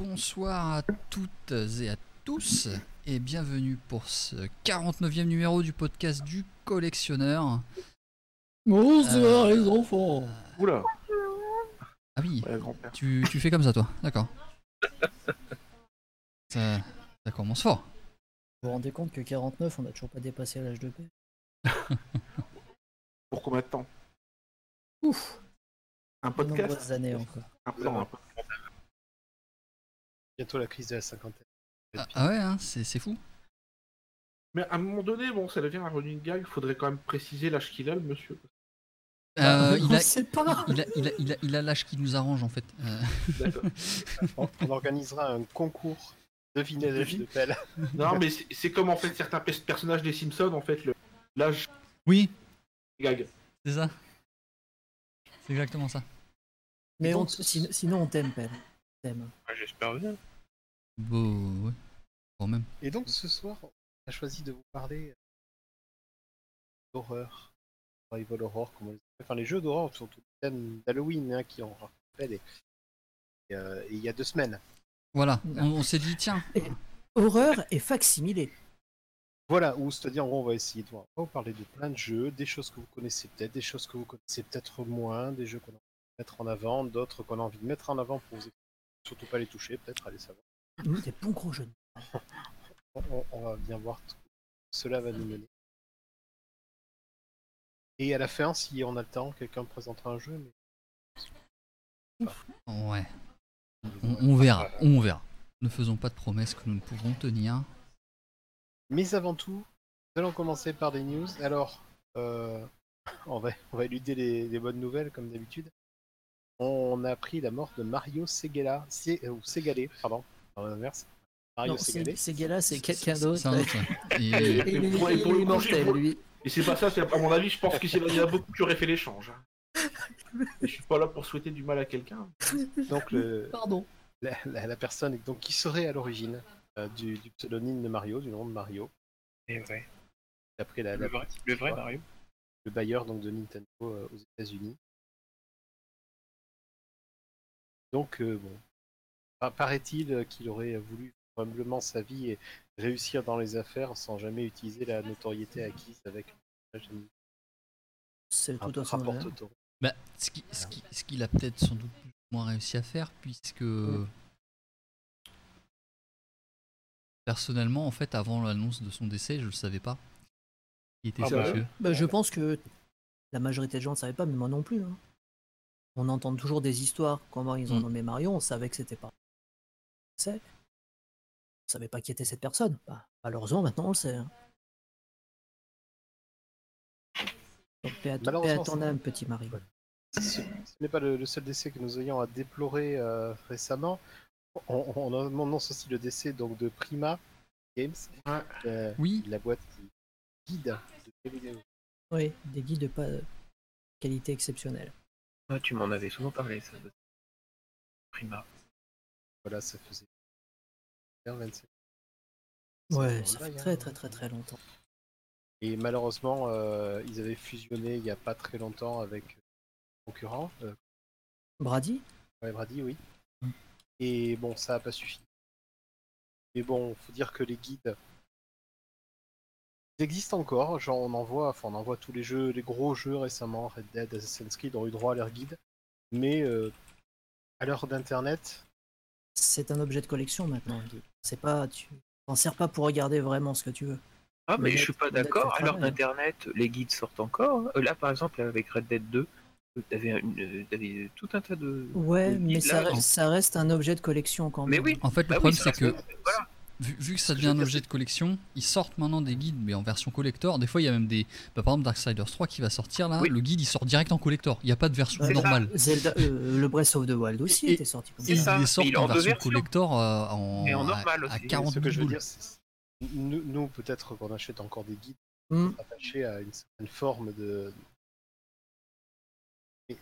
Bonsoir à toutes et à tous et bienvenue pour ce 49e numéro du podcast du collectionneur. Bonsoir Euh, les enfants Oula, Ah oui, ouais, tu, tu fais comme ça toi, d'accord. Ça, ça commence fort. Vous vous rendez compte que 49, on n'a toujours pas dépassé l'âge de paix Pour combien de temps? Ouf Un De podcast nombreuses années encore. Un plan, un plan. Bientôt la crise de la cinquantaine. Ah, ah ouais, hein, c'est c'est fou. Mais à un moment donné, bon, ça devient un running gag, il faudrait quand même préciser l'âge qu'il a, le monsieur. Euh, il, a, sait pas il, a, il, a, il, a, il a l'âge qui nous arrange en fait. Euh, D'accord. On, on organisera un concours. Devinez l'âge de Pelle. non, mais c'est c'est comme en fait certains pe- personnages des Simpsons, en fait, le- l'âge Oui, gag. c'est ça. C'est exactement ça. Mais on- sinon on t'aime, Pelle. J'espère bien. Bon, ouais, quand même. Et donc ce soir, on a choisi de vous parler d'horreur. Survival horror, comme on les appelle. Enfin, les jeux d'horreur sont tous les thèmes d'Halloween hein, qui ont rappelé. Et, et, euh, et il y a deux semaines. Voilà, on, on s'est dit tiens, Horreur et facsimilé. Voilà, où c'est-à-dire on va essayer de voir. On va vous parler de plein de jeux, des choses que vous connaissez peut-être, des choses que vous connaissez peut-être moins, des jeux qu'on a envie de mettre en avant, d'autres qu'on a envie de mettre en avant pour vous expliquer. Surtout pas les toucher, peut-être, allez savoir. Nous, des bons gros jeunes. On, va bien voir tout cela va nous mener. Et à la fin, si on a le temps, quelqu'un présentera un jeu. Mais... ouais, on, on verra, on verra. Ne faisons pas de promesses que nous ne pouvons tenir. Mais avant tout, nous allons commencer par des news. Alors, euh, on, va, on va éluder les, les bonnes nouvelles comme d'habitude. On a appris la mort de Mario Segala, Se- euh, ou Segalé, pardon, l'inverse. Mario Non, Segalé. c'est- c'est quelqu'un d'autre. C'est il est- immortel, pour- lui. Et c'est pas ça, c'est à mon avis, je pense qu'il y en a beaucoup qui auraient fait l'échange. Et je suis pas là pour souhaiter du mal à quelqu'un. Donc, le, Pardon. la, la- la personne donc, qui serait à l'origine euh, du, du pseudonyme de Mario, du nom de Mario, Et vrai. d'après la, Le la vrai, le vrai Ouais. Mario. le bailleur donc de Nintendo euh, aux États-Unis. Donc euh, bon, paraît-il qu'il aurait voulu probablement sa vie et réussir dans les affaires sans jamais utiliser la notoriété acquise avec un C'est tout à rapport honneur. auto. Bah, ce qui- ce qui- ce qu'il a peut-être sans doute plus ou moins réussi à faire, puisque personnellement, en fait, avant l'annonce de son décès, je le savais pas. Il était Ah bah, monsieur. Bah, je pense que la majorité des gens ne savaient pas, mais moi non plus. hein. On entend toujours des histoires, comment ils ont Mm. nommé Mario, on savait que c'était pas. C'est. On savait pas qui était cette personne. Bah, malheureusement, maintenant on le sait. hein. Donc, paix à, paix à Malheureusement, ton ça- âme, petit Mario. Ce, ce n'est pas le, le seul décès que nous ayons à déplorer euh, récemment. On, on annonce aussi le décès donc de Prima Games, Ouais. euh, Oui, la boîte qui guide de jeux vidéo. Oui, des guides de pas qualité exceptionnelle. Ah, tu m'en avais souvent parlé, ça. de Prima. Voilà, ça faisait 25 Ouais, ça fait très hein. très très très longtemps. Et malheureusement, euh, ils avaient fusionné il n'y a pas très longtemps avec euh, concurrents. Euh, Brady? Ouais, Brady, oui. Mm. Et bon, ça n'a pas suffi. Mais bon, faut dire que les guides ils existent encore. Genre, on en voit, enfin, on en voit tous les jeux, les gros jeux récemment, Red Dead, Assassin's Creed ont eu droit à leur guide. Mais euh, à l'heure d'internet, C'est un objet de collection maintenant. C'est pas, tu t'en sers pas pour regarder vraiment ce que tu veux. Ah, mais je suis pas d'accord. fait À l'heure travail. d'Internet, les guides sortent encore. Euh, Là, par exemple, avec Red Dead 2, euh, t'avais euh, t'avais tout un tas de. Ouais, de mais ça, reste un objet de collection quand Mais même. oui. en fait, le Bah problème, c'est que Voilà. Vu, vu que ça devient un objet de collection, ils sortent maintenant des guides, mais en version collector. Des fois, il y a même des. bah, par exemple, Darksiders 3 qui va sortir là, Oui. le guide il sort direct en collector. Il n'y a pas de version normale. Zelda, euh, le Breath of the Wild aussi Et- était sorti comme Et ça. il est en version versions. collector euh, en, Et en à- normal à, aussi. 40 ce que je veux boules. dire, c'est nous, nous, peut-être qu'on achète encore des guides Hmm. attachés à une certaine forme de.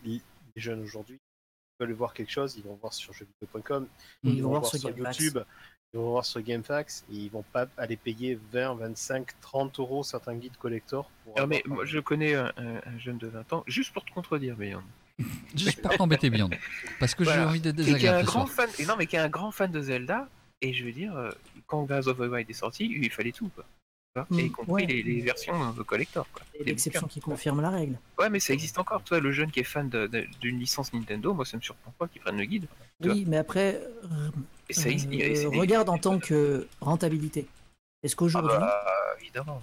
Les jeunes aujourd'hui ils veulent voir quelque chose, ils vont voir sur jeuxvideo.com, Ils ils vont voir sur. YouTube, ils vont voir sur GameFAQs, et ils vont pas aller payer 20, 25, 30 euros certains guides collector pour. Ah, mais moi, je connais un, un- un jeune de 20 ans, juste pour te contredire, hein, Juste pour t'embêter bien. Parce que j'ai envie d'être Et qui est un désagréable grand fan, et non mais qui est un grand fan de Zelda, et je veux dire, euh, quand Breath of the Wild est sorti, il fallait tout, quoi. Mm, et y compris ouais. les, les versions euh, collector, l'exception qui confirme la règle. Ouais, mais ça existe encore, toi, le jeune qui est fan de- de- d'une licence Nintendo, moi ça me surprend pas qu'il prenne le guide. Oui, mais après, euh, ça existe. et c'est- regarde en tant que rentabilité. Est-ce Ah qu'aujourd'hui, bah, évidemment.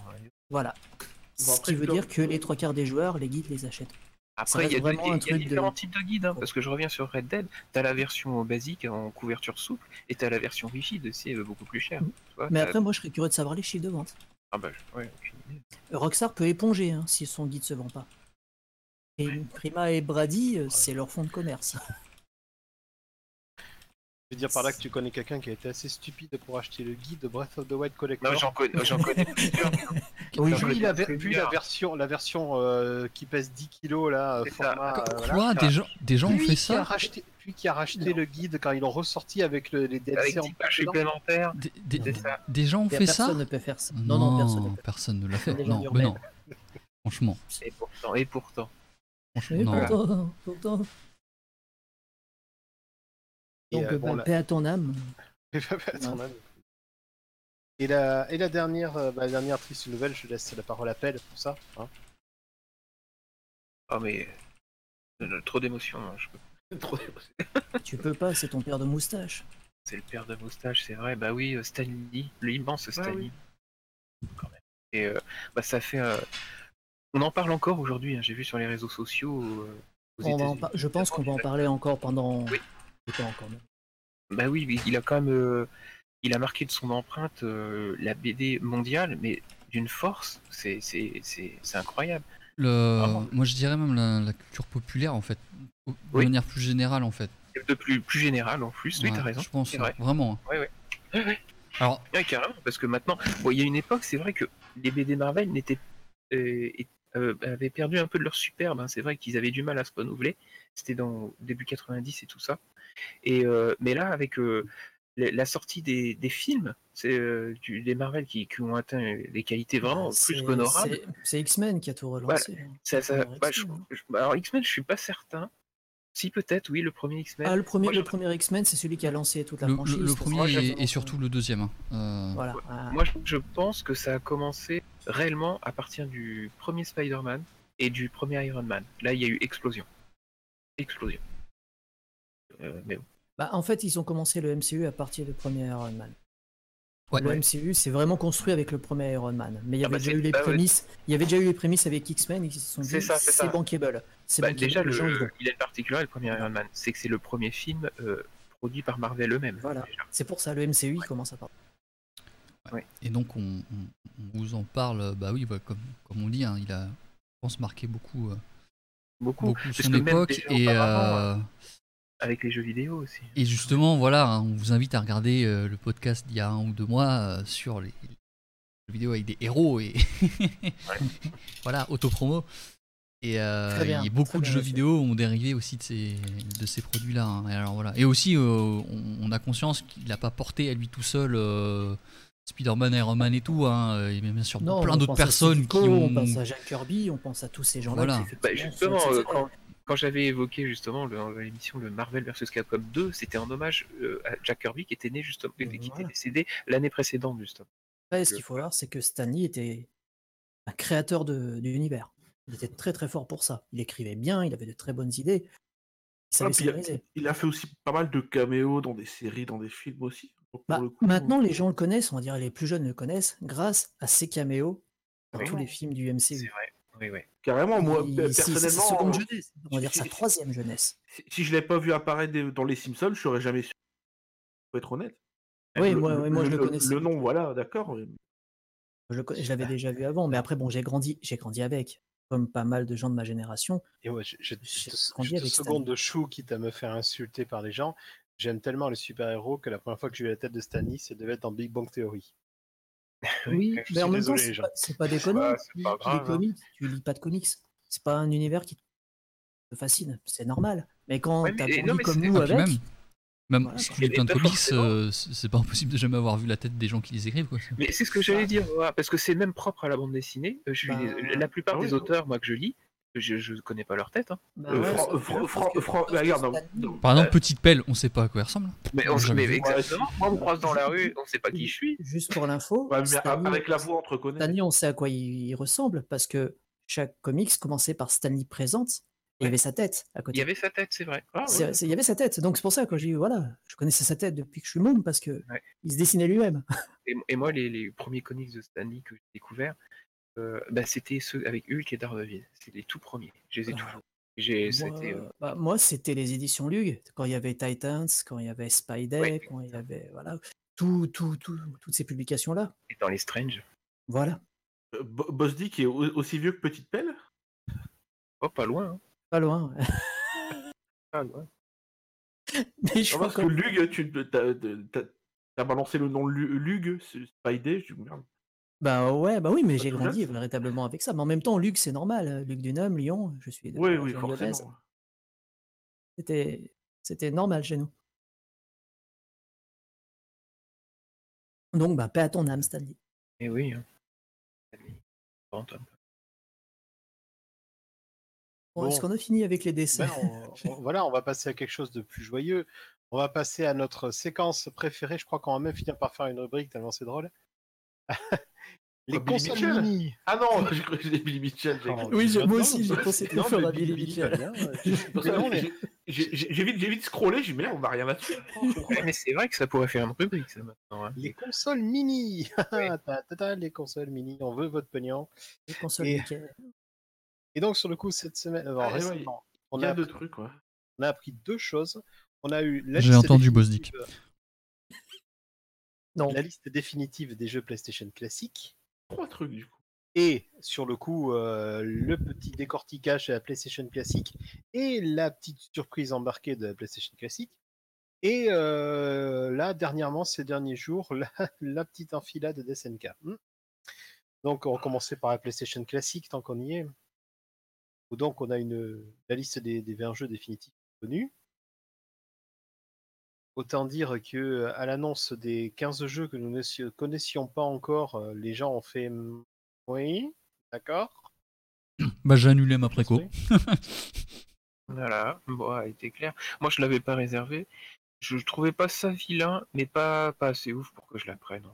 voilà. Bon, Ce qui veut dire que les trois quarts des joueurs, les guides les achètent. Après, il y a, vraiment un il y a truc de- différents types de guides, hein, parce que je reviens sur Red Dead, t'as la version basique en couverture souple, et t'as la version rigide, c'est euh, beaucoup plus cher. Mm. vois, Mais après, moi, je serais curieux de savoir les chiffres de vente. Ah bah, ouais, aucune idée. Rockstar peut éponger hein, si son guide se vend pas. Et Prima et Brady, euh, c'est leur fonds de commerce. Je veux dire par là que tu connais quelqu'un qui a été assez stupide pour acheter le guide de Breath of the Wild Collector. Non, j'en connais, j'en connais plusieurs. Oui, puis, connais la, ver- plusieurs. puis la version, la version euh, qui pèse 10 kilos là, C'est ça. format. Quoi, euh, voilà. des, gens, des gens ont fait ça racheté, lui qui a racheté le guide quand ils l'ont ressorti avec le- les DLC Avec en 10 pages dedans. supplémentaires, des, des- ça. des gens ont fait ça personne ne peut faire ça. Non, non, personne ne personne l'a fait. Des Non, mais non. Franchement, Et pourtant, et pourtant. franchement, Et non. pourtant, pourtant. Et, Donc, euh, bah, bon, la- paix à ton âme. Et la, et la dernière, euh, bah, la dernière triste nouvelle, je laisse la parole à Pelle pour ça. hein. Oh mais euh, trop d'émotions. hein, je peux- Trop- Tu peux pas, c'est ton père de moustache. C'est le père de moustache, c'est vrai. Bah oui, Stanley, l'immense Stanley. oui. Quand même. Et euh, bah ça fait. euh, On en parle encore aujourd'hui. hein, J'ai vu sur les réseaux sociaux. euh, aux On va en États-Unis, par- Je pense qu'on va en parler encore pendant. Oui. Même. Bah oui, mais il a quand même, euh, il a marqué de son empreinte euh, la BD mondiale, mais d'une force, c'est c'est c'est c'est incroyable. Le... Vraiment. Moi, je dirais même la, la culture populaire, en fait. De Oui. manière plus générale, en fait. De plus plus général en plus, oui, Ouais, t'as raison. Je pense, vrai. vraiment. Ouais, ouais. Ouais, ouais. Alors, Ouais, carrément, parce que maintenant, bon, il y a une époque, c'est vrai que les BD Marvel n'étaient euh, euh, avaient perdu un peu de leur superbe. hein. C'est vrai qu'ils avaient du mal à se renouveler. C'était dans début 90 et tout ça. Et euh, mais là, avec euh, la sortie des, des films, c'est euh, des Marvel qui, qui ont atteint des qualités vraiment Ah, C'est- plus qu'honorables. c'est- C'est X-Men qui a tout relancé. hein. Ça, ça- Alors, bah, je- X-Men, hein. je- alors X-Men, je suis pas certain. Si peut-être, oui, le premier X-Men. Ah, le premier, Moi, je- le premier X-Men, c'est celui qui a lancé toute la le, franchise. le- premier et, surtout le deuxième. hein. Euh, Voilà. ah, Moi, je pense que ça a commencé réellement à partir du premier Spider-Man et du premier Iron Man. Là, il y a eu explosion. Explosion. Euh, mais bon. bah, en fait, ils ont commencé le MCU à partir du premier Iron Man. Ouais. le Ouais. MCU, c'est vraiment construit avec le premier Iron Man. Mais il y Ah avait bah, déjà eu les bah ouais. prémices. Il y avait déjà eu les prémices avec X-Men. Ils se sont dit, C'est ça, c'est c'est ça. bankable. C'est Bah, bankable, déjà, le, vont. il a une particularité, le premier Iron Man, c'est que c'est le premier film euh, produit par Marvel eux-mêmes. Voilà. déjà. C'est pour ça, le MCU, il commence à parler. Et donc, on, on- on vous en parle, euh, bah oui, bah, comme, comme on dit, hein, il a, je pense, marqué beaucoup, euh, Beaucoup. beaucoup son époque. Et, Avec les jeux vidéo aussi. et justement, voilà, hein, on vous invite à regarder euh, le podcast d'il y a un ou deux mois euh, sur les, les jeux vidéo avec des héros et voilà, autopromo. Et euh, Très bien, il y a beaucoup de bien jeux vidéo ont dérivé aussi de ces, de ces produits-là. hein. Et, alors, voilà. et aussi, euh, on, on a conscience qu'il n'a pas porté à lui tout seul euh, Spider-Man, Iron Man et tout. Hein. Il y a bien sûr Non, plein d'autres pense à personnes qui ont. On pense à Jack Kirby, on pense à tous ces gens-là. Voilà. qui, Bah, justement, euh, quand, quand j'avais évoqué justement le- dans l'émission le Marvel vs Capcom 2, c'était en hommage euh, à Jack Kirby qui était né justement, qui était décédé l'année précédente justement. Après, ce qu'il faut voir, c'est que Stanley était un créateur de, de l'univers. Il était très très fort pour ça. Il écrivait bien, il avait de très bonnes idées. Il Ah, a, scénariser. il a fait aussi pas mal de caméos dans des séries, dans des films aussi. Donc, pour Bah, le coup, maintenant, les gens le connaissent, on va dire les plus jeunes le connaissent, grâce à ses caméos dans tous les films du C'est MCU. vrai. Oui, oui. Carrément, moi, Il- c'est- personnellement, seconde euh, jeunesse. On va dire sa si- troisième jeunesse. si, si je l'avais pas vu apparaître dans les Simpsons, je serais jamais su. Faut être honnête. Oui, Le- moi, moi je le connaissais. Le nom, voilà, d'accord. Je, l'avais déjà vu avant, mais après, bon, j'ai grandi, j'ai grandi avec. Comme pas mal de gens de ma génération. Et ouais, j'ai Stanley. de chou quitte à me faire insulter par les gens. J'aime tellement les super-héros que la première fois que j'ai eu la tête de Stanley, c'est devait être dans Big Bang Theory. Oui, je mais en suis même temps, désolé, c'est pas. Ouais, Tu les hein. comics, tu lis pas de comics. C'est pas un univers qui te fascine, c'est normal. Mais quand Ouais, t'as grandi comme nous avec, même, même Voilà. si tu lis plein de comics, euh, c'est pas impossible de jamais avoir vu la tête des gens qui les écrivent. Quoi. Mais c'est ce que j'allais dire, voilà, parce que c'est même propre à la bande dessinée. Euh, je suis Bah, les- la plupart ah oui, des auteurs, moi, que je lis, Je, je connais pas leur tête. Hein. Bah Euh, ouais, Fran- Fran- Fran- regarde, non. Par exemple, petite pelle, on sait pas à quoi elle ressemble. Mais, on, mais exactement. Moi, on me croise dans la rue, on sait pas qui je suis. Juste pour l'info, Ouais, avec la voix, on te reconnaît. Stanley, on sait à quoi il, il ressemble parce que chaque comics commençait par Stanley présente et il y avait sa tête à Il côté. y avait sa tête, c'est vrai. Ah, ouais. Il y avait sa tête, donc c'est pour ça que j'ai dit voilà, je connaissais sa tête depuis que je suis môme parce que Ouais. il se dessinait lui-même. Et, et moi, les, les premiers comics de Stanley que j'ai découverts, euh, bah, c'était ceux avec Hulk et Daredevil. C'est les tout premiers. Je les ai Ah. toujours. J'ai, Moi, c'était, euh, bah, moi, c'était les éditions Lug, quand il y avait Titans, quand il y avait Spidey, Ouais. quand il y avait voilà, tout, tout, tout, toutes ces publications là. et dans les Strange. Voilà, Euh, Bo- Boss Dick est au- aussi vieux que Petite Pelle? Oh, pas loin. hein. pas loin. Pas loin. Mais je Non, Parce que Lug, tu t'as- t'as t'as balancé le nom Lu- Lug, c'est Spidey, je dis merde. Bah ouais, bah oui, mais j'ai grandi véritablement avec ça. Mais en même temps, Luc, c'est normal. euh, Luc Dunham, Lyon, je suis de Oui, la oui, région lyonnaise. forcément. C'était, c'était normal chez nous. Donc, bah, paix à ton âme, Stanley. Et oui. Hein. Stanley. Bon, top. Bon, Est-ce qu'on a fini avec les décès Ben, on- on- voilà, on va passer à quelque chose de plus joyeux. On va passer à notre séquence préférée. Je crois qu'on va même finir par faire une rubrique tellement c'est drôle. Les Billy consoles Mitchell mini. Ah non, j'ai cru que c'était Billy Mitchell. j'ai Oh. Oui, je- moi aussi, mais- j'ai pensé que non, faire mais un Billy Mitchell. Hein, mais mais- j'ai- vite, j'ai vite scrollé, j'ai dit merde, on va rien là-dessus. Mais c'est vrai que ça pourrait faire une rubrique, ça, maintenant. hein. Les consoles mini. Ta, ta, ta, les consoles mini. On veut votre pognon. Les consoles Et-. Et donc, sur le coup, cette semaine, euh, Ah, ouais, on, a a deux appris, trucs, ouais. on a appris deux choses. On a eu la J'ai entendu Boss Dick. Non, la liste définitive des jeux PlayStation classiques. Trois trucs, du coup. Et sur le coup, euh, le petit décortiquage de la PlayStation classique et la petite surprise embarquée de la PlayStation classique. Et euh, là, dernièrement, ces derniers jours, la, la petite enfilade de SNK. Hmm. Donc, on va commencer par la PlayStation classique, tant qu'on y est. Donc, on a une, la liste des, des 20 jeux définitifs connus. Autant dire que à l'annonce des 15 jeux que nous ne si- connaissions pas encore, euh, les gens ont fait oui, d'accord. Bah, j'ai annulé ma préco. Voilà, bon, a été clair. Moi, je l'avais pas réservé. Je trouvais pas ça vilain, mais pas, pas assez ouf pour que je la prenne.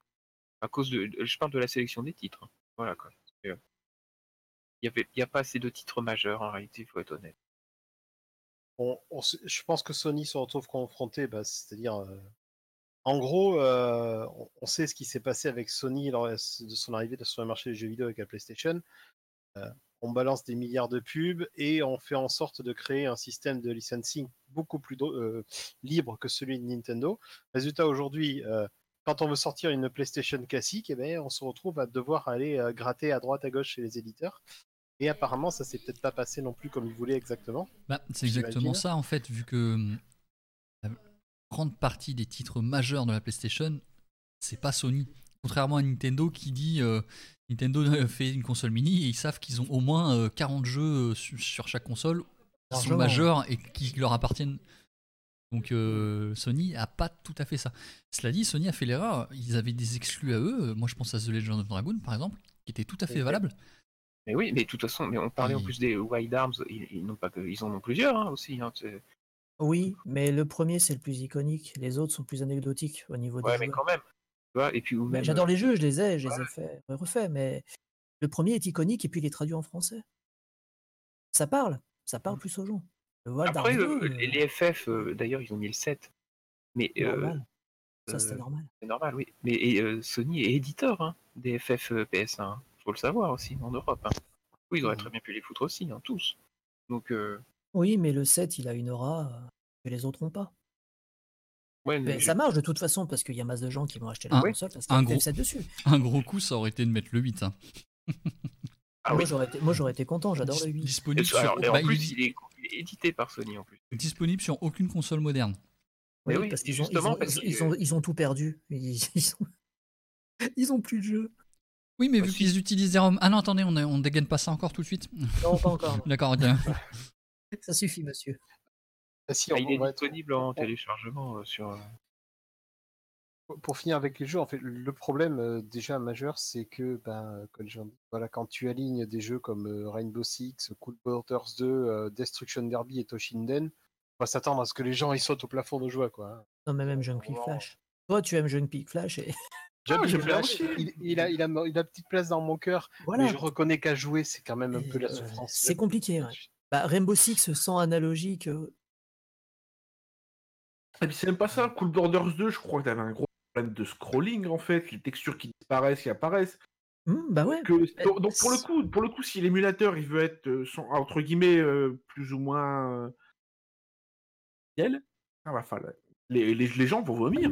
À cause de, je parle de la sélection des titres. hein. Voilà quoi. Il y avait, il y a pas assez de titres majeurs en réalité, faut être honnête. Je pense que Sony se retrouve confronté, bah, c'est-à-dire, euh, en gros, euh, on, sait ce qui s'est passé avec Sony lors de son arrivée sur le marché des jeux vidéo avec la PlayStation. Euh, on balance des milliards de pubs et on fait en sorte de créer un système de licensing beaucoup plus libre que celui de Nintendo. Résultat, aujourd'hui, quand on veut sortir une PlayStation classique, eh ben, on se retrouve à devoir aller gratter à droite à gauche chez les éditeurs. Et apparemment, ça s'est peut-être pas passé non plus comme ils voulaient exactement. Bah, c'est exactement ça en fait, vu que hum, la grande partie des titres majeurs de la PlayStation, c'est pas Sony. Contrairement à Nintendo qui dit euh, Nintendo fait une console mini et ils savent qu'ils ont au moins euh, 40 jeux euh, su- sur chaque console qui sont majeurs et qui leur appartiennent. Donc euh, Sony a pas tout à fait ça. Cela dit, Sony a fait l'erreur. Ils avaient des exclus à eux. Moi, je pense à The Legend of Dragoon, par exemple, qui était tout à fait valable. Mais oui, mais de toute façon, mais on parlait en plus des Wild Arms, ils, ils n'ont pas que, ils en ont plusieurs hein, aussi. Hein, oui, mais le premier, c'est le plus iconique. Les autres sont plus anecdotiques au niveau ouais, des mais joueurs. quand même. Tu vois, et puis même. J'adore les jeux, je les ai, je les ai fait, refaits, mais le premier est iconique et puis il est traduit en français. Ça parle, ça parle plus aux gens. Le Wild Après, Arms euh, 2, les, les FF, euh, d'ailleurs, ils ont mis le 7. Mais euh, normal. Ça, c'était euh, normal. c'est normal, oui. Mais et, euh, Sony est éditeur hein, des FF euh, PS1. Faut le savoir aussi, en Europe. hein. Oui, ils auraient Mhm. très bien pu les foutre aussi, hein, tous. Donc, euh, Oui, mais le 7, il a une aura euh, que les autres n'ont pas. ouais, mais Mais je- ça marche de toute façon parce qu'il y a masse de gens qui vont acheter la Un- console parce qu'il y un le gros- 7 dessus. Un gros coup, ça aurait été de mettre le 8. hein. Ah moi, oui. j'aurais été, moi, j'aurais été content, j'adore le 8. Disponible, alors, sur, en bah, plus, il est, il est édité par Sony en plus. disponible sur aucune console moderne. Oui, oui, parce qu'ils ont, ils justement, ont, parce ils, que- ont, ils ont tout perdu. Ils, ils ont... ils ont plus de jeu. Oui, mais vu qu'ils utilisent des ROM. Ah non, attendez, on, on dégaine pas ça encore tout de suite. Non, pas encore. non. D'accord, ok. Ça suffit, monsieur. Ah, si, Ah, on- il est être- disponible en téléchargement euh, sur. euh, Pour- finir avec les jeux, en fait, le problème euh, déjà majeur, c'est que, ben, voilà, quand tu alignes des jeux comme euh, Rainbow Six, Cool Borders 2, euh, Destruction Derby et Toshinden, on va s'attendre à ce que les gens ils sautent au plafond de joie, quoi. hein. Non, mais même Jumping Flash. Toi, tu aimes Jumping Flash et Aussi. il, il a, il, a, il a petite place dans mon cœur, voilà. mais je reconnais qu'à jouer, c'est quand même un peu la Euh, souffrance. c'est compliqué, ouais. Bah, Rainbow Six sans analogique, euh, Et puis c'est même pas ça, Cool Borders 2, je crois que t'avais un gros problème de scrolling en fait, les textures qui disparaissent, qui apparaissent. hmm, bah ouais. Que- Euh, donc, donc, pour le coup, pour le coup, si l'émulateur il veut être euh, son- entre guillemets euh, plus ou moins euh, fidèle, ah, bah, enfin, les, les, les gens vont vomir.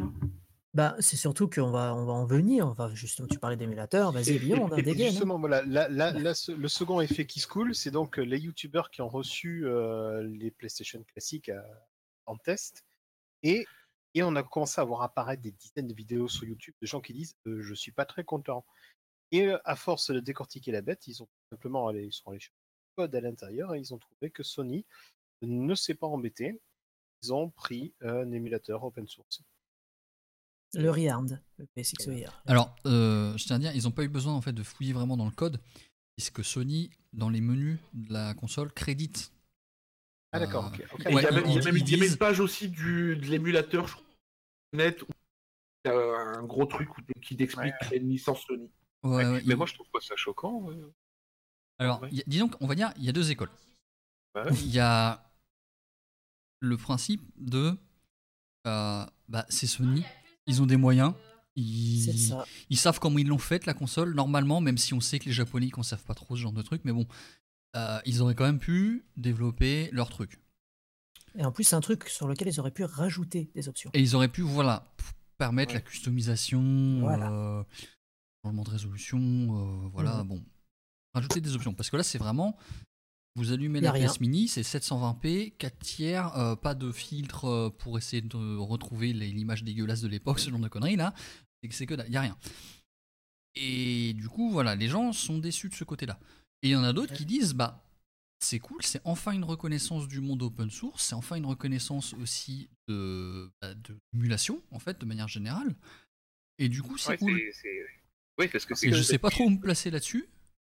Bah, c'est surtout qu'on va, on va en venir. Enfin, justement, tu parlais d'émulateur, vas-y, Et- viens, et- et des puis gains. hein. justement, voilà, là, là- là, ce- le second effet qui se coule, c'est donc euh, les youtubeurs qui ont reçu euh, les PlayStation classiques euh, en test. Et, et on a commencé à voir apparaître des dizaines de vidéos sur YouTube de gens qui disent euh, Je suis pas très content. Et à force de décortiquer la bête, ils ont tout simplement allé, ils sont allés chercher le code à l'intérieur et ils ont trouvé que Sony ne s'est pas embêté. Ils ont pris un émulateur open source. Le Rearmed, le PSX VR. Alors, euh, je tiens à dire, ils n'ont pas eu besoin en fait de fouiller vraiment dans le code, puisque Sony, dans les menus de la console, crédite. Ah d'accord, Euh, ok. il y a Ouais, même, il y a ils- même- ils il y a même disent- une page aussi du, de l'émulateur je crois, net où il y a un gros truc où, qui t'explique a une licence Sony. Ouais, Ouais, ouais, mais moi, je trouve pas ça choquant. Alors, ouais. a- disons qu'on va dire, il y a deux écoles. Ouais. Il y a le principe de, euh, bah, c'est Sony, ils ont des moyens, ils, ça. ils savent comment ils l'ont faite la console normalement, même si on sait que les Japonais ne savent pas trop ce genre de truc, mais bon, euh, ils auraient quand même pu développer leur truc. Et en plus, c'est un truc sur lequel ils auraient pu rajouter des options. Et ils auraient pu, voilà, permettre Ouais. la customisation, Voilà. euh, changement de résolution, euh, voilà, Mhm. bon. Rajouter des options. Parce que là, c'est vraiment, vous allumez la. PS Mini, c'est 720p, 4 tiers, euh, pas de filtre euh, pour essayer de retrouver l'image dégueulasse de l'époque, ce genre de conneries là. C'est que dalle, y a rien. Et du coup, voilà, les gens sont déçus de ce côté-là. Et il y en a d'autres qui disent, bah, c'est cool, c'est enfin une reconnaissance du monde open source, c'est enfin une reconnaissance aussi de, bah, de l'émulation, en fait, de manière générale. Et du coup, c'est Ouais, cool. c'est- Oui, parce que je sais pas trop où me placer là-dessus.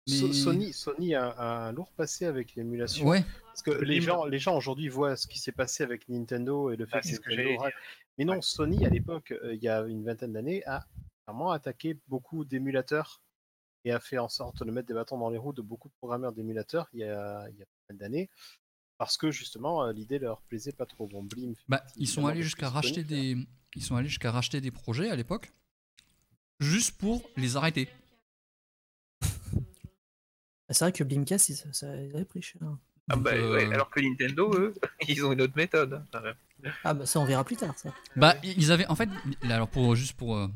Mais- Sony, Sony a, a un lourd passé avec l'émulation. Ouais, Parce que les gens, les gens aujourd'hui voient ce qui s'est passé avec Nintendo et le fait Ah, que c'est ce que Mais non, Sony à l'époque, euh, il y a une vingtaine d'années, a vraiment attaqué beaucoup d'émulateurs et a fait en sorte de mettre des bâtons dans les roues de beaucoup de programmeurs d'émulateurs il y a, il y a pas mal d'années. Parce que justement, euh, l'idée leur plaisait pas trop. Bon, Blim, bah, ils sont allés jusqu'à Sony, racheter des, ils sont allés jusqu'à racheter des projets à l'époque, juste pour les arrêter. C'est vrai que Blimcast, ils- ça, ça ils avaient pris cher. Ah Donc, bah, euh, ouais, alors que Nintendo, eux, ils ont une autre méthode. hein. Ah bah ça, on verra plus tard, ça. Bah, ils avaient en fait, là, alors pour juste pour. euh,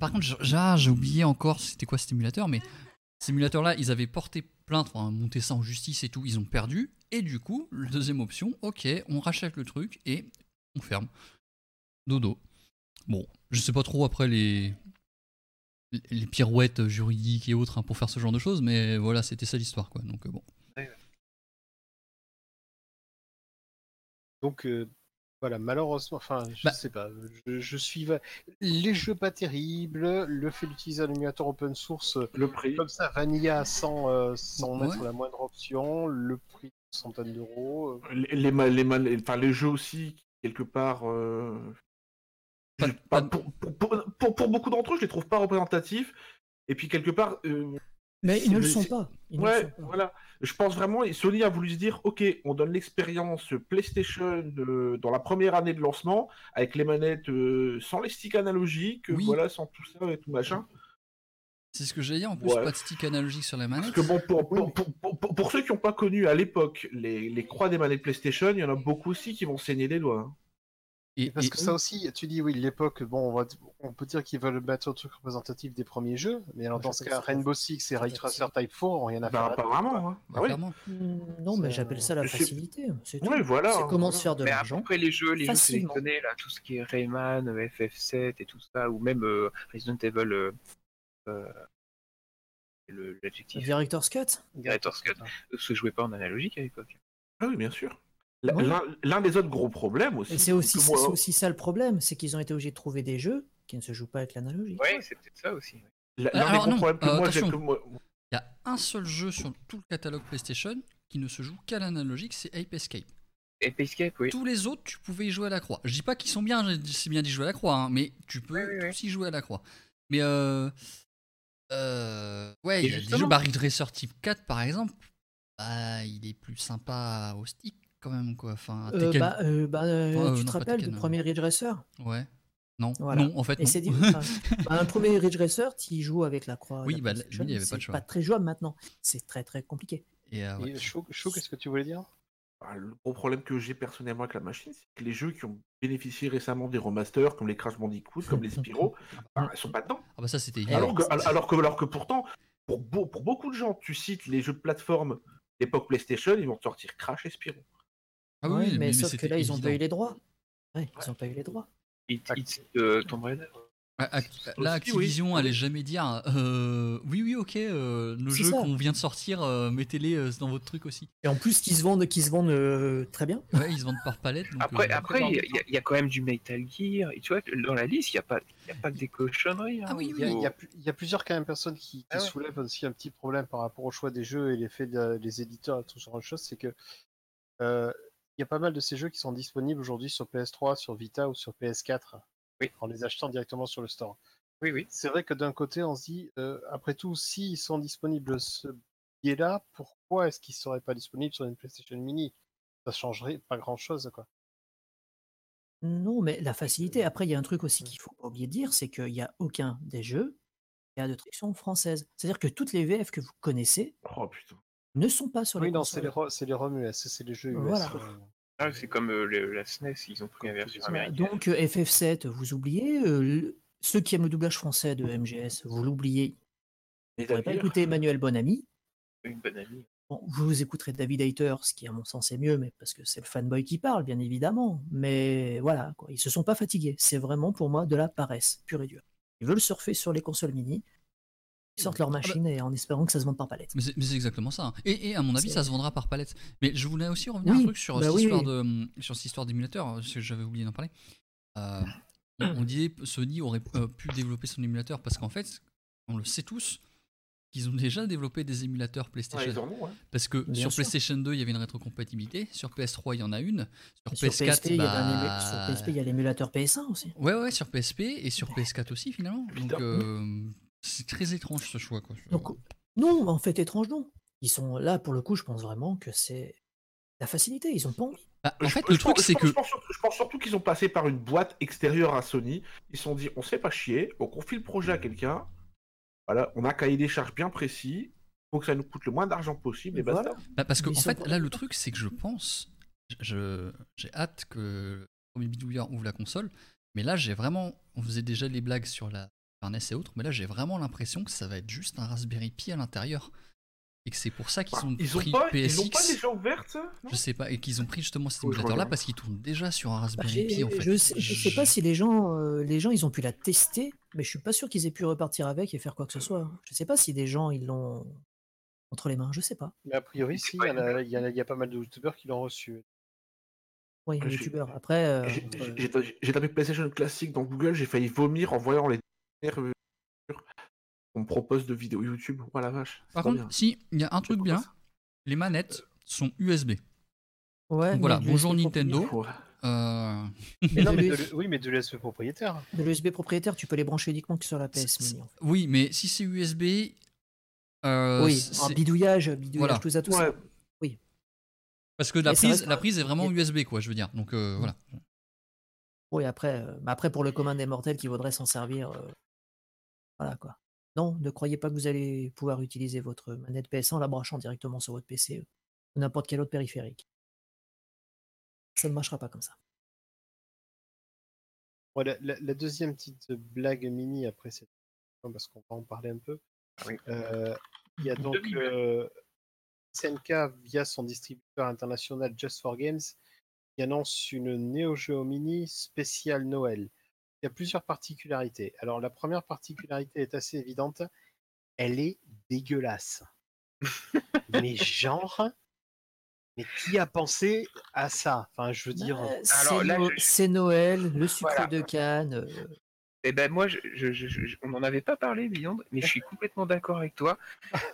Par contre, j'ai ah, j'ai oublié encore c'était quoi cet émulateur, mais cet émulateur-là, ils avaient porté plainte, enfin, monté ça en justice et tout, ils ont perdu. Et du coup, la deuxième option, ok, on rachète le truc et on ferme. Dodo. Bon, je sais pas trop après les les pirouettes juridiques et autres hein, pour faire ce genre de choses, mais voilà, c'était ça l'histoire, quoi. Donc euh, bon. Donc euh, voilà, malheureusement, enfin, je Bah- sais pas, je, je suis va- les jeux pas terribles, le fait d'utiliser un émulateur open source Le prix. comme ça, Vanilla sans, euh, sans Ouais. mettre la moindre option, le prix de centaines d'euros. euh, Les, les, les jeux aussi, quelque part. Pas- je- pas- pas- pour, pour, pour, pour- pour beaucoup d'entre eux, je les trouve pas représentatifs. Et puis, quelque part. euh, Mais ils ne le sont pas. Ils Ouais, sont pas. voilà. Je pense vraiment, et Sony a voulu se dire, ok, on donne l'expérience PlayStation euh, dans la première année de lancement, avec les manettes euh, sans les sticks analogiques, Oui. voilà, sans tout ça et tout machin. C'est ce que j'allais dire, en plus, Ouais. pas de stick analogique sur la Parce manette. que bon, pour, pour, pour, pour- pour- pour ceux qui n'ont pas connu à l'époque les, les croix des manettes PlayStation, il y en a beaucoup aussi qui vont saigner des doigts. hein. Et, Parce et- que ça aussi, tu dis oui, l'époque, bon, on, va, on peut dire qu'ils veulent mettre un truc représentatif des premiers jeux, mais alors, dans ce cas, Rainbow Six et Ray Tracer Type 4 ont rien à faire. Bah, pas vraiment. Hein. bah, Ah oui. Hmm, Non, mais C'est- j'appelle ça la c'est- facilité. C'est tout. Ouais, voilà. C'est hein, comment voilà. se faire de Mais l'argent. après les jeux, les jeux sélectionnés, là, tout ce qui est Rayman, euh, FF7 et tout ça, ou même euh, Resident Evil, euh, euh, le- l'adjectif Director's Cut? Director's Cut, euh, se jouait pas en analogique à l'époque. Ah oui, bien sûr. Oui. L'un des autres gros problèmes aussi. C'est aussi, que moi- c'est aussi ça le problème, c'est qu'ils ont été obligés de trouver des jeux qui ne se joue pas avec l'analogique. Ouais, c'est peut-être ça aussi. Euh, L'un des alors gros non, problèmes que euh, moi j'ai attention. que moi- Il y a un seul jeu sur tout le catalogue PlayStation qui ne se joue qu'à l'analogique, c'est Ape Escape. Et Escape, oui. Tous les autres, tu pouvais y jouer à la croix. Je dis pas qu'ils sont bien, c'est bien d'y jouer à la croix, hein, mais tu peux Oui, oui, oui. tous y jouer à la croix. Mais euh, euh, ouais, il y a des jeux, Ridge Racer Type 4 par exemple, bah, il est plus sympa au stick quand même quoi. Enfin, Euh, Tekken- bah, euh, bah, euh, Enfin, euh, tu non, te rappelles Tekken, du euh. premier Ridge Racer? Ouais, non, Voilà. non, en fait Et non. c'est dit, enfin, bah, un premier Ridge Racer, tu joues avec la croix. Oui, la bah, lui, il y avait pas de c'est choix. pas très jouable maintenant. C'est très très compliqué. Et, euh, ouais. Et Chou, Chou, qu'est-ce que tu voulais dire? Bah, le gros problème que j'ai personnellement avec la machine, c'est que les jeux qui ont bénéficié récemment des remasters, comme les Crash Bandicoot, comme les Spyro, bah, ils sont pas dedans. Ah bah ça c'était évident. Alors que, alors, que, alors que pourtant, pour, beau- pour beaucoup de gens, tu cites les jeux de plateforme d'époque PlayStation, ils vont te sortir Crash et Spyro. Ah Ouais, oui, mais, sauf que là, ils ont pas eu les droits. Ouais, ils ont pas eu les droits. It, It's euh, Tomb Raider. Ah, Là, oui. Activision allait jamais dire euh, oui, oui, ok, euh, nos jeux qu'on vient de sortir, euh, mettez-les euh, dans votre truc aussi. Et en plus, qu'ils se vendent, qu'ils se vendent euh, très bien. Ouais, ils se vendent par palette. Donc, Après, euh, après, il y, a- il y a quand même du Metal Gear. Et tu vois, que dans la liste, il n'y a, pas- il y a pas que des cochonneries. hein. Ah oui, il y, a, oui. il y a plus- il y a plusieurs quand même personnes qui, qui Ah ouais. soulèvent aussi un petit problème par rapport au choix des jeux et l'effet de- des éditeurs et tout ce genre de choses, c'est que euh, y a pas mal de ces jeux qui sont disponibles aujourd'hui sur PS3, sur Vita ou sur PS4, Oui. en les achetant directement sur le store. Oui, oui. C'est vrai que d'un côté, on se dit, euh, après tout, s'ils sont disponibles ce biais-là, pourquoi est-ce qu'ils ne seraient pas disponibles sur une PlayStation Mini? Ça changerait pas grand-chose, quoi. Non, mais la facilité. Après, il y a un truc aussi qu'il faut pas oublier de dire, c'est qu'il n'y a aucun des jeux qui a de traduction française. C'est-à-dire que toutes les VF que vous connaissez Oh putain. Ne sont pas sur les Oui, non, c'est consoles. les, ro- c'est les ROM US, c'est les jeux US. Voilà. Ah, c'est comme euh, le- la SNES, ils ont pris la version américaine. Donc euh, FF7, vous oubliez. euh, le- ceux qui aiment le doublage français de MGS, vous l'oubliez. Vous Et ne pas écouter Emmanuel Bonamy. Une bonne amie. Bon, vous écouterez David Hayter, ce qui à mon sens est mieux, mais parce que c'est le fanboy qui parle, bien évidemment. Mais voilà, quoi. ils se sont pas fatigués. C'est vraiment pour moi de la paresse, pure et dure. Ils veulent surfer sur les consoles mini. Ils sortent leur bah machine et en espérant que ça se vende par palette. Mais c'est exactement ça. hein. Et, et à mon avis, ça se vendra par palette. Mais je voulais aussi revenir Oui, un truc sur, bah cette oui, histoire oui. de, hum, sur cette histoire d'émulateur, parce que j'avais oublié d'en parler. Euh, on, disait Sony aurait euh, pu développer son émulateur parce qu'en fait, on le sait tous, qu'ils ont déjà développé des émulateurs Ouais, PlayStation. ils en ont, ouais. Parce que Bien sur sûr. PlayStation 2, il y avait une rétrocompatibilité. Sur PS3, il y en a une. Sur Sur PS4, PSP, il y a un ému- bah, sur PSP, il y a l'émulateur PS1 aussi. Ouais, ouais, sur PSP et sur PS4 aussi, finalement. Donc, euh, c'est très étrange ce choix. Quoi. Donc, non, en fait, étrange, non. Ils sont là, pour le coup, je pense vraiment que c'est la facilité. Ils ont pas envie. Bah, en Je- fait, je le pense- truc, c'est que. Je pense, surtout- je pense surtout qu'ils ont passé par une boîte extérieure à Sony. Ils se sont dit, on se fait pas chier, on confie le projet à quelqu'un. Voilà, on a un cahier des charges bien précis. faut que ça nous coûte le moins d'argent possible et basta. Voilà. Bah, parce que, en fait, là, le truc, c'est que je pense. je- J'ai hâte que le premier bidouillard ouvre la console. Mais là, j'ai vraiment. On faisait déjà les blagues sur la sur NES et autres. Mais là, j'ai vraiment l'impression que ça va être juste un Raspberry Pi à l'intérieur. Et que c'est pour ça qu'ils Bah, ont ils ont pris pas, ils PSX. ont pas déjà ouvert ça Je sais pas. Et qu'ils ont pris justement cet émulateur-là parce qu'il tourne déjà sur un Raspberry Pi, en fait. je, sais, je sais pas si les gens, euh, les gens, ils ont pu la tester, mais je suis pas sûr qu'ils aient pu repartir avec et faire quoi que ce soit. Je sais pas si des gens, ils l'ont entre les mains. Je sais pas. Mais a priori, si, il y, en a- il y y a pas mal de youtubeurs qui l'ont reçu. Oui, Ouais, j'ai- youtubeur. Après, euh, J'ai j'ai tapé PlayStation classique dans Google, j'ai failli vomir en voyant les qu'on me propose de vidéos YouTube. Oh la vache. Par contre, bien. si, il y a un truc bien. Les manettes sont USB. ouais, Donc voilà, bonjour Nintendo. Euh, Mais non, de mais de l'US l'U- oui, mais de l'USB propriétaire. de l'USB propriétaire, tu peux les brancher uniquement que sur la PS C'est- Mini. en fait. Oui, mais si c'est USB. euh, oui, bidouillage, bidouillage, Voilà. tout ça, tout ça. Ouais. Parce que la prise, reste- la prise est vraiment USB, quoi, je veux dire. Donc euh, Mm. voilà. Oui, après, euh, mais après pour le commun des mortels qui voudrait s'en servir, euh, voilà quoi. Non, ne croyez pas que vous allez pouvoir utiliser votre manette PS1 en la branchant directement sur votre PC ou n'importe quel autre périphérique. Ça ne marchera pas comme ça. Ouais, la, la- la deuxième petite blague mini après cette parce qu'on va en parler un peu. Oui. Euh, il y a donc euh, SNK via son distributeur international Just for Games qui annonce une Neo Geo Mini spéciale Noël. Il y a plusieurs particularités. Alors la première particularité est assez évidente, elle est dégueulasse. mais genre, mais qui a pensé à ça? Enfin, je veux dire, Bah, Alors c'est No- je- Noël, le sucre Voilà. de canne. euh, Eh ben moi, je, je- je- je- on n'en avait pas parlé, Beyond, mais je suis complètement d'accord avec toi.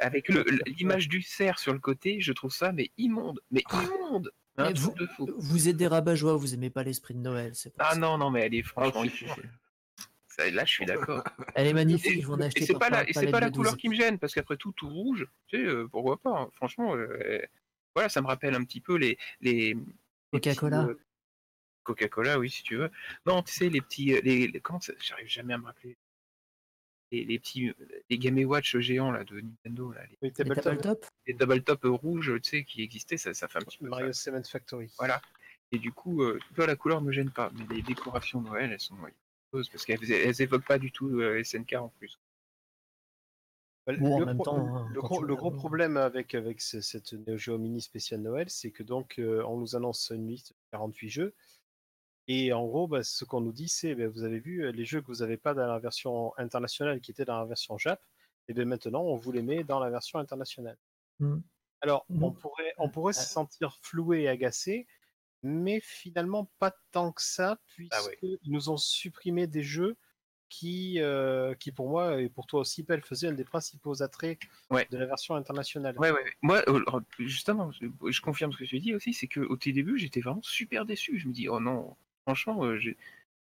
Avec l'image du cerf sur le côté, je trouve ça mais immonde, mais immonde, de fou. Vous êtes des rabat-joie, vous aimez pas l'esprit de Noël. c'est pour Ah ça. non non mais elle est franchement, ça, là je suis d'accord. Elle est magnifique, Et, ils vont en et acheter c'est par pas la, et c'est pas la couleur 12. qui me gêne, parce qu'après tout, tout rouge, tu sais, euh, pourquoi pas. hein. Franchement, euh, voilà, ça me rappelle un petit peu les les les Coca-Cola. petits, euh, Coca-Cola, oui, si tu veux. Non, tu sais, les petits. Les, les- comment ça J'arrive jamais à me rappeler. Les, les petits. euh, Les Game Watch géants là, de Nintendo, là, les, Oui, Les Tabletop, tabletop les Double Top rouges, tu sais, qui existaient, ça, ça fait un petit peu. Mario ça. Cement Factory. Voilà. Et du coup, euh, la couleur me gêne pas. Mais les décorations Noël, elles sont. ouais, parce qu'elles elles évoquent pas du tout euh, SNK en plus. Bah, Bon, en le même pro- temps, hein, le, gros, le problème avec, avec ce- cette Neo Geo Mini spéciale Noël, c'est que donc euh, on nous annonce une liste de 48 jeux. Et en gros, bah, ce qu'on nous dit, c'est bah, vous avez vu les jeux que vous n'avez pas dans la version internationale qui étaient dans la version Jap, et bien maintenant on vous les met dans la version internationale. Hmm. Alors, on pourrait, on pourrait se sentir floué et agacé, mais finalement pas tant que ça, Ah ouais. puisqu'ils nous ont supprimé des jeux qui, euh, qui pour moi et pour toi aussi, Pelle, faisaient un des principaux attraits Ouais. de la version internationale. Ouais, ouais. ouais. Moi, euh, alors, justement, je, je confirme ce que tu dis aussi, c'est qu'au tout début, j'étais vraiment super déçu. Je me dis, oh non, franchement, euh, j'ai-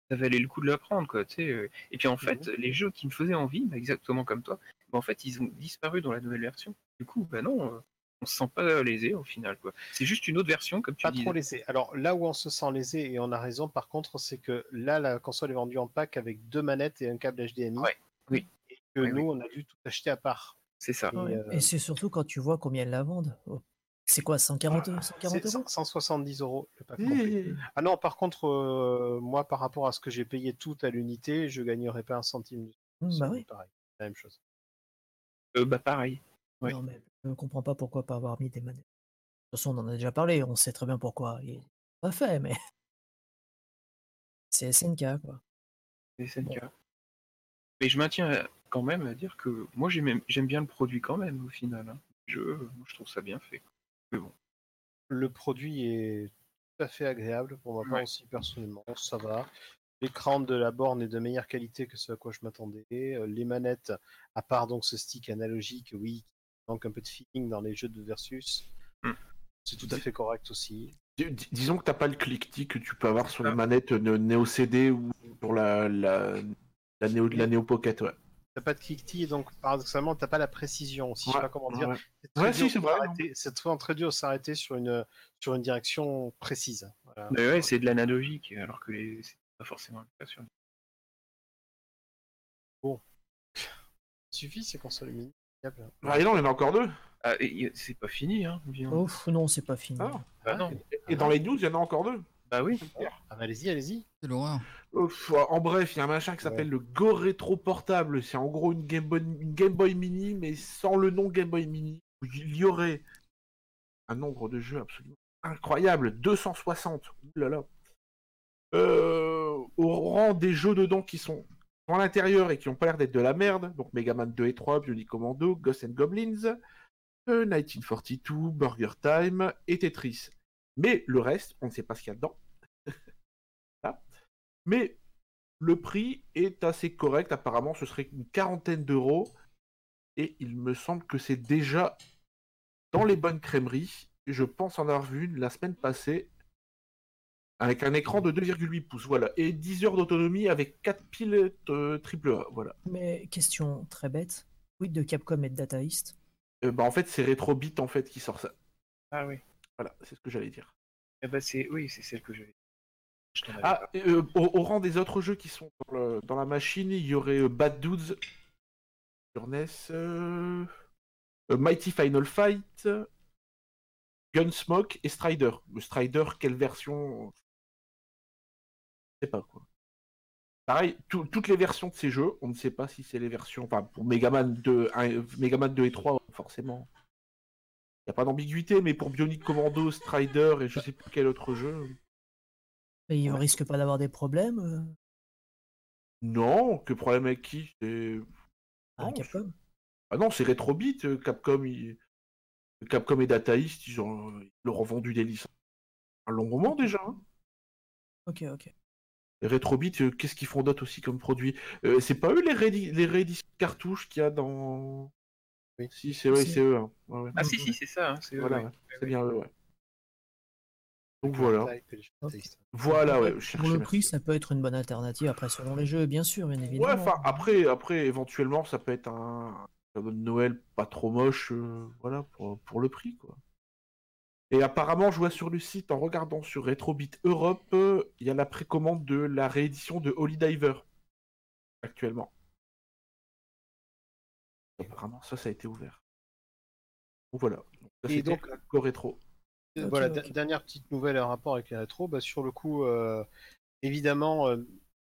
ça valait le coup de l'apprendre, quoi. Tu sais, euh. Et puis en fait, les jeux qui me faisaient envie, bah, exactement comme toi, bah, en fait, ils ont disparu dans la nouvelle version. Du coup, bah non, euh, on se sent pas lésé au final, quoi. C'est juste une autre version, comme tu Pas disais. trop lésé. Alors là où on se sent lésé et on a raison, par contre, c'est que là, la console est vendue en pack avec deux manettes et un câble HDMI. Ouais. Oui. Et que Oui, nous, on a dû tout acheter à part. C'est ça. Et, euh, c'est surtout quand tu vois combien ils la vendent. C'est quoi, 140, C'est 140 euros 170 euros le pack complet. Ah non, par contre, euh, moi, par rapport à ce que j'ai payé tout à l'unité, je gagnerais pas un centime. C'est Bah oui. pareil, la même chose. Euh, bah pareil. Non, mais je ne comprends pas pourquoi pas avoir mis des manettes. De toute façon, on en a déjà parlé, on sait très bien pourquoi. Il pas fait, mais. C'est SNK, quoi. C'est SNK. Mais je maintiens à- quand même à dire que moi, j'aime j'aime bien le produit quand même, au final. hein. Je, moi, je trouve ça bien fait. Le produit est tout à fait agréable pour ma part Ouais. aussi personnellement, ça va. L'écran de la borne est de meilleure qualité que ce à quoi je m'attendais. Euh, Les manettes, à part donc ce stick analogique, oui, qui manque un peu de feeling dans les jeux de versus, Hmm. c'est tout à fait correct aussi. Dis- dis- Disons que t'as pas le click-tic que tu peux avoir sur Ah. les manettes Neo CD ou pour la, la, la, Neo, la Neo Pocket. Ouais. T'as pas de click-tea, donc paradoxalement, t'as pas la précision aussi. Je sais pas comment dire. ouais. C'est très Ouais, si, très dur de s'arrêter sur une, sur une direction précise. Voilà. Mais ouais, c'est de l'analogique, alors que les... c'est pas forcément le cas sur les- Ça suffit ces consoles mini. Ah, et non, il y en a encore deux. Ah, c'est pas fini, hein, bien. Ouf, non, c'est pas fini. Ah. Bah non. Et dans les news, il y en a encore deux. Bah oui. Ah, bah, allez-y, allez-y. C'est l'horreur. Ouf, en bref, il y a un machin qui s'appelle le Go Retro Portable. C'est en gros une Game, Boy, une Game Boy Mini, mais sans le nom Game Boy Mini. Il y aurait un nombre de jeux absolument incroyable, 260. Ouh là là. Euh, au rang des jeux dedans qui sont dans l'intérieur et qui n'ont pas l'air d'être de la merde. Donc Mega Man 2 et 3, Bionic Commando, Ghosts and Goblins, euh, 1942, Burger Time et Tetris. Mais le reste, on ne sait pas ce qu'il y a dedans. Voilà. Mais le prix est assez correct. Apparemment, ce serait une quarantaine d'euros. Et il me semble que c'est déjà dans les bonnes crèmeries. Je pense en avoir vu une la semaine passée. Avec un écran de 2,8 pouces, voilà. Et 10 heures d'autonomie avec 4 piles euh, triple A, voilà. Mais question très bête. Oui, de Capcom et de Data East. Euh, bah, en fait, c'est Retrobit en fait qui sort ça. Ah oui. Voilà, c'est ce que j'allais dire. Eh bah c'est... Oui, c'est celle que. Je avais Ah, euh, au, au rang des autres jeux qui sont dans, le- dans la machine, il y aurait euh, Bad Dudes sur NES, euh, euh, Mighty Final Fight, Gunsmoke et Strider. Le Strider, quelle version? Je sais pas quoi. Pareil, tout- toutes les versions de ces jeux, on ne sait pas si c'est les versions. Enfin, pour Megaman 2, un- Megaman 2 et 3, forcément. Il n'y a pas d'ambiguïté, mais pour Bionic Commando, Strider et je sais plus quel autre jeu. Mais il Ouais. risque pas d'avoir des problèmes euh, Non, que problème avec qui? C'est- à Non, Capcom Ah non, c'est Retrobit, euh, Capcom, ils- Capcom et Data East, ils, ont... ils leur ont vendu des licences un long moment déjà. hein. Ok, ok. Et Retrobit, euh, qu'est-ce qu'ils font d'autre aussi comme produit? Euh, C'est pas eux les, réédi- les rééditions de cartouches qu'il y a dans. Oui. Si, c'est eux, c'est eux. hein. Ouais, ouais. Ah si, si, c'est ça. hein, c'est eux, Voilà, ouais. c'est bien eux, ouais. Donc voilà. Voilà, ouais. Pour le merci. prix, ça peut être une bonne alternative. Après, selon les jeux, bien sûr, bien évidemment. Ouais, enfin, après, après, éventuellement, ça peut être un, un cadeau de Noël pas trop moche, euh, voilà, pour, pour le prix, quoi. Et apparemment, je vois sur le site, en regardant sur Retrobit Europe, euh, il y a la précommande de la réédition de Holy Diver, actuellement. Apparemment, ça, ça a été ouvert. Donc voilà. Donc, ça, Et donc- la co rétro. Ok, voilà, dernière petite nouvelle en rapport avec les rétros. Bah, sur le coup, euh, évidemment, euh,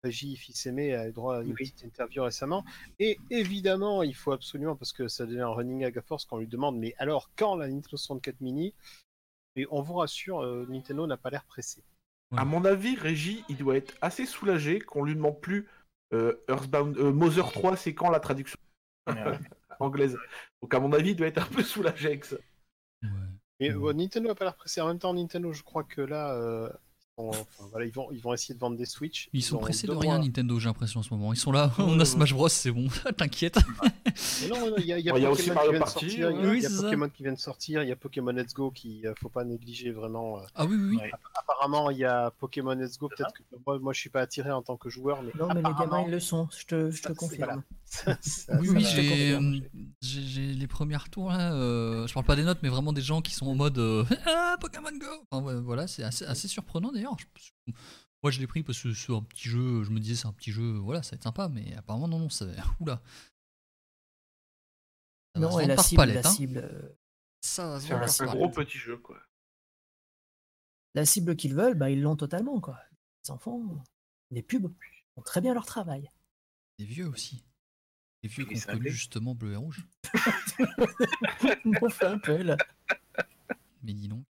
Régis Fils-Aimé a eu droit à une Oui. petite interview récemment. Et évidemment, il faut absolument, parce que ça devient un running gag à force, qu'on lui demande Mais alors, quand la Nintendo 64 Mini? Et on vous rassure, euh, Nintendo n'a pas l'air pressé. À mon avis, Régis, il doit être assez soulagé qu'on lui demande plus euh, Earthbound, euh, Mother 3, c'est quand la traduction? Ouais. anglaise. Donc à mon avis, il doit être un peu soulagé avec ça. Ouais. Mais Nintendo n'a pas l'air pressé. En même temps, Nintendo, je crois que là, euh, enfin, voilà, ils, vont, ils vont essayer de vendre des Switch. Ils sont ont pressés de rien, mois. Nintendo, j'ai l'impression en ce moment. Ils sont là, on a Smash Bros, c'est bon, t'inquiète. Mais non, non, il y a, y y aussi Mario Party, il y a, oui, il y a c'est ça. Pokémon qui vient de sortir, il y a Pokémon Let's Go qui euh, faut pas négliger vraiment. euh. Ah oui, oui, oui. Ouais. Apparemment, il y a Pokémon Let's Go, peut-être que moi, moi je suis pas attiré en tant que joueur, mais Non, mais les gamins, ils le sont, je te, je te confirme. voilà. ça- ça- Oui, ça oui, j'ai euh, j'ai les premiers retours là. euh, je parle pas des notes, mais vraiment des gens qui sont en mode euh, Ah, Pokémon Go Enfin, Voilà, c'est assez, assez surprenant d'ailleurs. Je- Moi je l'ai pris parce que c'est un petit jeu, je me disais c'est un petit jeu, voilà, ça va être sympa, mais apparemment non, non, ça. Oula. Ça va se Non, et vendre la par cible, palette, la hein. cible, Ça va se un, gros petit jeu, quoi. la cible qu'ils veulent, bah, ils l'ont totalement. Quoi. Les enfants, les pubs font très bien leur travail. Des vieux aussi. Des vieux qui ont justement bleu et rouge. On fait un peu là. Mais dis donc,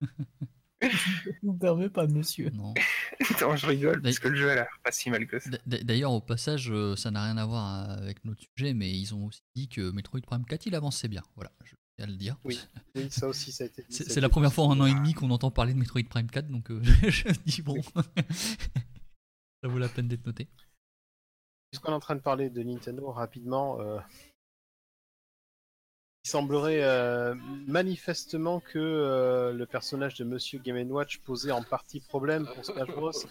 Je ne permets pas, monsieur. non. Attends, je rigole, parce que le jeu a l'air pas si mal que ça. D'ailleurs, au passage, euh, ça n'a rien à voir euh, avec notre sujet, mais ils ont aussi dit que Metroid Prime 4 il avançait bien. Voilà, je à le dire. Oui. Oui, ça aussi, ça a été. C'est la première fois en un an et demi qu'on entend parler de Metroid Prime 4, donc euh, je dis bon. ça vaut la peine d'être noté. Puisqu'on est en train de parler de Nintendo rapidement, euh, il semblerait euh, manifestement que euh, le personnage de Monsieur Game Watch posait en partie problème pour Smash Bros.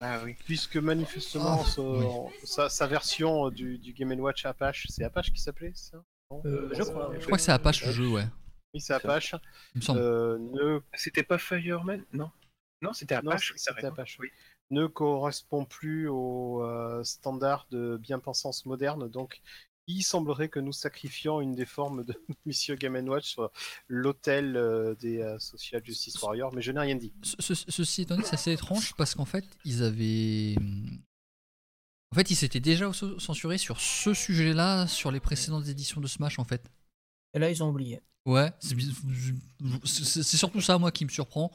Ah oui. Puisque manifestement, Ah, son- sa, sa version du, du Game Watch Apache, c'est Apache qui s'appelait ça? Non Euh, je crois, Je crois que c'est Apache le jeu, ouais. Oui, c'est Apache. Il me semble. Euh, ne C'était pas Fireman Non. Non, c'était Non, Apache. oui, raison. Apache. Oui. ne correspond plus aux euh, standards de bien-pensance moderne. Donc, il semblerait que nous sacrifions une des formes de Monsieur Game Watch sur l'hôtel euh, des euh, Social Justice Warriors, mais je n'ai rien dit. Ce- ce- ceci étant dit, c'est assez étrange parce qu'en fait, ils avaient. En fait, ils s'étaient déjà censurés sur ce sujet-là sur les précédentes éditions de Smash, en fait. Et là, ils ont oublié. Ouais, c'est surtout ça, moi, qui me surprend.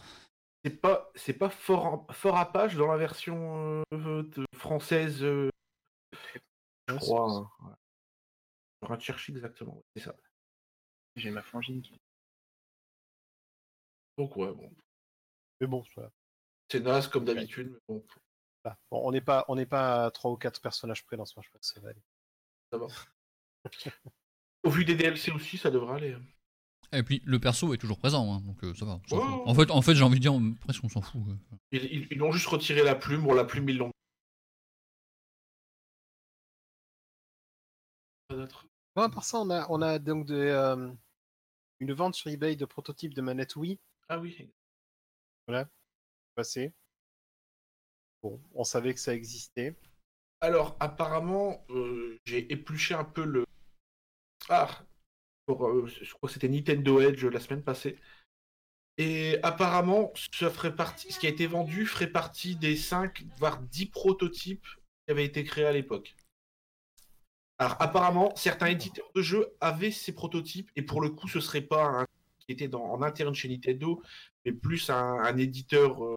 C'est pas, c'est pas fort, fort Apache dans la version euh, de- française, euh, je crois. hein. Ouais. Je vais chercher exactement, c'est ça. J'ai ma frangine qui. Donc ouais, bon. Mais bon, voilà. C'est naze comme d'habitude, mais bon, Voilà. Bon, on n'est pas, on n'est pas à trois ou quatre personnages près dans Smash Bros. Ça va aller. ça va. Au vu des DLC aussi, ça devrait aller. hein. Et puis, le perso est toujours présent, hein, donc euh, ça va. on. En fait, en fait j'ai envie de dire, presque on s'en fout. euh. Ils, ils- ils ont juste retiré la plume, bon la plume ils l'ont. Bon, à part ça, on a, on a donc des, euh, une vente sur eBay de prototypes de manettes Wii Ah oui. passé. Bon, on savait que ça existait. Alors apparemment, euh, j'ai épluché un peu le. Ah, pour, euh, je crois que c'était Nintendo Edge la semaine passée. Et apparemment, ferait partie, ce qui a été vendu ferait partie des 5 voire 10 prototypes qui avaient été créés à l'époque. Alors apparemment, certains éditeurs de jeux avaient ces prototypes et pour le coup, ce serait pas un qui était dans- en interne chez Nintendo, mais plus un, un éditeur euh,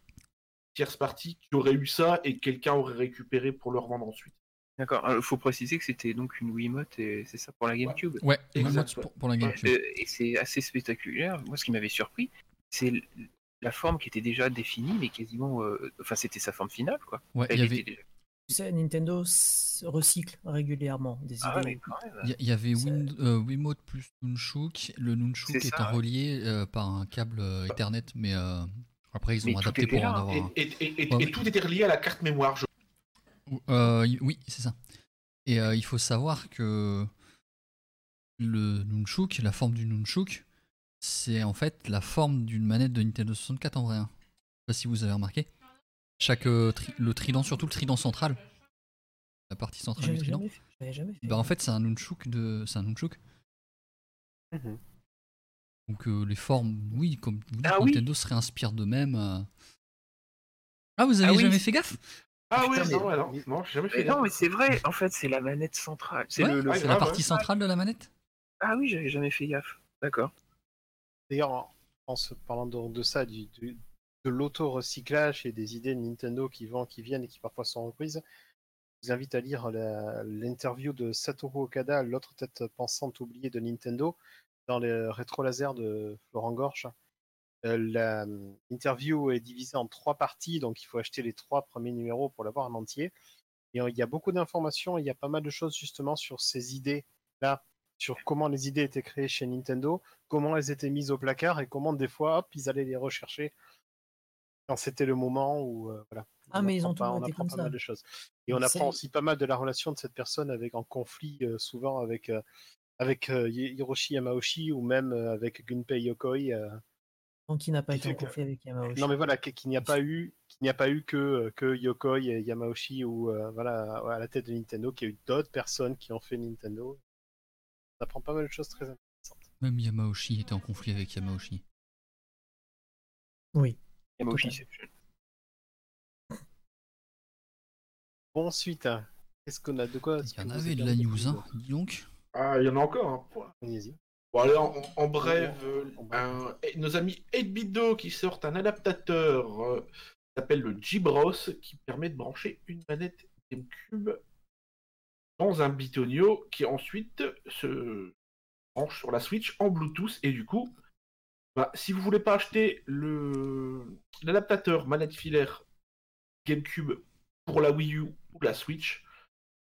tierce partie qui aurait eu ça et quelqu'un aurait récupéré pour le revendre ensuite. D'accord. Il faut préciser que c'était donc une Wiimote et c'est ça pour la GameCube. Ouais, moi, ouais. pour, pour la GameCube. Euh, et c'est assez spectaculaire. Moi, ce qui m'avait surpris, c'est la forme qui était déjà définie, mais quasiment. euh, Enfin, c'était sa forme finale, quoi. Ouais, il Elle y avait, était déjà- Tu sais, Nintendo recycle régulièrement des Ah, idées. il y avait euh, Wiimote plus Nunchuk. Le Nunchuk C'est ça, étant ouais. relié euh, par un câble euh, Ethernet, mais euh, après ils ont Mais adapté pour là, en avoir Et, et- et- et- Ouais. et tout était relié à la carte mémoire. je- Euh, oui, c'est ça. Et euh, il faut savoir que le Nunchuk, la forme du Nunchuk, c'est en fait la forme d'une manette de Nintendo 64 en vrai. hein. Je sais pas si vous avez remarqué. Chaque euh, tri- le trident, surtout le trident central, la partie centrale du trident. fait- fait. Bah en fait c'est un nunchuk de c'est un nunchuk. Mhm. Donc euh, les formes, oui, comme vous dites, Ah oui. Nintendo se réinspire d'eux-mêmes. euh. Ah vous avez Ah oui. jamais fait gaffe? Ah oui, non, ouais, non, mais- non, j'ai jamais Mais fait non, gaffe. mais c'est vrai, en fait, c'est la manette centrale. C'est Ouais, le, le- ouais, C'est la grave, partie centrale de la manette Ah oui, j'avais jamais fait gaffe. D'accord. D'ailleurs, en, en se parlant de, de ça, du, du- de l'auto-recyclage et des idées de Nintendo qui vont, qui viennent et qui parfois sont reprises, je vous invite à lire l'interview de Satoru Okada, l'autre tête pensante oubliée de Nintendo, dans les rétro laser de Florent Gorge. Euh, L'interview est divisée en trois parties, donc il faut acheter les trois premiers numéros pour l'avoir en entier. Et euh, il y a beaucoup d'informations, il y a pas mal de choses justement sur ces idées-là, sur comment les idées étaient créées chez Nintendo, comment elles étaient mises au placard et comment des fois, hop, ils allaient les rechercher quand c'était le moment où euh, voilà. Ah, On mais ils ont pas- toujours on été apprend comme pas ça. mal de choses. Et on apprend aussi pas mal de la relation de cette personne avec en conflit euh, souvent avec euh, avec euh, Hi- Hiroshi Yamauchi ou même euh, avec Gunpei Yokoi. euh. Donc il n'a pas qui été en conflit avec Yamauchi. Non mais voilà, qu- qu'il n'y a pas eu qu'il n'y a pas eu que que Yokoi et Yamauchi ou euh, voilà à la tête de Nintendo, qu'il y a eu d'autres personnes qui ont fait Nintendo. On apprend pas mal de choses très intéressantes. Même Yamauchi était en conflit avec Yamauchi. Oui. Bon ensuite, hein, qu'est-ce qu'on a de quoi Il y en avait de la news, hein, dis donc. Ah, il y en a encore. hein. Allez-y. Bon, allez, en, en bref, euh, En bref. un- eh, nos amis 8BitDo qui sortent un adaptateur euh, qui s'appelle le G-Bros qui permet de brancher une manette GameCube dans un bitonio qui ensuite se branche sur la Switch en Bluetooth et du coup, bah, si vous voulez pas acheter le l'adaptateur manette filaire GameCube pour la Wii U ou la Switch,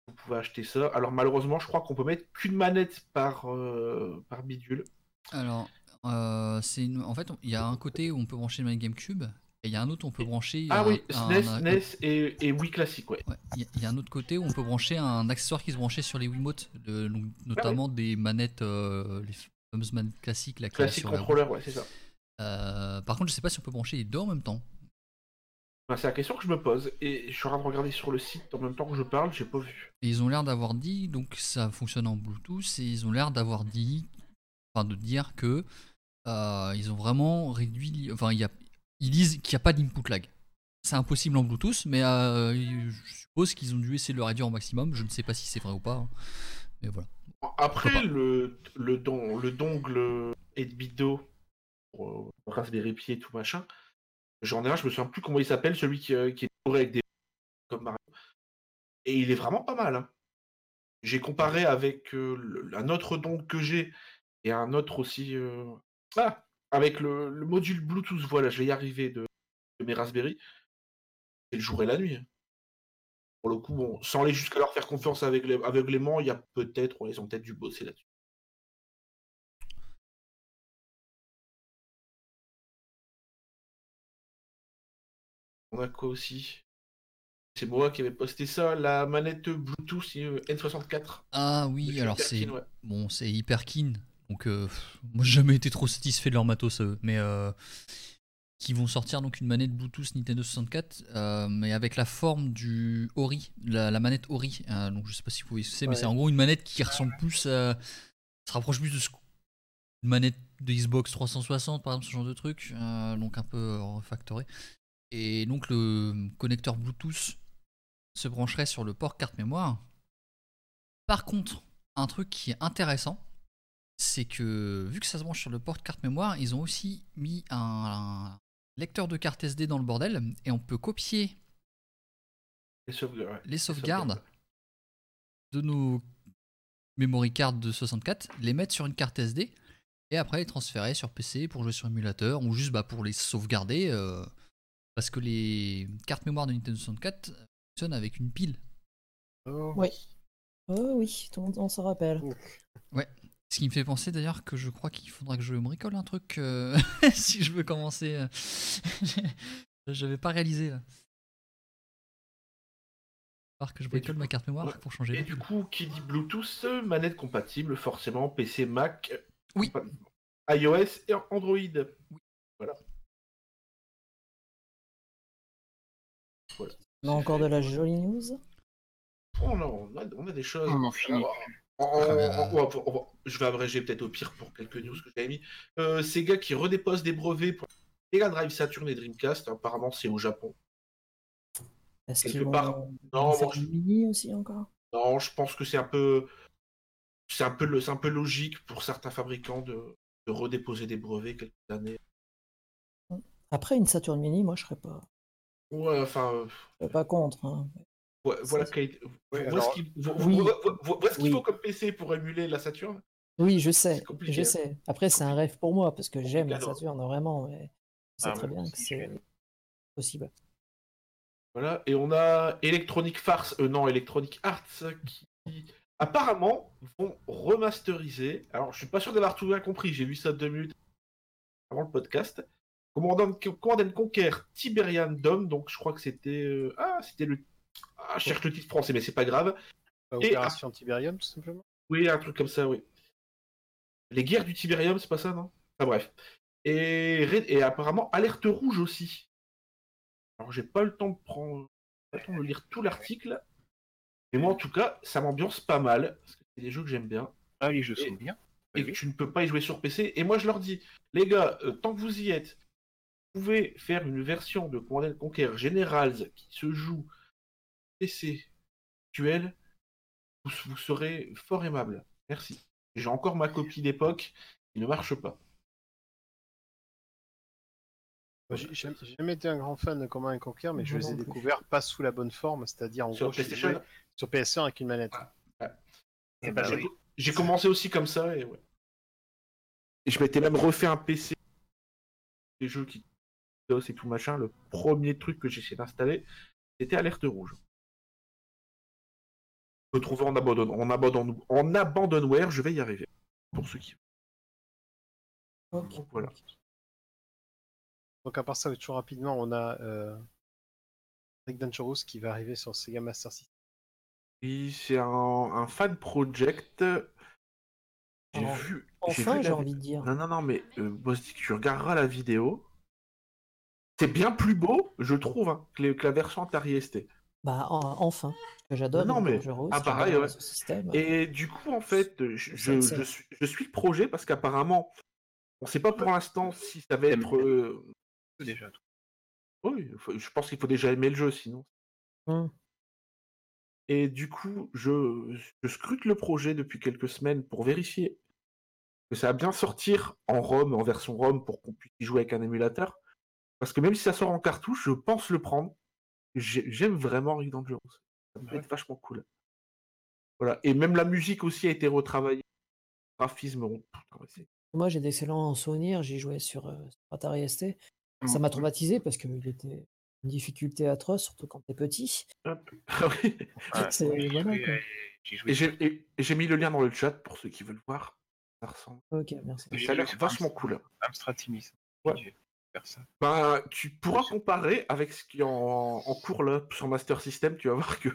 vous pouvez acheter ça. Alors malheureusement, je crois qu'on peut mettre qu'une manette par, euh, par bidule. Alors, euh, c'est une- en fait, il y a un côté où on peut brancher une manette GameCube et il y a un autre où on peut brancher. Ah un- oui, SNES, un- NES et, et Wii classique, ouais. Ouais, il y, a- il y a un autre côté où on peut brancher un accessoire qui se branchait sur les Wiimote, le- donc, notamment des manettes, euh, les a Classique la Wii. contrôleur, ouais, c'est ça. Euh, par contre, je sais pas si on peut brancher les deux en même temps. Ben, c'est la question que je me pose. Et je suis en train de regarder sur le site en même temps que je parle, j'ai pas vu. Et ils ont l'air d'avoir dit, donc ça fonctionne en Bluetooth, et ils ont l'air d'avoir dit, enfin de dire que euh, ils ont vraiment réduit, enfin il y a, ils disent qu'il n'y a pas d'input lag. C'est impossible en Bluetooth, mais euh, je suppose qu'ils ont dû essayer de le réduire au maximum. Je ne sais pas si c'est vrai ou pas, hein. mais voilà. Après, le, le, don, le dongle 8-bit-do pour euh, Raspberry Pi et tout machin, j'en ai un, je me souviens plus comment il s'appelle, celui qui, euh, qui est décoré avec des comme Mario. Et il est vraiment pas mal. hein. J'ai comparé avec euh, le- un autre dongle que j'ai et un autre aussi. Ah Avec le, le module Bluetooth, voilà, je vais y arriver de, de mes Raspberry. C'est le jour et la nuit. Pour le coup, bon, sans aller jusqu'à leur faire confiance avec les, aveuglément, il y a peut-être, ouais, ils ont peut-être dû bosser là-dessus. On a quoi aussi C'est moi qui avais posté ça, la manette Bluetooth euh, N64. Ah oui, alors c'est ouais. bon, c'est hyper keen. Donc euh, moi j'ai jamais été trop satisfait de leur matos, mais euh, qui vont sortir donc une manette Bluetooth Nintendo 64, euh, mais avec la forme du Ori, la, la manette Ori. Euh, donc je sais pas si vous voyez ce que c'est, mais c'est en gros une manette qui ressemble plus, à, se rapproche plus de ce une manette de Xbox 360 par exemple, ce genre de truc, euh, donc un peu refactoré. Et donc le connecteur Bluetooth se brancherait sur le port carte mémoire. Par contre, un truc qui est intéressant, c'est que vu que ça se branche sur le port carte mémoire, ils ont aussi mis un, un lecteur de carte SD dans le bordel et on peut copier Les sauvegardes, ouais. les sauvegardes de nos memory cards de 64, les mettre sur une carte SD et après les transférer sur PC pour jouer sur émulateur ou juste bah, pour les sauvegarder euh, parce que les cartes mémoire de Nintendo 64 fonctionnent avec une pile. Oh, Oui. Oh oui, on, on s'en rappelle. Ce qui me fait penser d'ailleurs que je crois qu'il faudra que je me bricole un truc euh, si je veux commencer. euh. J'avais pas réalisé là. Alors que je bricole ma carte mémoire ouais. pour changer. Et du coup, qui dit Bluetooth, euh, manette compatible, forcément PC, Mac, Oui. iOS et Android. Voilà. Voilà. On a encore de la jolie news? Oh non, on a, on a des choses. On en finit Alors, je vais abréger peut-être au pire pour quelques news que j'avais mis. Euh, Sega qui redépose des brevets pour Mega Drive Saturn et Dreamcast. Apparemment, c'est au Japon. Est-ce qu'ils vont part. Non, je- aussi encore? Non, je pense que c'est un peu, c'est un peu, le- c'est un peu logique pour certains fabricants de, de redéposer des brevets quelques années. Après une Saturn Mini, moi je serais pas, Ouais, enfin, euh, je serais pas contre. hein. Voilà, ce qu'il Oui. faut comme PC pour émuler la Saturn. Oui, je sais, C'est je hein. sais. Après, c'est un rêve pour moi parce que j'aime la cadeau. Saturn vraiment. Mais je sais Ah, très bien que c'est possible. Voilà, et on a Electronic Farce, euh, non, Electronic Arts, qui apparemment vont remasteriser. Alors, je suis pas sûr d'avoir tout bien compris, j'ai vu ça deux minutes avant le podcast. Command and, Command and Conquer Tiberian Dome, donc je crois que c'était. euh, Ah, c'était le. Ah, je cherche le titre français, mais c'est pas grave. Et- Opération Tiberium, tout simplement. Oui, un truc comme ça, oui. Les guerres du Tiberium, c'est pas ça, non? Enfin bref. Et, et apparemment, Alerte Rouge aussi. Alors, j'ai pas le temps de prendre. pas le temps de lire tout l'article. Mais moi, en tout cas, ça m'ambiance pas mal. Parce que c'est des jeux que j'aime bien. Ah, les jeux sont bien. Et que tu ne peux pas y jouer sur PC. Et moi, je leur dis, les gars, euh, tant que vous y êtes, vous pouvez faire une version de Command and Conquer Generals qui se joue PC actuel. Vous, vous serez fort aimable. Merci. J'ai encore ma copie d'époque qui ne marche pas. J'ai jamais été un grand fan de Command and Conquer, mais je les ai découverts pas sous la bonne forme, c'est-à-dire en Sur gros, PlayStation sur PS1 avec une manette. Eh ben J'ai oui. j'ai commencé aussi comme ça et ouais. Et je m'étais même refait un PC. Des jeux qui DOS et tout machin. Le premier truc que j'ai essayé d'installer, c'était Alerte Rouge. Je me trouvais en, abandon, en, abandon, en abandonware, je vais y arriver. Pour ceux qui. Donc, voilà. Donc à part ça, toujours rapidement, on a euh, Rick Dangerous qui va arriver sur Sega Master System. Et c'est un, un fan project. J'ai Oh, vu. Enfin, j'ai la- envie de dire. Non, non, non, mais euh, Bostic, tu regarderas la vidéo. C'est bien plus beau, je trouve, hein, que, les- que la version Atari ST. Bah, en- enfin, que j'adore. Non, mais- Dangerous, ah, pareil, ouais. ce système. Et du coup, en fait, je, suis, je suis le projet parce qu'apparemment, on ne sait pas pour l'instant si ça va être. euh, Déjà. Oui, je pense qu'il faut déjà aimer le jeu sinon. Hum. Et du coup, je, je scrute le projet depuis quelques semaines pour vérifier que ça va bien sortir en ROM, en version ROM, pour qu'on puisse y jouer avec un émulateur. Parce que même si ça sort en cartouche, je pense le prendre. J'ai- J'aime vraiment Rick Dangerous. Ça peut Ouais. être vachement cool. Voilà. Et même la musique aussi a été retravaillée. Le graphisme, on- Moi, j'ai d'excellents souvenirs. J'y jouais sur, euh, sur Atari ST. Ça m'a traumatisé parce qu'il était une difficulté atroce, surtout quand t'es petit. J'ai joué j'ai j'ai mis le lien dans le chat pour ceux qui veulent voir. Ça ressemble. Ok, merci. J'ai Ça a l'air joué vachement cool. Amstrad Timis. Ouais. Ben, tu pourras comparer avec ce qui est en, en cours là sur Master System. Tu vas voir que.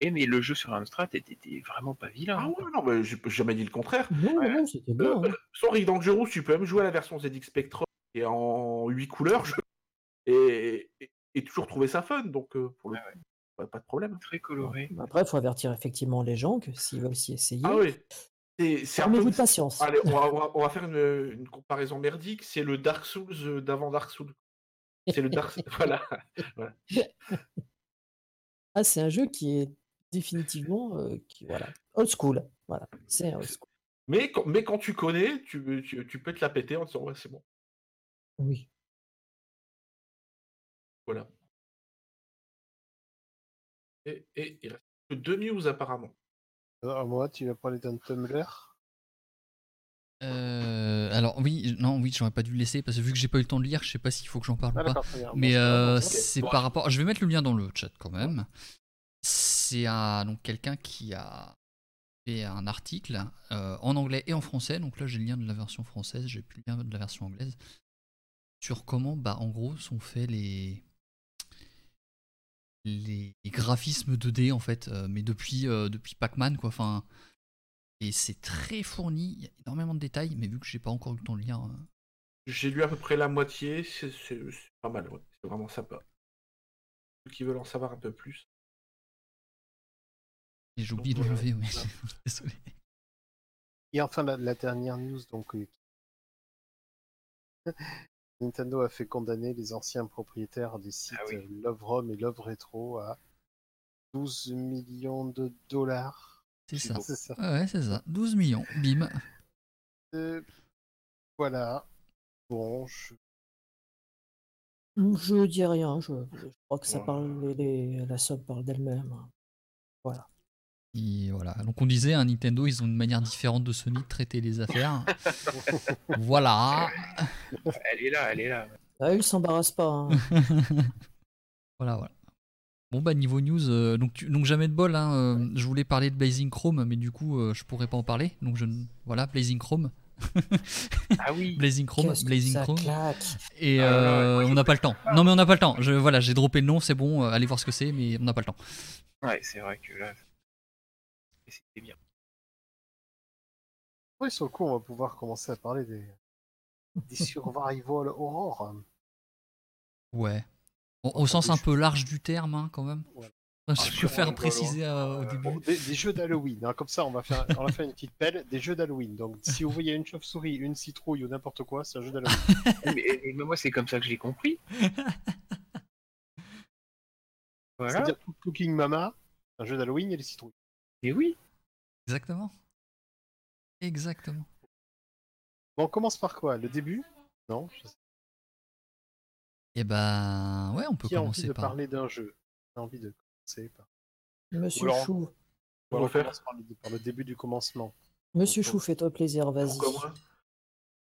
Eh, mais le jeu sur Amstrad était, était vraiment pas vilain. Ah hein. ouais, non, mais j'ai jamais dit le contraire. Non, Ouais. non, c'était bien. Euh, hein. Rick Dangerous, tu peux même jouer à la version ZX Spectrum et en 8 couleurs je- et, et, et toujours trouver ça fun. Donc, euh, pour le ouais. pas, pas de problème. Très coloré. Après, il faut avertir effectivement les gens que s'ils veulent s'y essayer, Ah oui. C'est un peu. de patience. Allez, on va, on va- on va faire une, une comparaison merdique. C'est le Dark Souls euh, d'avant Dark Souls. C'est le Dark. voilà. Ah, c'est un jeu qui est définitivement euh, qui, voilà, old school. Voilà, c'est old school. Mais quand, mais quand tu connais, tu, tu, tu peux te la péter en disant ouais, c'est bon. Oui. Voilà. Et, et il reste que deux news apparemment. Alors moi, tu vas parler d'un Tumblr? Euh, alors oui, non, oui, j'aurais pas dû le laisser parce que vu que j'ai pas eu le temps de lire, je sais pas s'il faut que j'en parle Ah, ou pas. très bien. Mais Bon, euh, c'est par rapport. Je vais mettre le lien dans le chat quand même. C'est un donc quelqu'un qui a fait un article euh, en anglais et en français. Donc là, j'ai le lien de la version française, j'ai plus le lien de la version anglaise sur comment, bah, en gros, sont faits les les graphismes 2D en fait, euh, mais depuis euh, depuis Pac-Man quoi. Enfin, et c'est très fourni. Il y a énormément de détails, mais vu que j'ai pas encore eu le temps de lire. euh, J'ai lu à peu près la moitié, c'est c'est- c'est pas mal, ouais. c'est vraiment sympa. Ceux qui veulent en savoir un peu plus. Et j'ai oublié de l'enlever, oui. Désolé. Et enfin, la, la dernière news, donc. euh, Nintendo a fait condamner les anciens propriétaires des sites Ah oui. euh, Love Rom et Love Retro à 12 millions de dollars. C'est ça. C'est ça. Ouais, c'est ça. 12 millions, bim. Euh, voilà. Bon, je... Je dis rien, je, je crois que ça Ouais. parle, les- les- la somme parle d'elle-même. Et voilà. Donc on disait, un Nintendo, ils ont une manière différente de Sony de traiter les affaires. voilà. Elle est là, elle est là. Ah, ils s'embarrassent pas. hein. voilà, voilà. Bon bah niveau news, euh, donc, tu- donc jamais de bol. Hein, euh, je voulais parler de Blazing Chrome, mais du coup euh, je pourrais pas en parler. Donc je voilà Blazing Chrome, Ah oui. Blazing Chrome, Blazing ça Chrome. claque. Et Ah, ouais, euh, on n'a pas le temps. Non mais on n'a pas le temps. Je voilà, j'ai droppé le nom, c'est bon. euh, allez voir ce que c'est, mais on n'a pas le temps. Ouais, c'est vrai que là. Et C'était bien. Oui, sur le coup, on va pouvoir commencer à parler des, des survival horror. Ouais. Au, au sens un peu large du terme, hein, quand même. Voilà. Je Ah, préfère préciser euh, au début. Bon, des, des jeux d'Halloween, hein, comme ça on va, faire, on va faire une petite pelle, des jeux d'Halloween. Donc si vous voyez une chauve-souris, une citrouille ou n'importe quoi, c'est un jeu d'Halloween. mais, mais moi, c'est comme ça que je l'ai compris. Voilà. C'est-à-dire tout Cooking Mama, un jeu d'Halloween, a les citrouilles. Et oui. Exactement. Exactement. Bon, on commence par quoi? Le début? Non je sais. Et ben ouais, on peut Qui a envie commencer de par. parler d'un jeu? Qui a envie de commencer par... Monsieur alors- Chou, Ou alors on refaire commence par le, par le début du commencement. Monsieur Chou, fais-toi plaisir, vas-y. Pourquoi moi?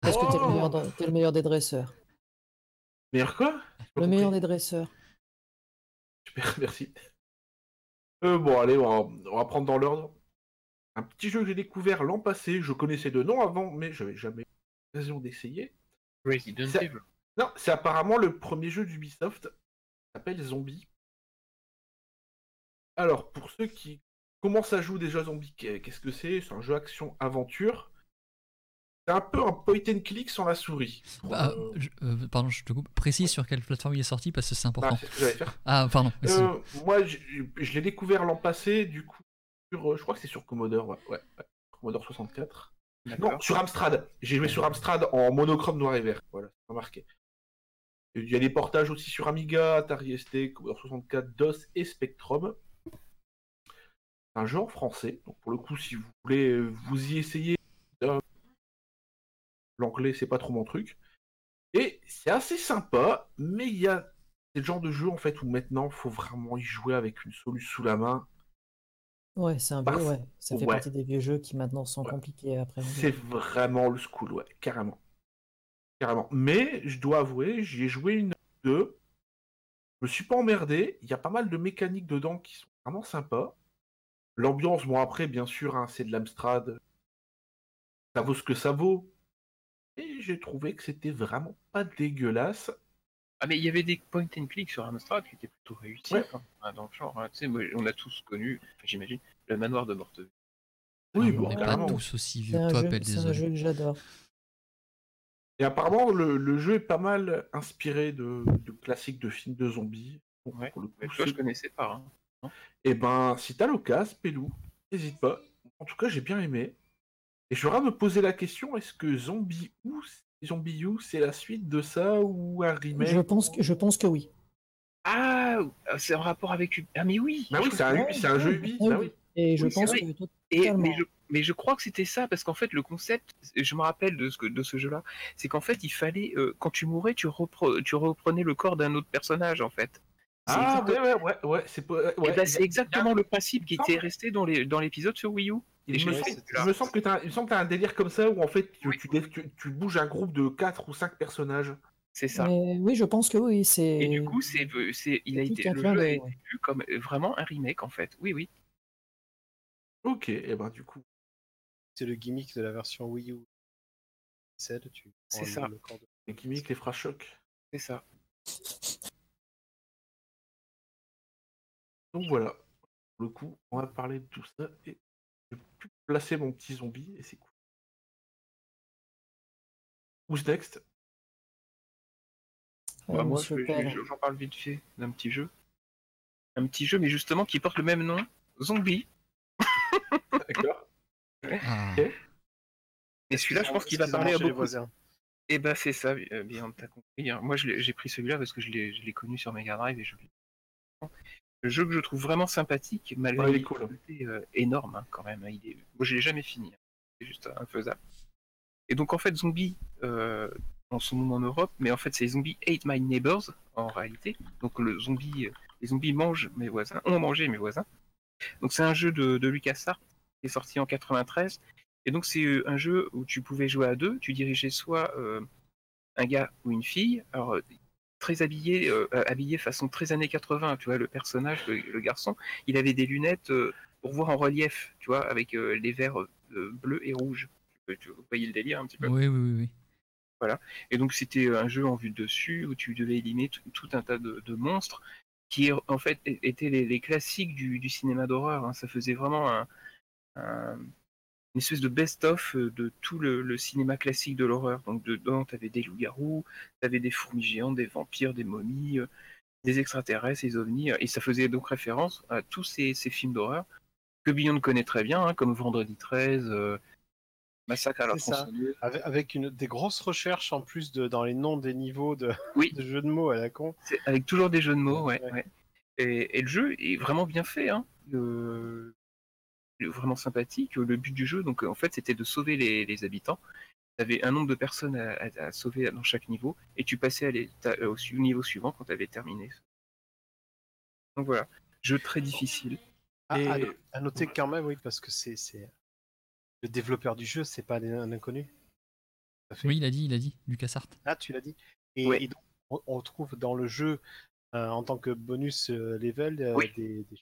Parce que t'es le, Oh meilleur dans- t'es le meilleur des dresseurs. Meilleur quoi? J'ai pas Le meilleur des dresseurs. Super, merci. Euh, bon, allez, on va, on va prendre dans l'ordre. Un petit jeu que j'ai découvert l'an passé, je connaissais de nom avant, mais je n'avais jamais eu l'occasion d'essayer. Resident Ça- Evil. Non, c'est apparemment le premier jeu d'Ubisoft. Il s'appelle Zombie. Alors, pour ceux qui comment ça joue déjà Zombie qu'est- Qu'est-ce que c'est? C'est un jeu action-aventure. C'est un peu un point and click sans la souris. Bah, Euh, je- euh, pardon, je te coupe. Précise sur quelle plateforme il est sorti parce que c'est bah, important. ce que faire. Ah, pardon. Euh, moi, je, je l'ai découvert l'an passé, du coup, sur, euh, je crois que c'est sur Commodore, ouais, ouais, ouais, Commodore 64. Non, sur Amstrad. J'ai joué sur Amstrad en monochrome noir et vert. Voilà, c'est remarqué. Il y a des portages aussi sur Amiga, Atari ST, Commodore 64, DOS et Spectrum. C'est un jeu en français. Donc pour le coup, si vous voulez vous y essayer, l'anglais c'est pas trop mon truc. Et c'est assez sympa, mais il y a c'est le genre de jeu en fait où maintenant il faut vraiment y jouer avec une solution sous la main. Ouais, c'est un vieux, Parce- ouais. Ça fait ouais. partie des vieux jeux qui maintenant sont Ouais. compliqués appréhender. C'est vraiment le school, ouais, carrément. Carrément. Mais je dois avouer, j'y ai joué une deux. Je me suis pas emmerdé. Il y a pas mal de mécaniques dedans qui sont vraiment sympas. L'ambiance, bon après, bien sûr, hein, c'est de l'Amstrad. Ça vaut ce que ça vaut. Et j'ai trouvé que c'était vraiment pas dégueulasse. Ah, mais il y avait des point and click sur Amstrad qui étaient plutôt réussis Ouais. hein, hein, dans le genre. hein. Tu sais, on a tous connu, j'imagine, le manoir de Morteville. Oui, on bon, n'est pas tous aussi C'est vieux que toi, jeu, Pelle, c'est un désolé. jeu que j'adore. Et apparemment, le, le jeu est pas mal inspiré de, de classiques de films de zombies. Bon, Ouais. pour le coup, Mais toi, ceux- je connaissais pas. hein. Eh ben, si t'as l'occasion, Pelou, n'hésite pas. En tout cas, j'ai bien aimé. Et je voudrais me poser la question est-ce que Zombie U, Zombie U, c'est la suite de ça ou un remake Je pense que, je pense que oui. Ah, c'est en rapport avec. Ah, mais oui Bah oui, c'est un, c'est un jeu Ubi. bah oui. Et je Oui, pense que Et, mais, je, mais je crois que c'était ça, parce qu'en fait, le concept, je me rappelle de ce, que- de ce jeu-là, c'est qu'en fait, il fallait, euh, quand tu mourais, tu, repre- tu reprenais le corps d'un autre personnage, en fait. Ah, exact- ouais, ouais, ouais, ouais, c'est pas. Eh ouais, ben, exactement le principe qui était resté dans l'épisode sur Wii U. Il, me, semble, celui-là. il me semble que t'as, il me semble que t'as un délire comme ça où en fait tu, Oui. tu, dé- tu- tu bouges un groupe de 4 ou 5 personnages. C'est ça. Mais oui, je pense que oui, c'est. Et du coup, c'est, c'est, il a été, le a vu comme euh, vraiment un remake en fait. Oui, oui. Ok, et ben du coup. C'est le gimmick de la version Wii U. C'est tu ça. le corps de- Les gimmicks, les phrases choc. C'est ça. Donc voilà. Pour le coup, on va parler de tout ça et je vais plus placer mon petit zombie et c'est cool. Who's next Euh, Bah, moi, j'en parle vite fait d'un petit jeu. Un petit jeu, mais justement qui porte le même nom, Zombie. D'accord. Ah. Et celui-là, je pense qu'il va parler à beaucoup. voisins. Et bah c'est ça, euh, bien t'as compris. hein. Moi je l'ai- j'ai pris celui-là parce que je l'ai je l'ai connu sur Mega Drive et je l'ai- Le jeu que je trouve vraiment sympathique, malgré Ouais, les cool. euh, énormes hein, quand même. hein. Il est... Moi je l'ai jamais fini, hein. c'est juste infaisable. Et donc en fait Zombie, euh, en son nom en Europe, mais en fait c'est Zombie Ate My Neighbors en réalité. Donc le zombie, euh, les zombies mangent mes voisins, ont mangé mes voisins. Donc c'est un jeu de, de LucasArts qui est sorti en 93 et donc c'est euh, un jeu où tu pouvais jouer à deux, tu dirigeais soit euh, un gars ou une fille, alors très habillé, euh, habillé façon très années 80, tu vois, le personnage, le, le garçon, il avait des lunettes euh, pour voir en relief, tu vois, avec euh, les verres euh, bleus et rouges. Tu, tu voyez le délire un petit peu. Oui, oui, oui, oui. Et donc c'était un jeu en vue de dessus où tu devais éliminer tout, tout un tas de, de monstres qui en fait étaient les, les classiques du, du cinéma d'horreur. hein. Ça faisait vraiment un- un- une espèce de best-of euh, de tout le, le cinéma classique de l'horreur. Donc dedans, tu avais des loups-garous, tu avais des fourmis géantes, des vampires, des momies, euh, des extraterrestres, des ovnis. euh, Et ça faisait donc référence à tous ces, ces films d'horreur que Beyond connaît très bien, hein, comme Vendredi 13, euh, Massacre à la tronçonneuse. Avec, avec une, des grosses recherches en plus de, dans les noms des niveaux de, Oui. de jeux de mots à la con. Avec toujours des jeux de mots, ouais. Ouais. ouais. Et, et le jeu est vraiment bien fait, hein. Vraiment sympathique. Le but du jeu, donc en fait, c'était de sauver les, les habitants. Tu avais un nombre de personnes à, à- à sauver dans chaque niveau, et tu passais à l'éta- au niveau suivant quand tu avais terminé. Donc voilà, jeu très difficile. Ah, Et- à, no- à noter quand même, oui, parce que c'est le développeur du jeu, c'est pas un inconnu. Oui, il a dit, il a dit, LucasArts. Ah, tu l'as dit. Et, Ouais. et donc, on, retrouve dans le jeu, euh, en tant que bonus euh, level, euh, Oui. des, des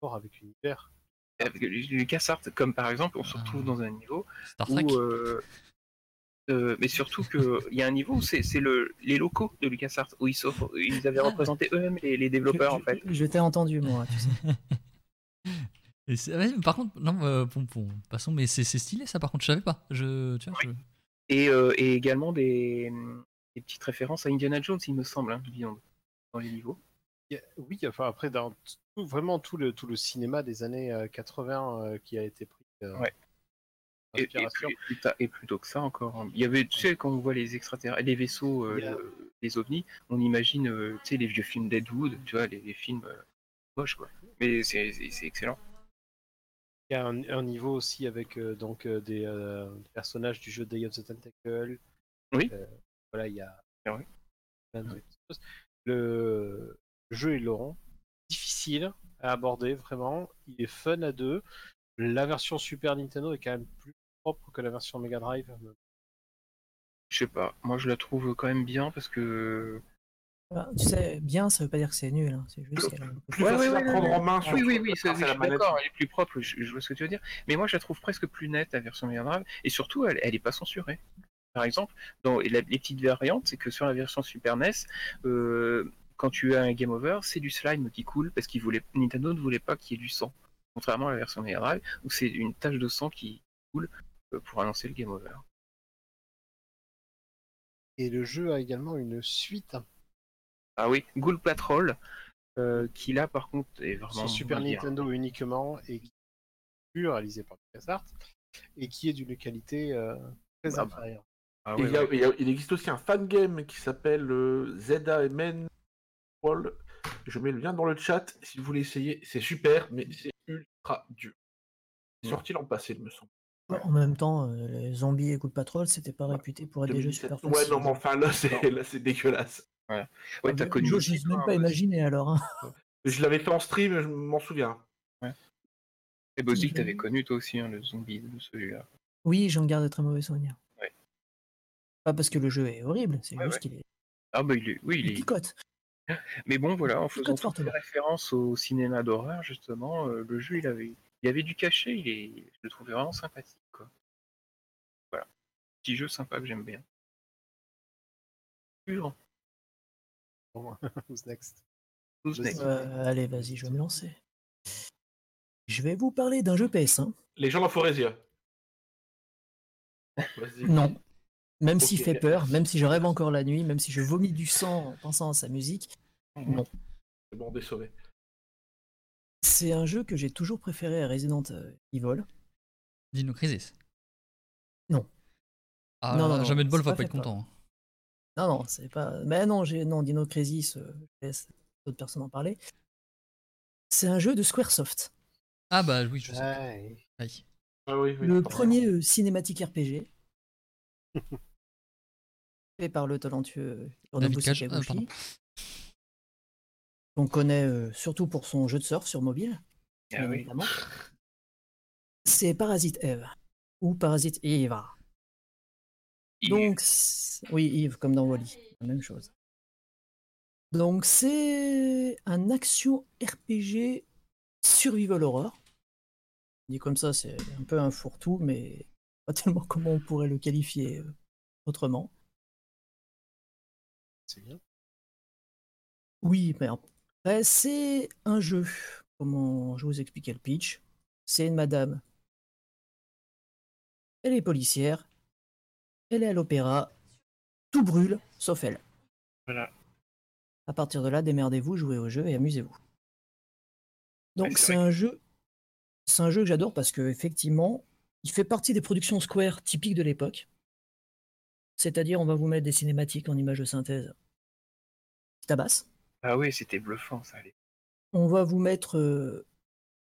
forts avec l'univers. Avec LucasArts, comme par exemple, on se retrouve Ah. dans un niveau Star Trek. où. euh, euh, mais surtout qu'il y a un niveau où c'est le, les locaux de LucasArts, où ils, sont- ils avaient représenté eux-mêmes les, les développeurs en Je- fait. je- Je t'ai entendu, moi, tu sais. Et c'est- ouais, mais par contre, non, euh, bon, bon, passons, mais c'est stylé ça. Par contre, je savais pas. Je, tu vois, je- Et, euh, et également des, des petites références à Indiana Jones, il me semble, hein, dans les niveaux. A- Oui, enfin après, dans tout- vraiment tout le, tout le cinéma des années euh, 80 euh, qui a été pris. euh, Ouais. Et, et plus- et que ça encore, hein. il y avait, tu sais, quand on voit les extraterrestres, les vaisseaux, euh, le- les ovnis, on imagine, euh, tu sais, les vieux films Deadwood, tu vois, les, les films euh, moches, quoi. Mais c'est excellent. Il y a un, un niveau aussi avec euh, donc euh, des, euh, personnages du jeu Day of the Tentacle. Oui. Euh, voilà, il y a Ah petites choses. Le jeu est long, à aborder vraiment. Il est fun à deux. La version Super Nintendo est quand même plus propre que la version Mega Drive. Je sais pas, moi je la trouve quand même bien parce que. Ah, Tu sais, bien, ça veut pas dire que c'est nul. hein, C'est juste Plus Ouais, facile ouais, à ouais, prendre en main. Oui, oui, oui, à je la suis manette. d'accord, elle est plus propre, je, je vois ce que tu veux dire. Mais moi, je la trouve presque plus nette, la version Mega Drive, et surtout, elle, elle est pas censurée. Par exemple, dans la- les petites variantes, c'est que sur la version Super NES, euh, quand tu as un game over, c'est du slime qui coule parce qu'il voulait, Nintendo ne voulait pas qu'il y ait du sang. Contrairement à la version Mega Drive, où c'est une tache de sang qui coule euh, pour annoncer le game over. Et le jeu a également une suite Ah oui, Ghoul Patrol, euh, qui là par contre est vraiment. sur Super dire, Nintendo uniquement et qui est réalisé par LucasArts et qui est d'une qualité euh, très Bah, bah. inférieure. ah ouais, il, y a- ouais. il y a- il existe aussi un fan game qui s'appelle euh, Zelda Je mets le lien dans le chat si vous voulez essayer. C'est super, mais c'est ultra dur. C'est sorti l'an passé, il me semble. En même temps, euh, les zombies et Coup de Patrol, c'était pas réputé pour être des jeux 2017. super Ouais, non, mais enfin là, c'est là, c'est dégueulasse. Ouais, Ah, t'as mais connu Je n'ose même pas imaginer alors. hein. Je l'avais fait en stream, je m'en souviens. Et Mhm. t'avais connu toi aussi hein, le zombie de celui-là. Oui, j'en garde de très mauvais souvenirs. Ouais. Pas parce que le jeu est horrible, c'est Ouais, juste ouais. qu'il est... Ah bah il est, oui, il il est. picote. Mais bon voilà, en faisant toutes les références au cinéma d'horreur justement, euh, le jeu il avait, il avait du cachet, il est, je le trouvais vraiment sympathique quoi. Voilà, petit jeu sympa que j'aime bien. Suivant. Bon, who's next? Who's Vas-y. next? Euh, allez, vas-y, je vais me lancer. Je vais vous parler d'un jeu PS1. Les gens de la Forésia. Vas-y. Non. Même s'il fait peur, même si je rêve encore la nuit, même si je vomis du sang en pensant à sa musique, non. C'est bon, désolé. C'est un jeu que j'ai toujours préféré à Resident Evil. Dino Crisis. Non. Ah, Non, là, non, non, jamais de bol va pas être content. hein. Non, non, c'est pas. Mais non, j'ai non Dino Crisis, euh, je laisse d'autres personnes en parler. C'est un jeu de Squaresoft. Ah bah oui, je sais. Aïe. Ah oui, oui. Le premier euh, cinématique RPG. fait par le talentueux David Cage. Ah, pardon. qu'on connaît euh, surtout pour son jeu de surf sur mobile, Ah oui. C'est Parasite Eve ou Parasite Eva. Il- Donc, oui, Yves, comme dans Wally, la même chose. Donc, c'est un action RPG survival horror. Dit comme ça, c'est un peu un fourre-tout, mais pas tellement comment on pourrait le qualifier euh, autrement. C'est bien. Oui, mais après, c'est un jeu. Comment je vous expliquer le pitch? C'est une madame. Elle est policière. Elle est à l'opéra. Tout brûle, sauf elle. Voilà. À partir de là, démerdez-vous, jouez au jeu et amusez-vous. Donc Ouais, c'est un jeu, c'est un jeu que j'adore parce que effectivement, il fait partie des productions Square typiques de l'époque. C'est-à-dire, on va vous mettre des cinématiques en images de synthèse qui tabassent. Ah oui, c'était bluffant ça. allait. On va vous mettre euh,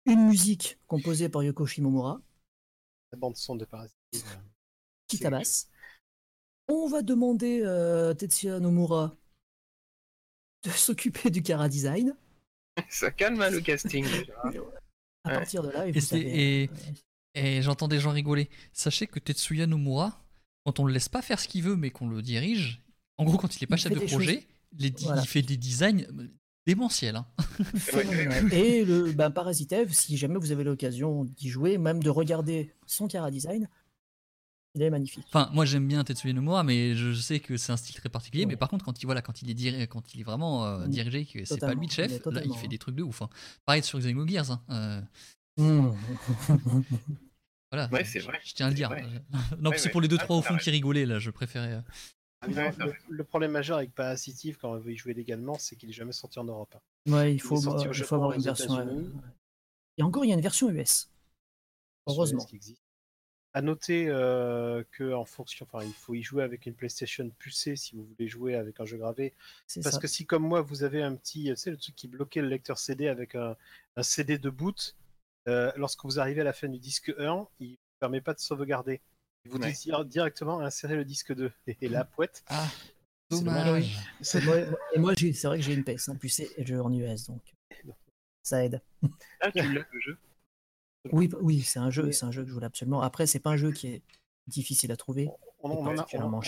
une musique composée par Yoko Shimomura La bande son de Parasite. euh, qui tabasse. On va demander à Tetsuya Nomura de s'occuper du cara design. Ça calme hein, le casting déjà. À Ouais. partir de là, et Et et- euh, Et j'entends des gens rigoler. Sachez que Tetsuya Nomura, quand on le laisse pas faire ce qu'il veut, mais qu'on le dirige, en gros, quand il est pas Il chef de projet, les Voilà. il fait des designs euh, démentiels. hein. Et le ben, Parasite Eve, si jamais vous avez l'occasion d'y jouer, même de regarder son cara design, il est magnifique. Enfin, moi j'aime bien Tetsuya Nomura, mais je sais que c'est un style très particulier. Ouais. Mais par contre, quand il, voilà, quand il est, diri- quand il est vraiment euh, Mm. dirigé, que c'est pas lui le chef, Mais là il fait hein. des trucs de ouf. hein. Pareil sur Xenogears. Hein. euh, Mmh. voilà, Ouais, je- c'est vrai. Je tiens à le C'est dire. vrai. non, Ouais, c'est ouais. pour les deux Ah, trois au fond qui rigolaient là. Je préférais. euh, Ah, non, le, le problème majeur avec Parasitive quand on veut y jouer légalement, c'est qu'il est jamais sorti en Europe. hein. Ouais, il faut, euh, il faut avoir une version. Euh, Et encore, il y a une version US. Heureusement. Existe. À noter euh, que en fonction, enfin, il faut y jouer avec une PlayStation poussée si vous voulez jouer avec un jeu gravé. C'est Parce ça. que si comme moi vous avez un petit, tu sais, le truc qui bloquait le lecteur CD avec un, un CD de boot, euh, lorsque vous arrivez à la fin du disque 1, il ne permet pas de sauvegarder. Il vous Ouais. dit dire- directement insérer le disque 2. Et la poète, Ah, C'est dommage. dommage. C'est- moi- et moi, c'est vrai que j'ai une PS1 plus et le jeu en US, donc ça aide. Ah, tu l'as le jeu? Oui, oui, c'est un jeu, c'est un jeu que je voulais absolument. Après, c'est pas un jeu qui est difficile à trouver. on, Et on en a, on, en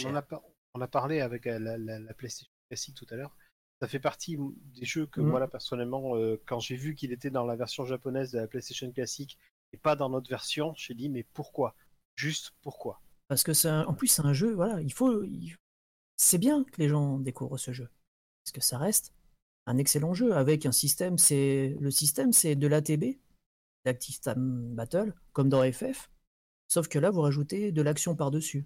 parlé avec euh, la, la- la PlayStation classique tout à l'heure. Ça fait partie des jeux que Mhm. moi, là, personnellement, euh, quand j'ai vu qu'il était dans la version japonaise de la PlayStation classique et pas dans notre version, j'ai dit, mais pourquoi? Juste pourquoi? Parce que c'est un- en plus, c'est un jeu, voilà, il faut. il- C'est bien que les gens découvrent ce jeu. Parce que ça reste un excellent jeu avec un système. C'est Le système, c'est de l'ATB, l'Active Time Battle, comme dans FF. Sauf que là, vous rajoutez de l'action par-dessus.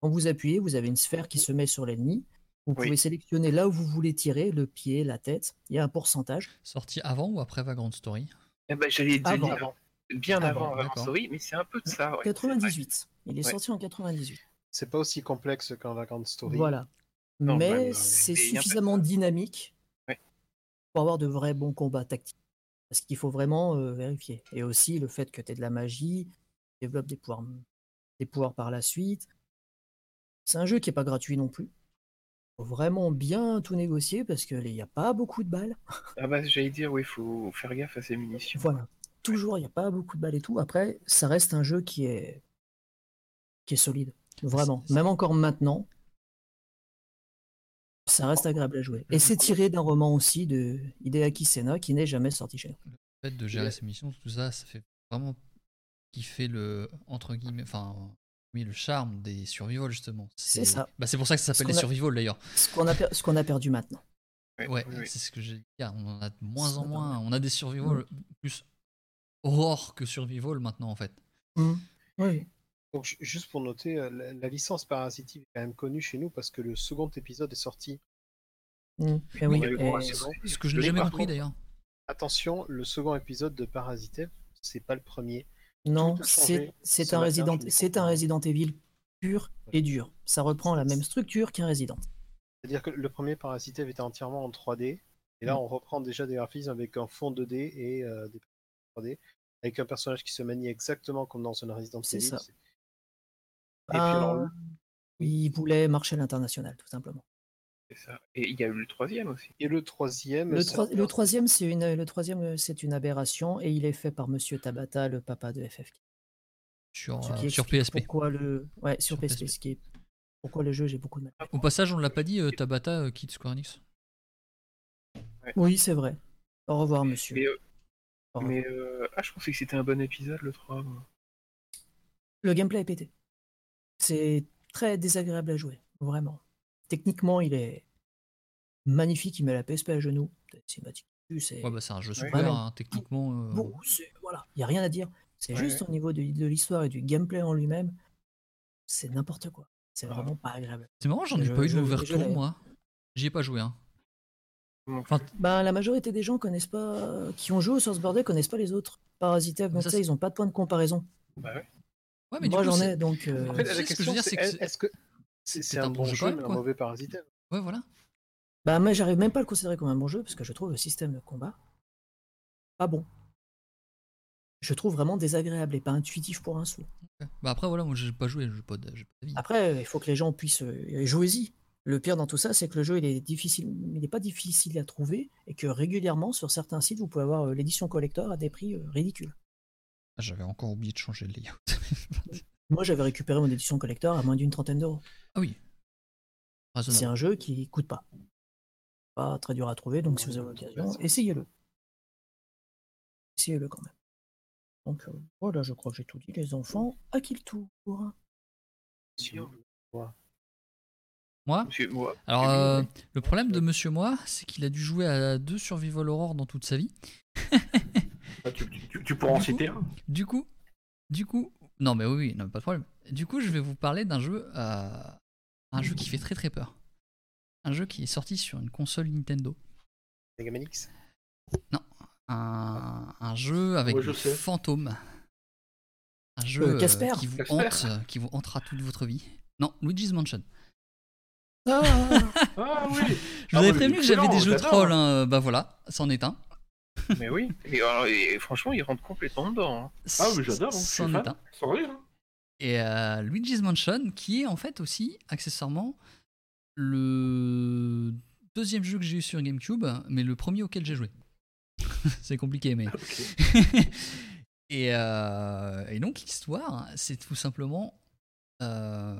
Quand vous appuyez, vous avez une sphère qui se met sur l'ennemi. Vous Oui. pouvez sélectionner là où vous voulez tirer, le pied, la tête. Il y a un pourcentage. Sorti avant ou après Vagrant Story? Eh ben, J'allais te Avant. dire bien Avant, avant, avant d'accord. Story, mais c'est un peu de ça. ouais, 98. Il est Ouais. sorti en 98. C'est pas aussi complexe qu'un Vagrant Story. Voilà. Non, Mais bah, c'est suffisamment dynamique Ouais. pour avoir de vrais bons combats tactiques. Parce qu'il faut vraiment euh, vérifier. Et aussi le fait que tu aies de la magie, tu développes des pouvoirs, des pouvoirs par la suite. C'est un jeu qui n'est pas gratuit non plus. Vraiment bien tout négocier parce qu'il n'y a pas beaucoup de balles. Ah bah j'allais dire, oui, faut faire gaffe à ses munitions. Voilà. toujours, il n'y a pas beaucoup de balles et tout. Après, ça reste un jeu qui est, qui est solide. Vraiment. Même encore maintenant, ça reste agréable à jouer. Et c'est tiré d'un roman aussi de Hideaki Sena qui n'est jamais sorti chez nous. Le fait de gérer ces missions, tout ça, ça fait vraiment kiffer le entre guillemets, enfin oui, le charme des survival justement. C'est ça. Bah, c'est pour ça que ça s'appelle les a- survival d'ailleurs. Ce qu'on a, per- ce qu'on a perdu maintenant. Ouais, oui, oui. c'est ce que j'ai dit. hier, On en a de moins en moins. On a des survival plus horror que survival maintenant en fait. Oui. Donc, ju- juste pour noter, euh, la, la licence parasitive est quand même connue chez nous parce que le second épisode est sorti. Mm. Mais oui. Et-. Ce que je n'ai jamais compris d'ailleurs. Attention, le second épisode de Parasitev, c'est pas le premier. Non, c'est ce un Resident, un. Resident Evil pur et dur. Ça reprend la même structure qu'un Resident. C'est-à-dire que le premier Parasitev était entièrement en 3D, et là Mm. on reprend déjà des graphismes avec un fond 2D et euh, des 3D, avec un personnage qui se manie exactement comme dans un Resident C'est Evil. ça. C'est- Et puis alors, Ah, il voulait marcher à l'international, tout simplement. C'est ça. Et il y a eu le troisième aussi. et le troisième, Le, ça- troi- le troisième, c'est une, le troisième, c'est une aberration et il est fait par Monsieur Tabata, le papa de FF. Sur, Ce euh, sur PSP. Pourquoi le, ouais, sur, Sur PSP, PSP. ce qui est- pourquoi le jeu, j'ai beaucoup de mal. Au passage, on l'a pas dit, euh, Tabata euh, quitte Square Enix. Oui, c'est vrai. Au revoir, monsieur. Mais, euh, Au revoir. mais euh, ah, je pensais que c'était un bon épisode le 3. moi. Le gameplay est pété. C'est très désagréable à jouer, vraiment. Techniquement, il est magnifique, il met la PSP à genoux. C'est Ouais, bah, c'est un jeu super, hein, techniquement. euh, bon, c'est- voilà, il n'y a rien à dire. C'est Ouais, juste au niveau de, de l'histoire et du gameplay en lui-même, c'est n'importe quoi. C'est vraiment pas agréable. C'est marrant, j'en ai Je- pas eu de moi. J'y ai pas joué, hein. Enfin, Ben, la majorité des gens connaissent pas, qui ont joué au Source Border connaissent pas les autres Parasitev, donc Ça, ils ont pas de point de comparaison. Bah ouais. ouais, mais du Moi j'en ai, donc euh, En fait, la ce que je veux question c'est- est-ce que c'est un, un bon bon jeu mais un mauvais Parasitev Ouais, voilà. bah, moi j'arrive même pas à le considérer comme un bon jeu parce que je trouve le système de combat pas bon. Je trouve vraiment désagréable et pas intuitif pour un sou. Bah après, voilà, moi j'ai pas joué, j'ai pas d'avis. Après, il faut que les gens puissent euh, jouer-y. Le pire dans tout ça, c'est que le jeu il est difficile, il n'est pas difficile à trouver et que régulièrement sur certains sites, vous pouvez avoir euh, l'édition collector à des prix euh, ridicules. Ah, J'avais encore oublié de changer le layout. Moi, j'avais récupéré mon édition collector à moins d'une trentaine d'euros. ah oui. C'est un jeu qui coûte pas. Pas très dur à trouver, donc si vous avez l'occasion, essayez-le. Essayez-le quand même. Donc euh, voilà, je crois que j'ai tout dit. Les enfants, à qui le tour? Sûr. Moi Monsieur, moi, Alors, euh, le problème de Monsieur Moi, c'est qu'il a dû jouer à deux Survival Horror dans toute sa vie. Ah, tu, tu- tu- tu pourras en citer un? Du coup, du coup, non mais oui, oui, non, pas de problème. Du coup, je vais vous parler d'un jeu, euh, un jeu qui fait très très peur. Un jeu qui est sorti sur une console Nintendo. Mega Man X? Un, un jeu avec des sais. fantômes. Un jeu Euh, euh, Casper. qui vous Casper. hante, qui vous hantera toute votre vie. Non, Luigi's Mansion. Ah Ah oui Je vous Ah avais prévenu que j'avais des jeux trolls. hein, Bah voilà, c'en est un. Mais oui. Et, et franchement, il rentre complètement dedans. hein. Ah oui, j'adore, hein, un. Sans rire. hein. Et euh, Luigi's Mansion, qui est en fait aussi, accessoirement, le deuxième jeu que j'ai eu sur GameCube, mais le premier auquel j'ai joué. c'est compliqué, mais. Et, euh, et donc, l'histoire, c'est tout simplement. euh,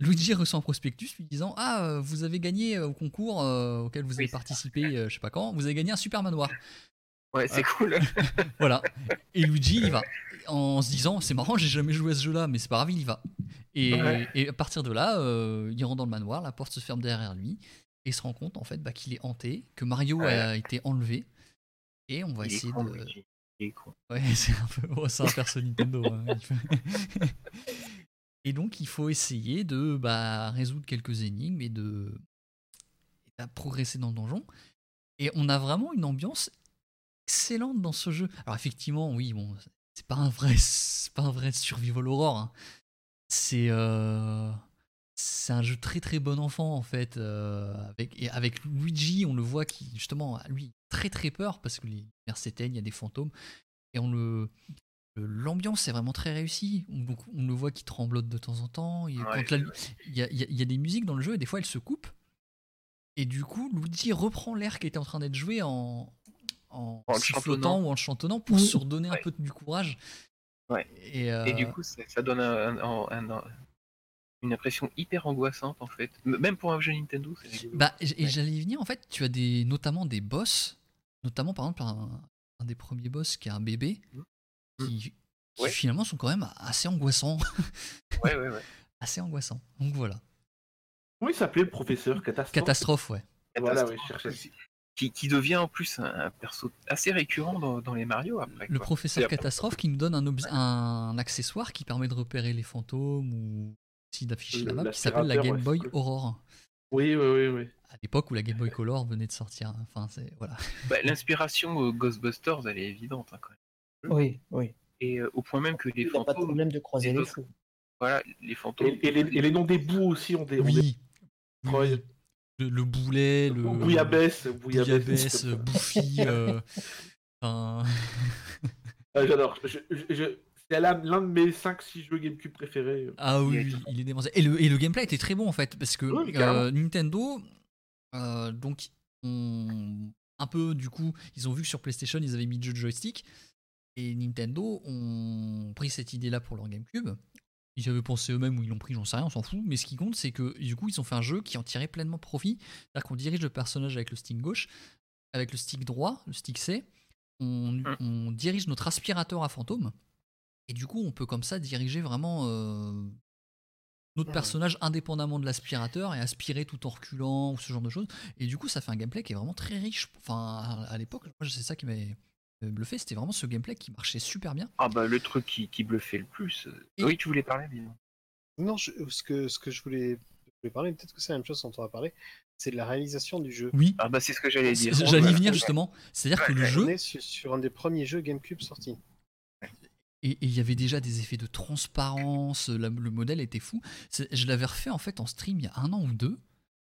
Luigi reçoit un prospectus lui disant Ah, euh, vous avez gagné euh, au concours euh, auquel vous avez Oui, participé, euh, je sais pas quand, vous avez gagné un super manoir. Ouais, c'est cool. Voilà. Et Luigi, il va. En se disant, c'est marrant, j'ai jamais joué à ce jeu-là, mais c'est pas grave, il y va. Et, Ouais. et à partir de là, euh, il rentre dans le manoir, la porte se ferme derrière lui, et il se rend compte en fait bah, qu'il est hanté, que Mario Ouais. a été enlevé. Et on va Il essayer con, de. Luigi. Il est con. Ouais, c'est un peu. oh, c'est un perso Nintendo. hein. Et donc, il faut essayer de bah, résoudre quelques énigmes et de. et de progresser dans le donjon. Et on a vraiment une ambiance excellente dans ce jeu. Alors, effectivement, oui, bon, c'est pas un vrai, c'est pas un vrai survival horror. hein. C'est. euh, C'est un jeu très très bon enfant en fait. euh, avec, et avec Luigi, on le voit qui justement, lui, très très peur parce que les lumières s'éteignent, il y a des fantômes. Et on le. le- L'ambiance est vraiment très réussie. On, donc, on le voit qui tremblote de temps en temps. Ouais, il y, a, y a des musiques dans le jeu et des fois elles se coupent. Et du coup, Luigi reprend l'air qui était en train d'être joué en, en, En sifflotant ou en chantonnant pour Oui. se redonner un peu du courage. Ouais. Et, euh, Et du coup, ça, ça donne un- un- un- un- une impression hyper angoissante en fait. Même pour un jeu Nintendo. Bah, et Ouais. j'allais y venir, en fait, tu as des, notamment des boss, notamment par exemple un, un des premiers boss qui est un bébé, Mhm. qui, qui Ouais. finalement sont quand même assez angoissants. Ouais, ouais, ouais. assez angoissants. Donc voilà. Comment il s'appelait le professeur? Catastrophe? Catastrophe, ouais. Voilà, oui, Catastrophe, je cherchais. Qui, qui devient en plus un, un perso assez récurrent dans, dans les Mario après. Le quoi. professeur Catastrophe qui nous donne un, accessoire qui permet de repérer les fantômes ou aussi d'afficher la map qui s'appelle la Game Boy. Aurore. Oui, oui, oui, oui. À l'époque où la Game Boy Color venait de sortir. Enfin, c'est voilà. Bah, L'inspiration euh, Ghostbusters, elle est évidente hein, quand même. Oui, oui. Et euh, au point même que les Il n'y a pas de fantômes, problème de croiser les les autres- fous. voilà, les fantômes. Et, et les, et les noms des bouts aussi ont des. ont des- Oui. Le, le boulet, le. Bouillabaisse, Bouillabaisse. Euh, Bouffi. euh, Ah, J'adore. Je- je- je- C'est l'un de mes 5-6 jeux GameCube préférés. Ah oui, Il est il est démentiel. Et le, et le gameplay était très bon en fait, parce que Oui, euh, Nintendo, euh, donc, un peu du coup, ils ont vu que sur PlayStation ils avaient mis le jeu de joystick, et Nintendo ont pris cette idée-là pour leur GameCube. Ils avaient pensé eux-mêmes ou ils l'ont pris, j'en sais rien, on s'en fout. Mais ce qui compte, c'est que du coup, ils ont fait un jeu qui en tirait pleinement profit. C'est-à-dire qu'on dirige le personnage avec le stick gauche, avec le stick droit, le stick C. On, on dirige notre aspirateur à fantôme. Et du coup, on peut comme ça diriger vraiment euh, notre personnage indépendamment de l'aspirateur et aspirer tout en reculant ou ce genre de choses. Et du coup, ça fait un gameplay qui est vraiment très riche. Enfin, à, à l'époque, moi, c'est ça qui m'avait bluffé. C'était vraiment ce gameplay qui marchait super bien. Ah bah le truc qui, qui bluffait le plus. euh, Et- Oui, tu voulais parler, dis Non, je- ce, que, ce que je voulais, je voulais parler, peut-être que c'est la même chose dont on va parler, c'est de la réalisation du jeu. Oui, Ah bah c'est ce que j'allais dire. j'allais y venir justement. C'est-à-dire que le ouais, jeu, On est sur, sur un des premiers jeux GameCube sortis. et il y avait déjà des effets de transparence, la- le modèle était fou. Je l'avais refait en fait en stream il y a un an ou deux.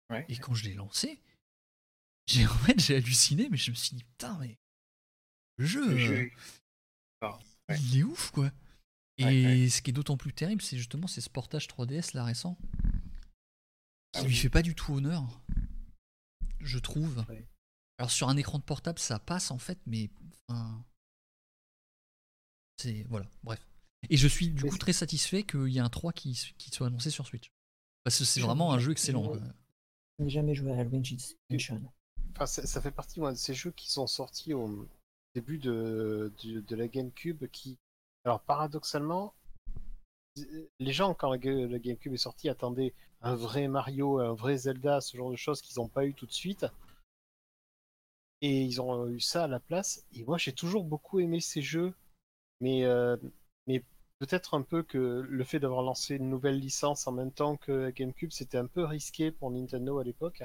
Ouais. Et quand je l'ai lancé, j'ai en fait j'ai halluciné, mais je me suis dit putain mais le jeu, Le euh, ouais. il est ouf quoi. Et Ouais, ouais. ce qui est d'autant plus terrible, c'est justement c'est ce portage 3DS là récent qui Ah lui oui. fait pas du tout honneur, je trouve. Ouais. Alors sur un écran de portable ça passe en fait, mais enfin, c'est voilà, bref. Et je suis du coup très satisfait qu'il y ait un 3 qui, qui soit annoncé sur Switch. Parce que c'est vraiment un je- jeu excellent. je- n'ai jamais joué à Luigi's Mansion. Enfin, ça, ça fait partie moi, de ces jeux qui sont sortis au début de, la GameCube qui, alors paradoxalement, les gens quand la GameCube est sortie attendaient un vrai Mario, un vrai Zelda, ce genre de choses qu'ils n'ont pas eu tout de suite. Et ils ont eu ça à la place. Et moi j'ai toujours beaucoup aimé ces jeux, mais, euh, mais peut-être un peu que le fait d'avoir lancé une nouvelle licence en même temps que la GameCube, c'était un peu risqué pour Nintendo à l'époque.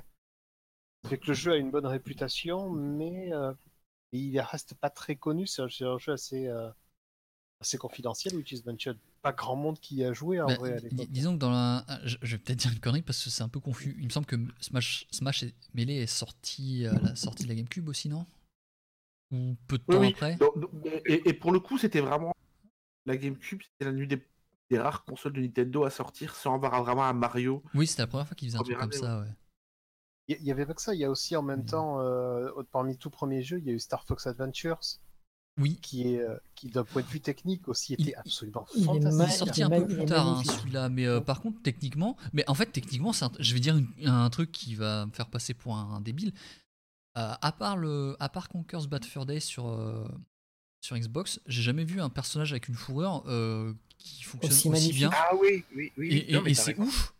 Fait que le jeu a une bonne réputation, mais euh, il reste pas très connu. C'est un, jeu assez, euh, assez confidentiel, Luigi's Mansion. Pas grand monde qui y a joué en Bah, vrai à l'époque. disons que dans la. Je, je vais peut-être dire une connerie parce que c'est un peu confus. Il me semble que Smash, Smash et Melee est sorti à la sortie de la GameCube aussi, non? Ou peu de Oui, temps oui. après? Donc- donc- et, et pour le coup, c'était vraiment. La GameCube, c'était l'une des, des rares consoles de Nintendo à sortir sans avoir vraiment un Mario. Oui, c'était la première fois qu'ils faisaient un truc comme année, ça, ouais. Il y, y avait pas que ça, il y a aussi en même temps, euh, parmi tout premiers jeux, il y a eu Star Fox Adventures, Oui, qui est, euh, qui d'un point de vue technique aussi Il- était absolument il fantastique. il est sorti un peu plus tard, hein, celui-là. Mais euh, par contre, techniquement, mais en fait, techniquement, c'est un- je vais dire une- un truc qui va me faire passer pour un, un débile. Euh, à part le, à part Conker's Bad Fur Day sur euh, sur Xbox, j'ai jamais vu un personnage avec une fourrure euh, qui fonctionne Aussi bien. Ah oui, oui, oui. Et, non, et- c'est ouf.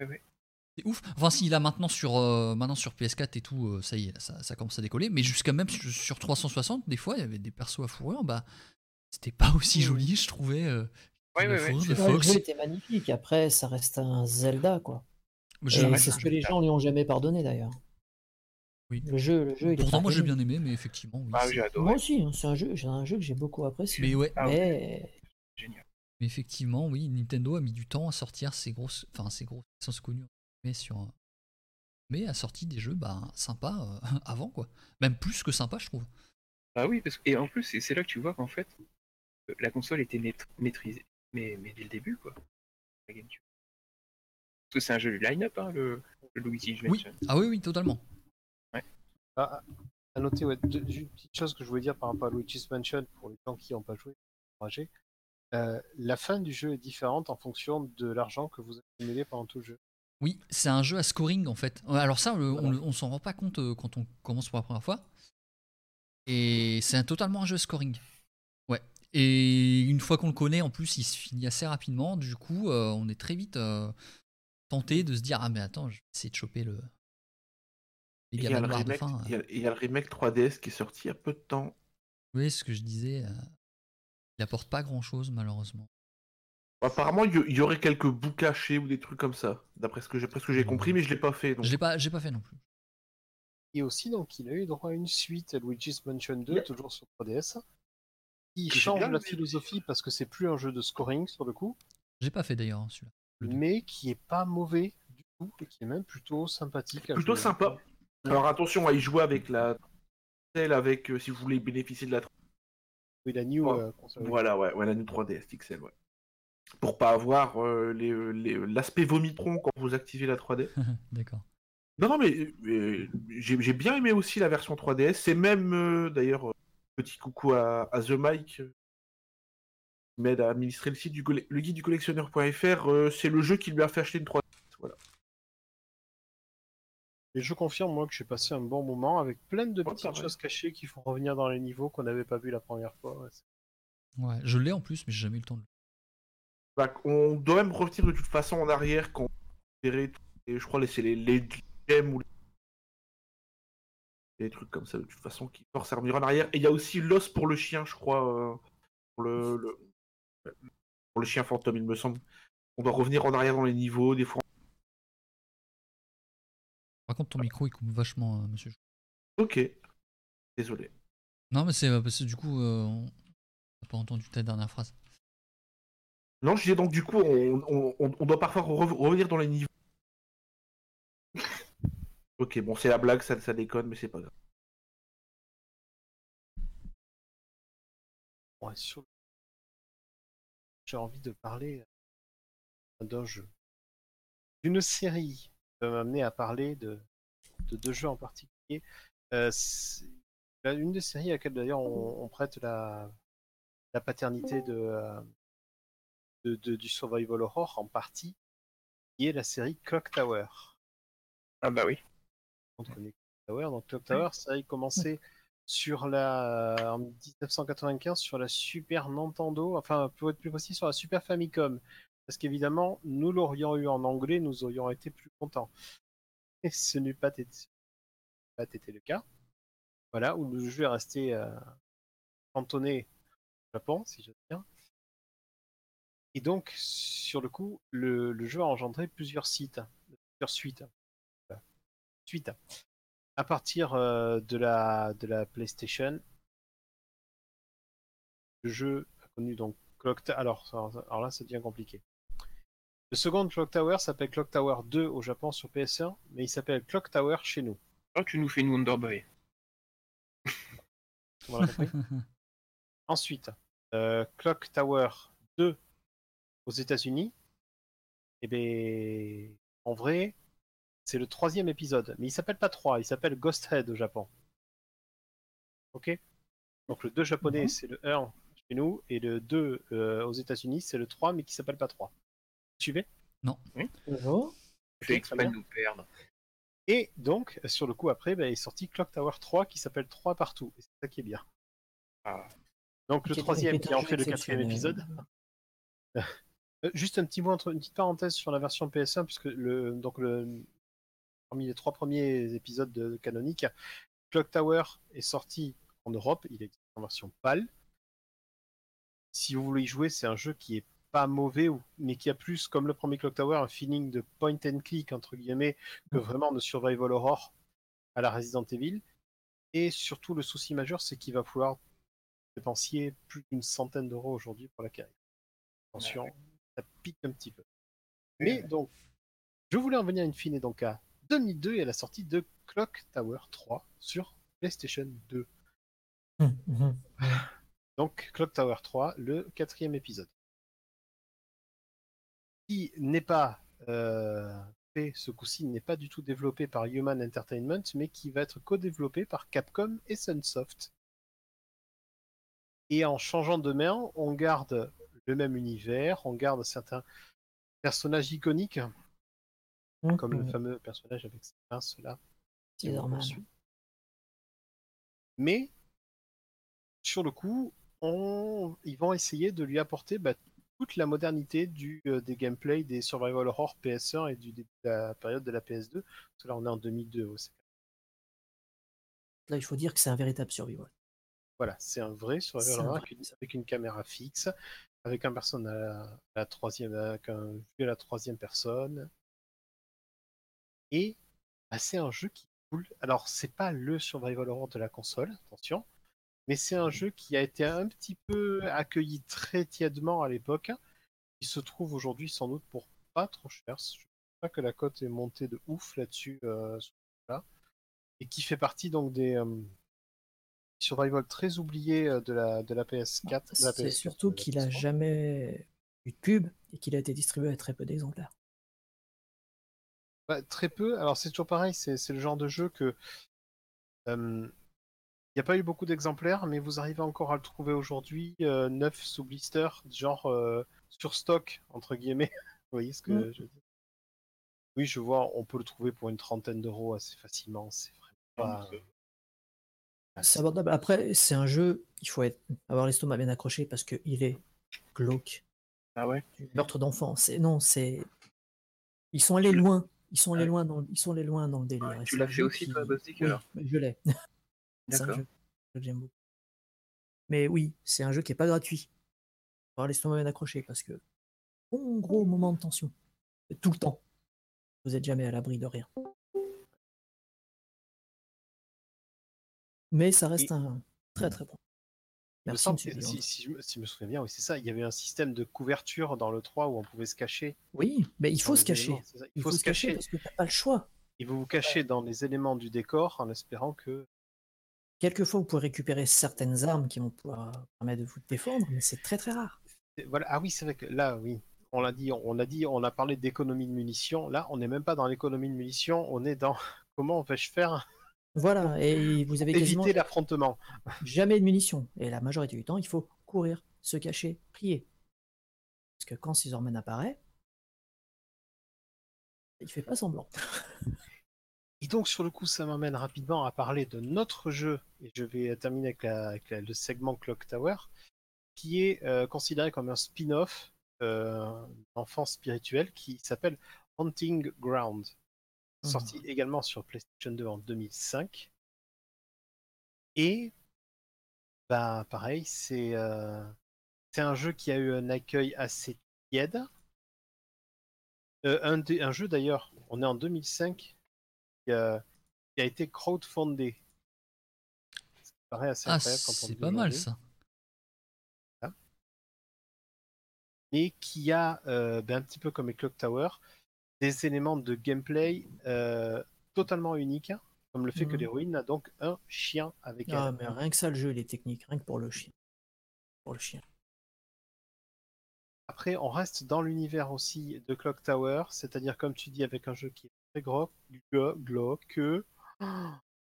Ouais, ouais. C'est ouf. Enfin, s'il a maintenant sur, euh, maintenant sur PS4 et tout, euh, ça y est, ça, ça commence à décoller. Mais jusqu'à même sur, sur 360, des fois, il y avait des persos à fourrure, bah, c'était pas aussi joli, je trouvais. euh, de Ouais, le jeu était magnifique. Après, ça reste un Zelda, quoi. C'est ce que les gens lui ont jamais pardonné, d'ailleurs. Oui. Le jeu, le jeu, il Pourtant, moi j'ai bien aimé, mais effectivement, oui. Ah, adoré. Moi aussi, hein, c'est un jeu, c'est un jeu que j'ai beaucoup apprécié. mais ouais, Ah, mais Génial. mais effectivement, oui, Nintendo a mis du temps à sortir ses grosses, enfin ses grosses licences connues, mais sur, un- mais a sorti des jeux, bah, sympas euh, avant quoi. Même plus que sympa, je trouve. Ah oui, parce que, et en plus, c'est là que tu vois qu'en fait, euh, la console était maît- maîtrisée, mais, mais dès le début, quoi. La GameCube. Parce que c'est un jeu du line-up, hein, le, le Luigi's Oui. Mansion. Ah oui, oui, totalement. À, à noter ouais, deux- une petite chose que je voulais dire par rapport à Luigi's Mansion pour les gens qui n'ont pas joué. Euh, la fin du jeu est différente en fonction de l'argent que vous accumulez pendant tout le jeu. Oui, c'est un jeu à scoring en fait. Alors ça, le- on, s'en rend pas compte euh, quand on commence pour la première fois. Et c'est un- totalement un jeu à scoring. Ouais. Et une fois qu'on le connaît, en plus, il se finit assez rapidement. Du coup, euh, on est très vite euh, tenté de se dire ah mais attends, je vais essayer de choper le. Il y, a le remake, fin. il y a- il y a le remake 3DS qui est sorti il y a peu de temps. Oui, ce que je disais. euh, il apporte pas grand chose malheureusement. Apparemment, il y, aurait quelques bouts cachés ou des trucs comme ça, d'après ce que j'ai compris, mais je l'ai pas fait. donc. Je l'ai pas, j'ai pas fait non plus. Et aussi, donc, il a eu droit à une suite, Luigi's Mansion 2, Yeah. toujours sur 3DS. Il change la philosophie parce que c'est plus un jeu de scoring sur le coup, J'ai pas fait d'ailleurs hein, celui-là. Mais qui est pas mauvais du tout et qui est même plutôt sympathique. à Plutôt jouer. sympa. Alors attention à y jouer avec la celle avec euh, si vous voulez bénéficier de la Oui, la new Ouais. euh, voilà ouais, ouais la new 3DS XL ouais. Pour pas avoir euh, les, euh, les- l'aspect vomitron quand vous activez la 3D. D'accord. Non non mais euh, j'ai bien aimé aussi la version 3DS. C'est même euh, d'ailleurs euh, petit coucou à, à The Mike euh, qui m'aide à administrer le site du le guide du collectionneur.fr. euh, c'est le jeu qui lui a fait acheter une 3DS. Voilà. Et je confirme, moi, que j'ai passé un bon moment avec plein de Ouais, petites choses cachées qui font revenir dans les niveaux qu'on n'avait pas vu la première fois. Ouais, je l'ai en plus, mais j'ai jamais eu le temps de le Bah, on doit même revenir de toute façon en arrière quand on verrait je crois les c'est les, les gemmes ou les... des trucs comme ça de toute façon qui forcent à revenir en arrière. Et il y a aussi l'os pour le chien, je crois, euh, pour le, le- pour le chien fantôme, il me semble. On doit revenir en arrière dans les niveaux, des fois. Par contre, ton micro il coupe vachement, euh, monsieur. Ok. Désolé. Non, mais c'est euh, parce que du coup, euh, on n'a pas entendu ta dernière phrase. Non, je disais donc du coup, on, doit parfois re- revenir dans les niveaux. ok, bon, c'est la blague, ça, déconne, mais c'est pas grave. Ouais, sur- J'ai envie de parler euh, d'un jeu. D'une série va m'amener à parler de, de deux jeux en particulier. Euh, là, une des séries à laquelle d'ailleurs on, prête la, la paternité de, euh, de- de- du survival horror en partie, qui est la série Clock Tower. Ah bah oui. on connaît Clock Tower. Donc Clock Tower, ça a commencé sur la en 1995 sur la Super Nintendo, enfin pour être plus précis sur la Super Famicom. Parce qu'évidemment, nous l'aurions eu en anglais, nous aurions été plus contents. Et ce n'eût pas été, le cas. Voilà, où le jeu est resté euh, cantonné au Japon, si j'ose dire. Et donc, sur le coup, le, le jeu a engendré plusieurs sites, plusieurs suites. Suites. À partir euh, de, la, de la PlayStation, le jeu a connu donc Clock alors, alors là, ça devient compliqué. Le second Clock Tower s'appelle Clock Tower 2 au Japon sur PS1, mais il s'appelle Clock Tower chez nous. Oh, tu nous fais une Wonder Boy. On l'a compris Ensuite, euh, Clock Tower 2 aux États-Unis. Et bien, en vrai, c'est le troisième épisode. Mais il s'appelle pas 3, il s'appelle Ghost Head au Japon. Ok? Donc le 2 japonais, Mhm. c'est le 1 chez nous, et le 2 euh, aux États-Unis, c'est le 3, mais qui s'appelle pas 3. Vous suivez? Bonjour. Très exprès bien. de nous perdre. Et donc, sur le coup après, ben, est sorti Clock Tower 3 qui s'appelle 3 partout. Et c'est ça qui est bien. Ah. Donc le troisième qui en fait le quatrième épisode. Euh, Juste un petit mot, entre, une petite parenthèse sur la version PS1, puisque le, donc le, parmi les trois premiers épisodes de, canonique, Clock Tower est sorti en Europe, il est en version PAL. Si vous voulez y jouer, c'est un jeu qui est pas mauvais, mais qui a plus, comme le premier Clock Tower, un feeling de point and click, entre guillemets, que vraiment de survival horror à la Resident Evil. Et surtout, le souci majeur, c'est qu'il va falloir dépenser plus d'une centaine d'euros aujourd'hui pour la carrière. Attention, ça pique un petit peu. Mais donc, je voulais en venir in fine donc à 2002 et à la sortie de Clock Tower 3 sur PlayStation 2. Donc, Clock Tower 3, le quatrième épisode. Qui n'est pas euh, développé, ce coup-ci n'est pas du tout développé par Human Entertainment, mais qui va être co-développé par Capcom et Sunsoft. Et en changeant de main, on garde le même univers, on garde certains personnages iconiques, comme le Mhm. fameux personnage avec ses pinces là. poursuit. Mais sur le coup, on... ils vont essayer de lui apporter bah, toute la modernité du, euh, des gameplays des Survival Horror PS1 et du début de la période de la PS2. Parce que là, on est en 2002 aussi. Là, il faut dire que c'est un véritable survival. Voilà, c'est un vrai Survival C'est Horror avec une caméra fixe, avec un personnage à la, à la troisième, avec un vue à la troisième personne. Et bah, c'est un jeu qui coule. Alors, c'est pas le Survival Horror de la console, attention, mais c'est un jeu qui a été un petit peu accueilli très tièdement à l'époque. Il se trouve aujourd'hui sans doute pour pas trop cher. Je sais pas que la cote est montée de ouf là-dessus, euh, jeu-là. et qui fait partie donc des euh, survival très oubliés euh, de la, de la PS4. de la C'est PS4, surtout qu'il a PS3. jamais eu de pub et qu'il a été distribué à très peu d'exemplaires. Bah, très peu. Alors c'est toujours pareil, c'est le genre de jeu que euh, il n'y a pas eu beaucoup d'exemplaires, mais vous arrivez encore à le trouver aujourd'hui, euh, neuf sous blister, genre euh, sur stock entre guillemets. vous voyez ce que Mm. je veux dire? Oui, je vois, on peut le trouver pour une trentaine d'euros assez facilement. C'est vraiment pas. Ah, C'est abordable. Après, c'est un jeu, il faut être, avoir l'estomac bien accroché parce qu'il est glauque. Ah ouais? Du meurtre d'enfant. C'est non, c'est. Ils sont allés loin. Ils sont allés Ouais. loin dans. Ils sont allés loin dans le délire. Et Tu l'as fait aussi, qui- toi, Bostic, Oui, alors? je l'ai. c'est un D'accord. jeu que j'aime beaucoup. Mais oui, c'est un jeu qui est pas gratuit. Faut avoir l'estomac bien accroché parce que bon gros moment de tension. Tout le temps. Vous êtes jamais à l'abri de rien. Mais ça reste Et- un très très bon. Me Merci, semble si, si je me, si je me souviens bien, oui, c'est ça. Il y avait un système de couverture dans le 3 où on pouvait se cacher. Oui, mais il faut se cacher. Il faut se cacher parce que t'as pas le choix. Et vous vous cachez dans les éléments du décor en espérant que. Quelquefois, vous pouvez récupérer certaines armes qui vont pouvoir permettre de vous défendre, mais c'est très très rare. Voilà. Ah oui, c'est vrai que là, oui. On l'a dit, on a dit, on a parlé d'économie de munitions. Là, on n'est même pas dans l'économie de munitions, on est dans comment vais-je faire Voilà, et vous avez quasiment éviter l'affrontement. jamais de munitions. Et la majorité du temps, il faut courir, se cacher, prier. Parce que quand Scissorman apparaît, il fait pas semblant. Et donc, sur le coup, ça m'amène rapidement à parler de notre jeu, et je vais terminer avec, la- avec la- le segment Clock Tower, qui est euh, considéré comme un spin-off euh, d'enfant spirituel qui s'appelle Hunting Ground, sorti également sur PlayStation 2 en 2005. Et, bah, pareil, c'est euh, c'est un jeu qui a eu un accueil assez tiède. Euh, un, des- un jeu d'ailleurs, on est en 2005, qui a, qui a été crowdfundé. Ça paraît assez Ah, incroyable quand on c'est pas mal ça. Et qui a, euh, ben, un petit peu comme les Clock Tower, des éléments de gameplay euh, totalement uniques, comme le fait que Mhm. l'héroïne a donc un chien avec Ah, elle. mais rien que ça, le jeu, il est technique, rien que pour le chien. Pour le chien. Après, on reste dans l'univers aussi de Clock Tower, c'est-à-dire, comme tu dis, avec un jeu qui est très gros, glauque,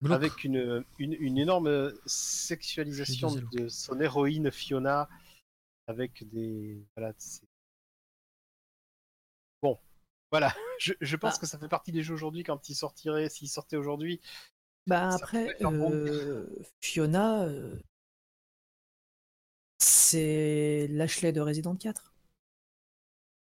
avec une, une, une énorme sexualisation de son héroïne Fiona, avec des. Voilà, c'est- Bon, voilà, je, je pense Ah. que ça fait partie des jeux aujourd'hui quand ils sortiraient, s'ils sortaient aujourd'hui. Bah après, euh, Fiona, euh, c'est l'Ashley de Resident 4.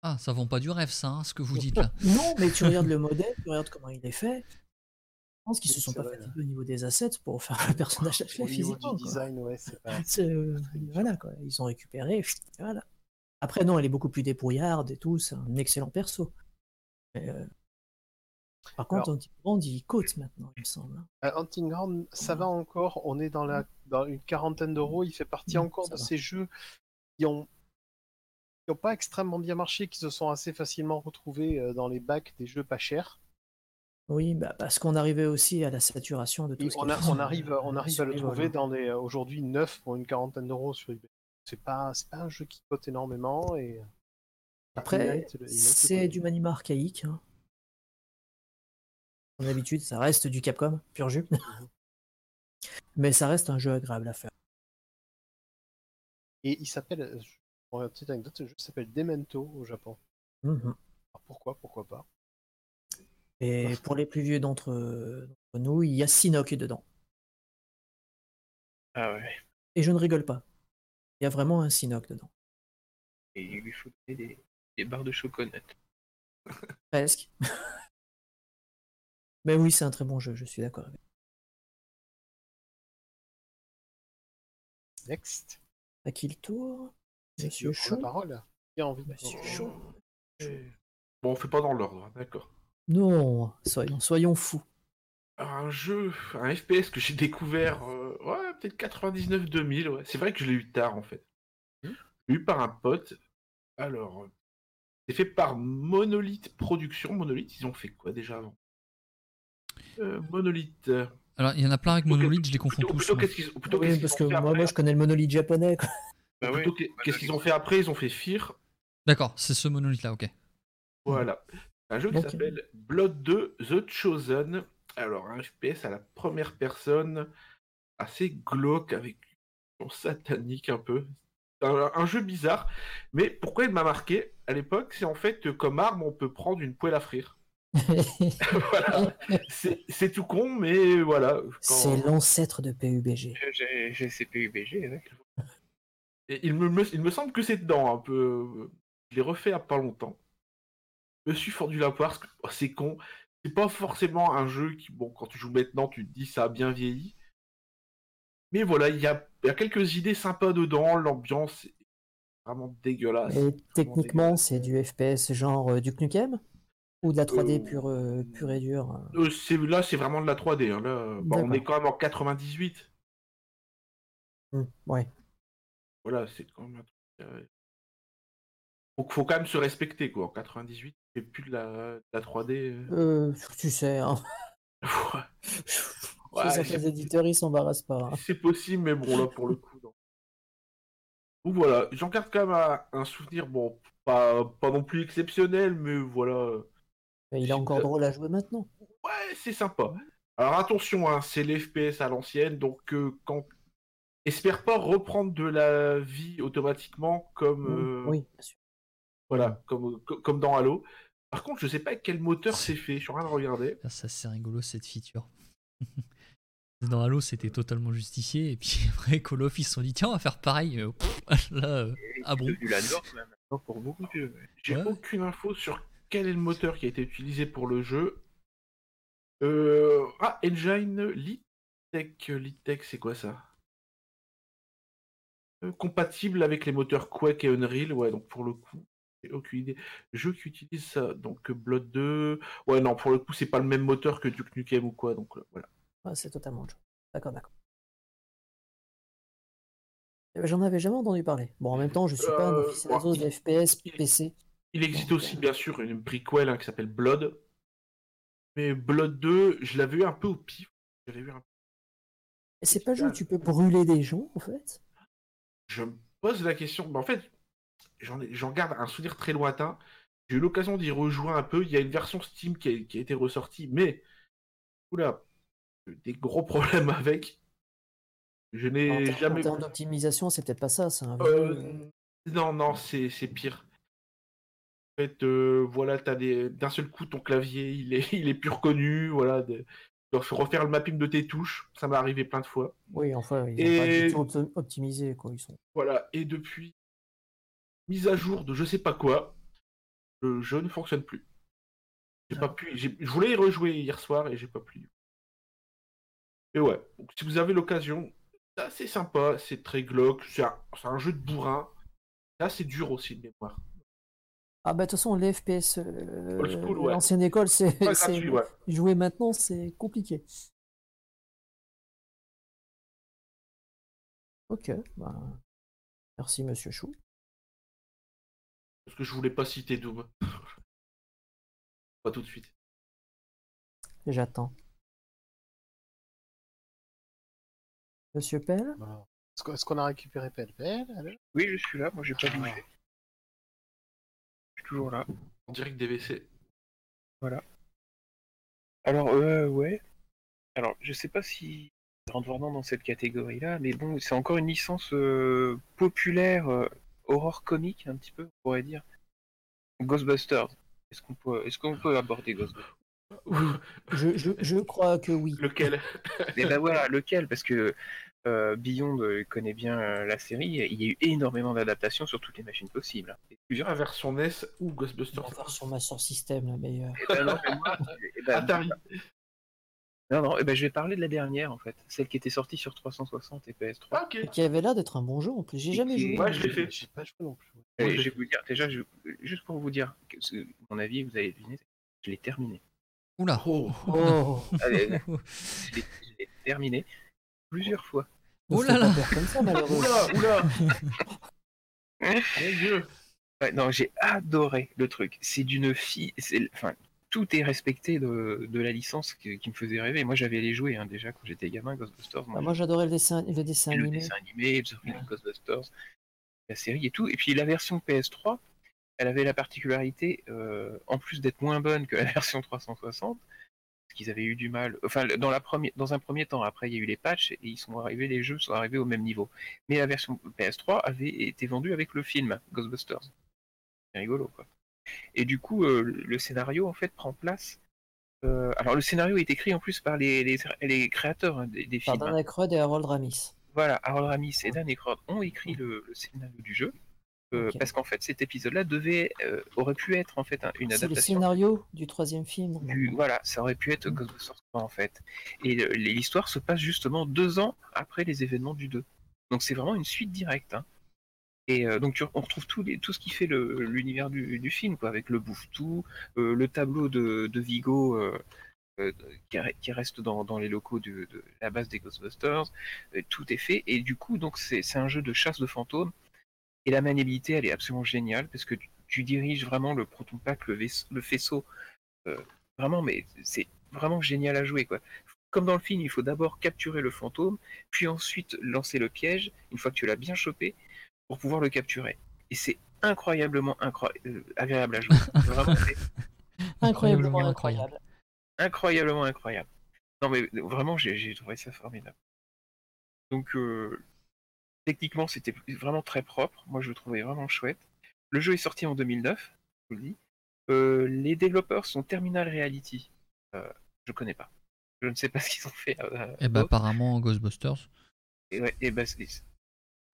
Ah, ça vend pas du rêve ça, hein, ce que vous dites là. Non, mais tu regardes le modèle, tu regardes comment il est fait. Je pense qu'ils se sont pas fatigués au niveau des assets pour faire le personnage niveau physiquement. du design, ouais, pas. Euh, voilà quoi, ils ont récupéré. Voilà. Après non, elle est beaucoup plus débrouillarde et tout, c'est un excellent perso. Mais, euh, Par contre, Alors- Hunting Ground, il cote maintenant, il me semble. hein. Euh, Hunting Ground, ça va encore? On est dans, la, dans une quarantaine d'euros. Il fait partie encore de va. ces jeux qui ont, qui ont pas extrêmement bien marché, qui se sont assez facilement retrouvés euh, dans les bacs des jeux pas chers. Oui, bah, parce qu'on arrivait aussi à la saturation de tout Et ce on, a- arrive, on arrive à le trouver dans les euh, aujourd'hui neuf pour une quarantaine d'euros sur eBay. C'est pas, pas un jeu qui cote énormément et Après, c'est du maniement archaïque. hein. Comme d'habitude, ça reste du Capcom, pur jus. Mais ça reste un jeu agréable à faire. Et il s'appelle, euh, pour une petite anecdote, ce jeu s'appelle Demento au Japon. Mhm. Alors, pourquoi, pourquoi pas Et pour les plus vieux d'entre nous, il y a Sinnoh dedans. Ah ouais. Et je ne rigole pas. Il y a vraiment un Sinnoh dedans. Et il lui faut donner des, des barres de chocolat. Presque. Mais oui, c'est un très bon jeu, je suis d'accord avec. Next. À qui le tour? Monsieur prend la Chaud parole? Qui a envie de Monsieur prendre- Chaud. Bon, on fait pas dans l'ordre, hein, d'accord. Non, soyons, soyons fous. Un jeu, un FPS que j'ai découvert, euh, ouais, peut-être 99-2000, ouais. C'est vrai que je l'ai eu tard, en fait. Hmm. Eu par un pote. Alors, euh, c'est fait par Monolith Productions. Monolith, ils ont fait quoi déjà avant? Euh, Monolith. Alors, il y en a plein avec Monolith, je les confonds plutôt- tous. plutôt qu'est-ce qu'ils plutôt Oui, qu'est-ce parce qu'ils que fait moi, après moi, je connais le monolithe japonais. quoi. Bah ouais. Plutôt qu'est- Qu'est-ce qu'ils ont fait après? Ils ont fait Fear. D'accord, c'est ce Monolith là, ok. Voilà. Un jeu qui s'appelle Blood 2 The Chosen. Alors, un FPS à la première personne, assez glauque, avec une satanique un peu. Un, un jeu bizarre. Mais pourquoi il m'a marqué à l'époque C'est en fait, comme arme, on peut prendre une poêle à frire. voilà. C'est tout con, mais voilà. Quand- C'est l'ancêtre de PUBG. J'ai ouais. Et il, me, me- il me semble que c'est dedans un peu. Je l'ai refait il a pas longtemps. Je me suis fendu la poire, parce que oh, c'est con. C'est pas forcément un jeu qui, bon, quand tu joues maintenant, tu te dis ça a bien vieilli. Mais voilà, il y a, il y a quelques idées sympas dedans, l'ambiance est vraiment dégueulasse. Et techniquement, c'est du FPS genre euh, du Nukem Ou de la 3D Euh, pure, euh, pure et dure là, c'est vraiment de la 3D. hein, Là, bah, on est quand même en 98. Hmm, Ouais. Voilà, c'est quand même euh, Faut, quand même se respecter, quoi. En 98, c'est plus de la, de la 3D. euh. Euh, tu sais, hein. Ouais, éditeurs, ils s'embarrassent pas. hein. C'est possible, mais bon, là, pour le coup, non. Donc voilà, j'en garde quand même un, un souvenir, bon, pas, pas non plus exceptionnel, mais voilà. Mais il est encore drôle à jouer maintenant. Ouais, c'est sympa. Alors attention, hein, c'est l'FPS à l'ancienne, donc euh, quand... espère pas reprendre de la vie automatiquement comme, euh, Oui, bien sûr. voilà, comme, co- comme dans Halo. Par contre, je sais pas avec quel moteur c'est fait, je suis en train de regarder. Ah, Ça, c'est rigolo cette feature. Dans Halo, c'était totalement justifié, et puis après, Call of, ils se sont dit, tiens, on va faire pareil. Euh, pff, Là, euh, ah bon C'est devenu la norme maintenant pour beaucoup de jeux. ouais. J'ai Ouais. aucune info sur quel est le moteur qui a été utilisé pour le jeu. Euh... Ah, Engine Litech. Litech, c'est quoi ça? Euh, Compatible avec les moteurs Quake et Unreal. Ouais, donc pour le coup, j'ai aucune idée. Jeu qui utilise ça. Donc Blood 2. Ouais, non, pour le coup, c'est pas le même moteur que Duke Nukem ou quoi. Donc euh, voilà. Ouais, c'est totalement autre chose. D'accord, d'accord. Eh ben, J'en avais jamais entendu parler. Bon, en même temps, je suis pas un Euh, aficionado ouais, de FPS il- PC. Il existe aussi, euh, bien sûr, une prequel hein, qui s'appelle Blood. Mais Blood 2, je l'avais eu un peu au pif. J'avais eu un Et c'est pas le jeu où tu peux brûler des gens, en fait? Je me pose la question. mais en fait, j'en ai- j'en garde un souvenir très lointain. J'ai eu l'occasion d'y rejouer un peu. Il y a une version Steam qui a, qui a été ressortie, mais oula, des gros problèmes avec. Je n'ai ter- en jamais. termes d'optimisation, c'est peut-être pas ça, c'est un vieux, Euh, euh, non, non, c'est c'est pire. En fait, euh, voilà, t'as des... d'un seul coup ton clavier, il est, il est plus reconnu. Voilà, de... tu dois refaire le mapping de tes touches. Ça m'est arrivé plein de fois. Oui, enfin, ils Et- pas du tout opti- optimisé, quoi. Ils sont... Voilà, et depuis mise à jour de je sais pas quoi, le jeu ne fonctionne plus. J'ai pas pu. j'ai- Je voulais y rejouer hier soir et j'ai pas pu. Et ouais, donc si vous avez l'occasion, c'est assez sympa, c'est très glauque, c'est un, jeu de bourrin. Là, c'est dur aussi de mémoire. Ah bah de toute façon, les FPS, euh, ouais. l'ancienne école, c'est ouais. jouer maintenant, c'est compliqué. Ok, bah, merci Monsieur Chou. Parce que je voulais pas citer Doom. pas tout de suite. J'attends. Monsieur Pell Voilà. Est-ce qu'on- est-ce qu'on a récupéré Pelle Pelle alors? Oui, je suis là, moi j'ai pas Ah. bougé. Je suis toujours là. En direct DVC. Alors, Alors, euh, ouais. Alors, je sais pas si ça rentre vraiment dans cette catégorie-là, mais bon, c'est encore une licence euh, populaire, euh, horror comique, un petit peu, on pourrait dire. Ghostbusters. Est-ce qu'on peut, est-ce qu'on peut aborder Ghostbusters? Je, je, je crois que oui. Lequel? Et ben voilà, lequel? Parce que euh, Beyond euh, connaît bien euh, la série, il y a eu énormément d'adaptations sur toutes les machines possibles. Et plusieurs. La version NES ou Ghostbusters On va faire sur Master System, la meilleure. Eh ben non, mais moi, eh ben, Atari. non, non, eh ben, je vais parler de la dernière en fait, celle qui était sortie sur 360 et PS3. Ah. Et qui avait l'air d'être un bon jeu en plus. J'ai Et jamais qui- joué. Ouais, je l'ai fait. J'ai pas joué non plus. Et je vais vous dire, déjà, je- juste pour vous dire, que mon avis, vous allez deviner, je l'ai terminé. Oula. Oh. Oh, Allez, je l'ai je l'ai terminé plusieurs fois. Oh là là. comme ça. Oula, oula Mon dieu Ouais, non, j'ai adoré le truc. C'est d'une fille. c'est- Enfin, tout est respecté de, de la licence qui, qui me faisait rêver. Moi, j'avais les jouer hein, déjà quand j'étais gamin, Ghostbusters. Ah, moi, j'adorais le dessin, le dessin le animé. dessin animé, Ghostbusters, la série et tout. Et puis la version PS3, elle avait la particularité, euh, en plus d'être moins bonne que la version 360, parce qu'ils avaient eu du mal. Enfin, dans, la première, dans un premier temps, après il y a eu les patchs et ils sont arrivés, les jeux sont arrivés au même niveau. Mais la version PS3 avait été vendue avec le film Ghostbusters. C'est rigolo, quoi. Et du coup, euh, le scénario en fait prend place. euh, alors le scénario est écrit en plus par les, les, les créateurs hein, des, des Par films. hein. Dan Aykroyd et Harold Ramis. Voilà, Harold Ramis et Dan Aykroyd ont écrit le, le scénario du jeu. Euh. Parce qu'en fait, cet épisode-là devait, euh, aurait pu être en fait un- une C'est le adaptation. scénario du troisième film. Du, voilà, ça aurait pu être Mm. Ghostbusters 3 en fait. Et le- l'histoire se passe justement deux ans après les événements du 2. Donc c'est vraiment une suite directe. hein. Et euh, donc tu- on retrouve tout, les- tout ce qui fait l'univers du, du film, quoi, avec le bouffe-tout, euh, le tableau de, de Vigo euh, euh, qui, re- qui reste dans, dans les locaux de, de la base des Ghostbusters. Euh, tout est fait. Et du coup, donc c'est un jeu de chasse de fantômes. Et la maniabilité, elle est absolument géniale parce que tu, tu diriges vraiment le proton pack, le, faisceau. euh, vraiment, mais c'est vraiment génial à jouer, quoi. Comme dans le film, il faut d'abord capturer le fantôme, puis ensuite lancer le piège, une fois que tu l'as bien chopé, pour pouvoir le capturer. Et c'est incroyablement incroy- euh, agréable à jouer. Vraiment, Incroyablement incroyable. incroyablement incroyable. Non mais vraiment, j'ai j'ai trouvé ça formidable. Donc euh, techniquement, c'était vraiment très propre. Moi, je le trouvais vraiment chouette. Le jeu est sorti en 2009, je vous le dis. Euh, les développeurs sont Terminal Reality. Euh, je connais pas. Je ne sais pas ce qu'ils ont fait. euh, Et bah d'autre. apparemment Ghostbusters. Et, ouais, et bah,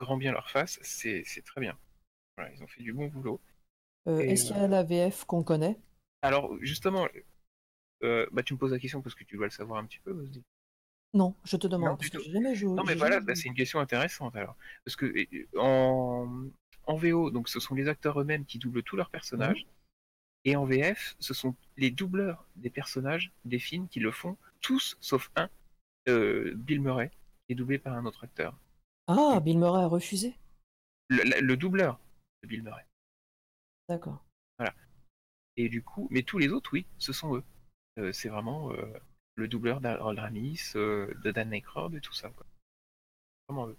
grand bien leur face, c'est très bien. Voilà, ils ont fait du bon boulot. Euh, Et, Est-ce qu'il y a la VF qu'on connaît? Alors justement, euh, bah, tu me poses la question parce que tu dois le savoir un petit peu. Non, je te demande, Non, parce que jamais joué. Non, mais voilà, bah, c'est une question intéressante alors. Parce que en, en VO, donc ce sont les acteurs eux-mêmes qui doublent tous leurs personnages. Et en VF, ce sont les doubleurs des personnages des films qui le font, tous sauf un, euh, Bill Murray, qui est doublé par un autre acteur. Ah, Bill Murray a refusé? Le, le- le doubleur de Bill Murray. D'accord. Et du coup, mais tous les autres, oui, ce sont eux. Euh, c'est vraiment euh, le doubleur d'Harold Ramis, euh, de Dan Aykroyd et tout ça. Quoi. Vraiment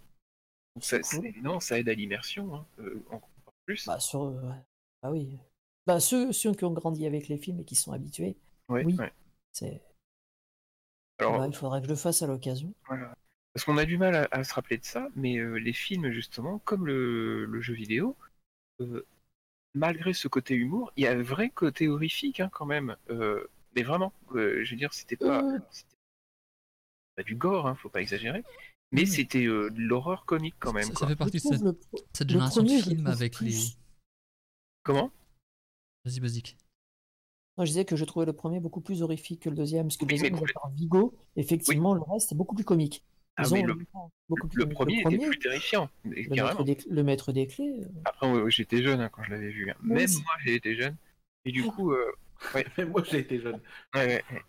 ça, cool. c'est- non, ça aide à l'immersion, hein, euh, encore plus. Bah, sur... euh, ouais. Ah oui. Bah, ceux, ceux qui ont grandi avec les films et qui sont habitués, Ouais, oui. ouais. c'est... Alors, bah, il faudra que je le fasse à l'occasion. Voilà. Parce qu'on a du mal à, à se rappeler de ça, mais euh, les films, justement, comme le, le jeu vidéo, euh, malgré ce côté humour, il y a un vrai côté horrifique hein, quand même. Euh, mais vraiment, euh, je veux dire, c'était pas, Euh. c'était pas du gore, hein, faut pas exagérer, mais Mm. c'était euh, de l'horreur comique quand même. Ça, ça quoi. fait partie de cette, le cette le génération de premier, le films avec les. plus- Comment? Vas-y, basique. Moi, je disais que je trouvais le premier beaucoup plus horrifique que le deuxième, parce que le Oui, mais deuxième, part Vigo, effectivement, le reste est beaucoup plus comique. Ah, mais le- beaucoup plus Le premier était plus terrifiant, mais le, maître des, le maître des clés. Après, j'étais jeune hein, quand je l'avais vu. hein. Moi Même moi, j'ai été jeune. Et du coup, euh, Même moi, j'ai été jeune. ouais, ouais, ouais.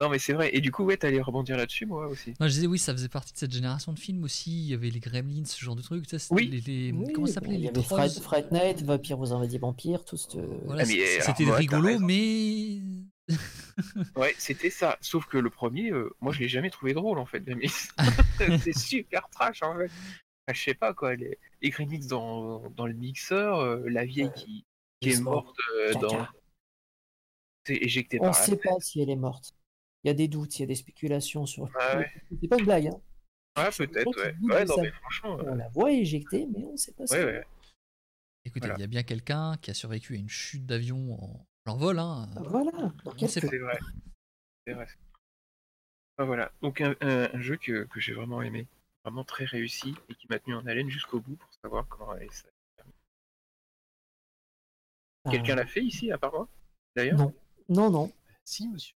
Non, mais c'est vrai. Et du coup, ouais, t'allais rebondir là-dessus, moi aussi. Non, je disais oui, ça faisait partie de cette génération de films aussi. Il y avait les Gremlins, ce genre de trucs. c'était Oui. Les, les- oui, comment ça s'appelait Il y Les avait Trolls. Fright, Fright Night, Vampire aux Invadis Vampires, tout ce. Voilà, Ah, alors, c'était rigolo, mais Ouais, c'était ça. Sauf que le premier, euh, moi, je l'ai jamais trouvé drôle, en fait, Gremlins. c'est super trash, en fait. Enfin, je sais pas, quoi. Les, les Gremlins dans, dans le mixeur, euh, la vieille Euh, qui, qui est morte euh, caca. dans... Éjectée On par ne sait pas si elle est morte. il y a des doutes, il y a des spéculations sur. Ah ouais. C'est pas une blague, hein. Ah, peut-être, ouais. Ouais, non, mais franchement. euh, On la voit éjectée, mais on ne sait pas ce Ouais. Écoutez, Voilà. il y a bien quelqu'un qui a survécu à une chute d'avion en plein vol. Hein. est. Voilà. C'est vrai. C'est vrai. Ah, voilà. Donc, un, un- un jeu que, que j'ai vraiment aimé. Vraiment très réussi et qui m'a tenu en haleine jusqu'au bout pour savoir comment aller ça. Quelqu'un l'a fait ici, à part moi D'ailleurs? Non. Non, non. Si, monsieur.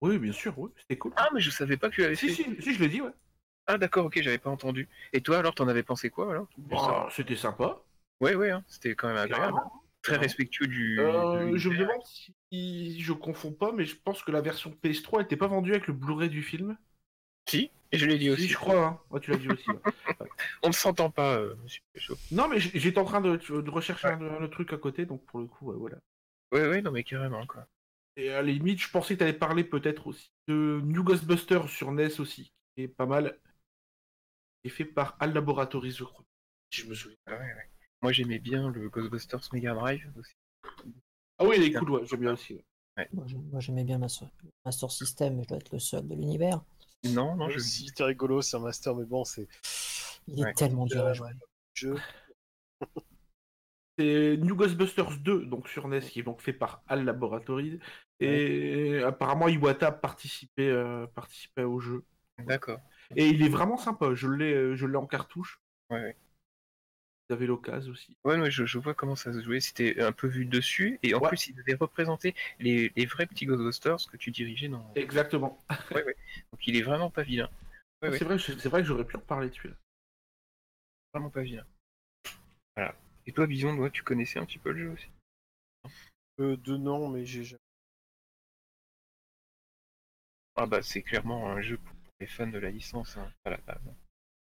Oui, bien sûr, oui, c'était cool. Ah, mais je savais pas que tu l'avais si, fait. si, si, je l'ai dit, ouais. Ah, d'accord, ok, j'avais pas entendu. Et toi, alors, t'en avais pensé quoi, alors? Bah, c'était sympa. Ouais, ouais, hein, c'était quand même agréable. Carrément. Très respectueux du. Euh, de je me demande si je confonds pas, mais je pense que la version PS3 n'était pas vendue avec le Blu-ray du film. Si, et je l'ai dit Si, aussi. je crois, hein. Ouais, tu l'as dit aussi. ouais. On ne s'entend pas, euh, monsieur non, mais j'étais en train de, de rechercher un, un autre truc à côté, donc pour le coup, ouais, voilà. Ouais, ouais, non, mais carrément, quoi. Et à la limite, je pensais que tu allais parler peut-être aussi de New Ghostbusters sur NES aussi, qui est pas mal. Qui est fait par Al Laboratories, je crois. Si je me souviens. Ouais, ouais. Moi, j'aimais bien le Ghostbusters Mega Drive aussi. Ah oui, il est cool, ouais, j'aime bien aussi. ouais. Moi, j'ai- moi, j'aimais bien Master, Master System, mais je dois être le seul de l'univers. Non, non, je aussi, c'était rigolo, c'est un master, mais bon, c'est Il est Ouais. tellement dur à jouer. jeu. C'est New Ghostbusters 2, donc sur NES, qui est donc fait par Al Laboratories. Et apparemment, Iwata euh, participé au jeu. D'accord. Et il est vraiment sympa, je l'ai euh, je l'ai en cartouche. Ouais, ouais. Vous avez l'occasion aussi. Ouais, ouais, je, je vois comment ça se jouait. C'était un peu vu dessus. Et en Ouais. plus, il avait représenté les, les vrais petits Ghostbusters que tu dirigeais dans. Exactement. Donc, il est vraiment pas vilain. Ouais, ouais. C'est vrai, c'est vrai que j'aurais pu en parler dessus. là. Vraiment pas vilain. Voilà. Et toi, Bison, toi, tu connaissais un petit peu le jeu aussi? Euh, de nom, mais j'ai jamais. Ah, bah, c'est clairement un jeu pour les fans de la licence, hein, à la base. hein.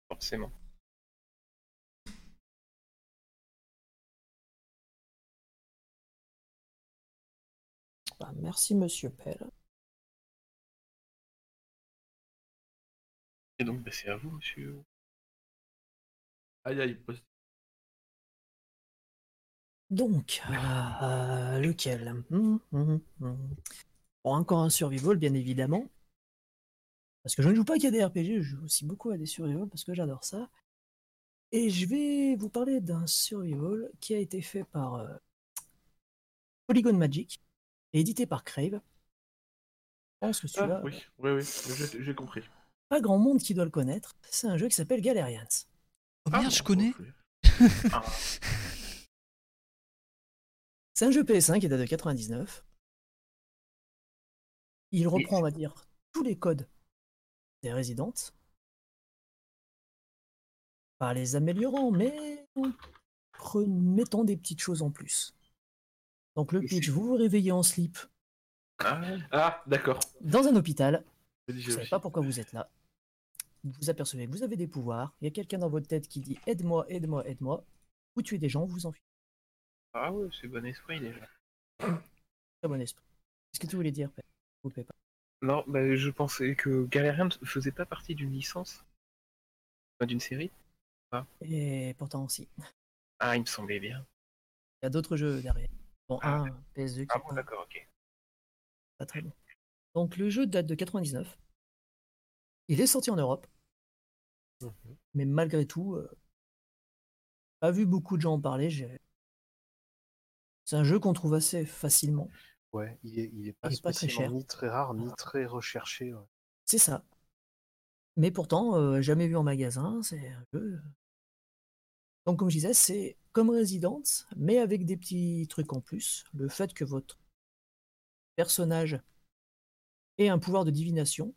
Forcément. Bah, merci, monsieur Pell. Et donc, bah, c'est à vous, monsieur. Aïe aïe. post- Donc, euh, lequel? Hum, hum, hum. Bon, encore un survival, bien évidemment. Parce que je ne joue pas qu'à des RPG, je joue aussi beaucoup à des survival parce que j'adore ça. Et je vais vous parler d'un survival qui a été fait par euh, Polygon Magic et édité par Crave. Je pense que Ah, celui-là, oui, oui, oui, j'ai compris. pas grand monde qui doit le connaître. C'est un jeu qui s'appelle Galerians. Oh Ah, merde, je bon, connais. Ah, C'est un jeu PS1 qui date de 99. Il reprend, on va dire, tous les codes des Resident. Pas les améliorant, mais en remettant des petites choses en plus. Donc le pitch, vous vous réveillez en slip ah, Ah, d'accord. dans un hôpital, vous j'ai savez pas pourquoi vous êtes là. Vous vous apercevez que vous avez des pouvoirs, il y a quelqu'un dans votre tête qui dit aide-moi, aide-moi, aide-moi. Vous tuez des gens, vous enfuyez. Ah ouais, c'est bon esprit déjà. Très bon esprit. Qu'est-ce que tu voulais dire, pas. Non, bah, je pensais que Galerian ne faisait pas partie d'une licence. Enfin, d'une série. Et pourtant aussi. Ah, il me semblait bien. Il y a d'autres jeux derrière. Bon, Ah, un PS2 qui Ah est bon, pas, d'accord, ok. pas très bon. Donc le jeu date de 99. Il est sorti en Europe. Mhm. Mais malgré tout, euh, pas vu beaucoup de gens en parler. j'ai- C'est un jeu qu'on trouve assez facilement. Ouais, il est, il est pas Il est pas très cher. ni très rare, ni très recherché. ouais. C'est ça. Mais pourtant, euh, jamais vu en magasin. C'est un jeu. Donc, comme je disais, c'est comme Resident, mais avec des petits trucs en plus. Le fait que votre personnage ait un pouvoir de divination,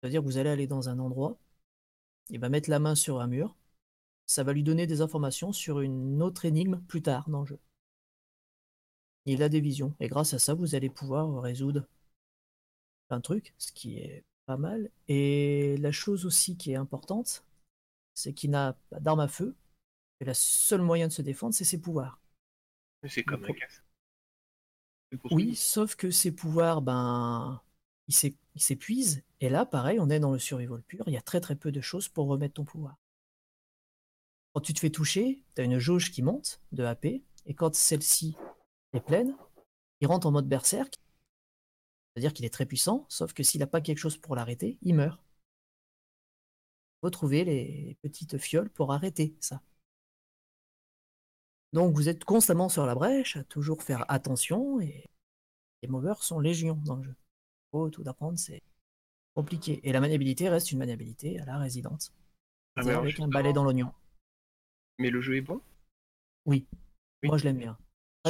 c'est-à-dire que vous allez aller dans un endroit, il va mettre la main sur un mur, ça va lui donner des informations sur une autre énigme plus tard dans le jeu. Il a des visions, et grâce à ça, vous allez pouvoir résoudre plein de trucs, ce qui est pas mal. Et la chose aussi qui est importante, c'est qu'il n'a pas d'arme à feu, et le seul moyen de se défendre, c'est ses pouvoirs. C'est comme casse. Pour Oui, sauf que ses pouvoirs, ben, ils s'épuisent. Et là, pareil, on est dans le survival pur. Il y a très très peu de choses pour remettre ton pouvoir. Quand tu te fais toucher, tu as une jauge qui monte de AP. Et quand celle-ci est pleine, il rentre en mode berserk. C'est-à-dire qu'il est très puissant, sauf que s'il n'a pas quelque chose pour l'arrêter, il meurt. Il faut trouver les petites fioles pour arrêter ça. Donc vous êtes constamment sur la brèche, à toujours faire attention, et les movers sont légion dans le jeu. Faut tout apprendre, c'est compliqué. Et la maniabilité reste une maniabilité à la résidence. Ah, alors, avec un balai dans l'oignon. Mais le jeu est bon? Oui, Oui. moi je l'aime bien.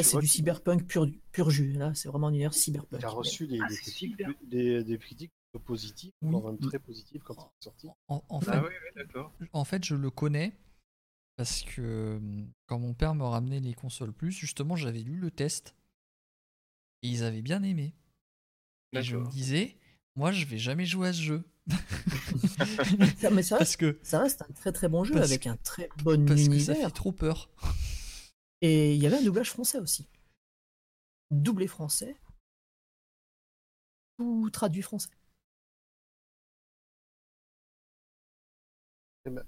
C'est du cyberpunk pur, pur jus. Là, c'est vraiment un univers cyberpunk. Il a reçu des, Ah, des critiques, des, des critiques positives, Oui. voire même très positives quand il est sorti. En, en fait, Ah ouais, ouais, d'accord. en fait, je le connais parce que euh, quand mon père me ramenait les consoles plus, justement, j'avais lu le test et ils avaient bien aimé. Et je me disais, moi, je vais jamais jouer à ce jeu. Ça- mais ça reste, parce que, ça reste un très très bon jeu Parce avec un très bon parce que ça fait trop peur. Et il y avait un doublage français aussi. Doublé français. Ou traduit français.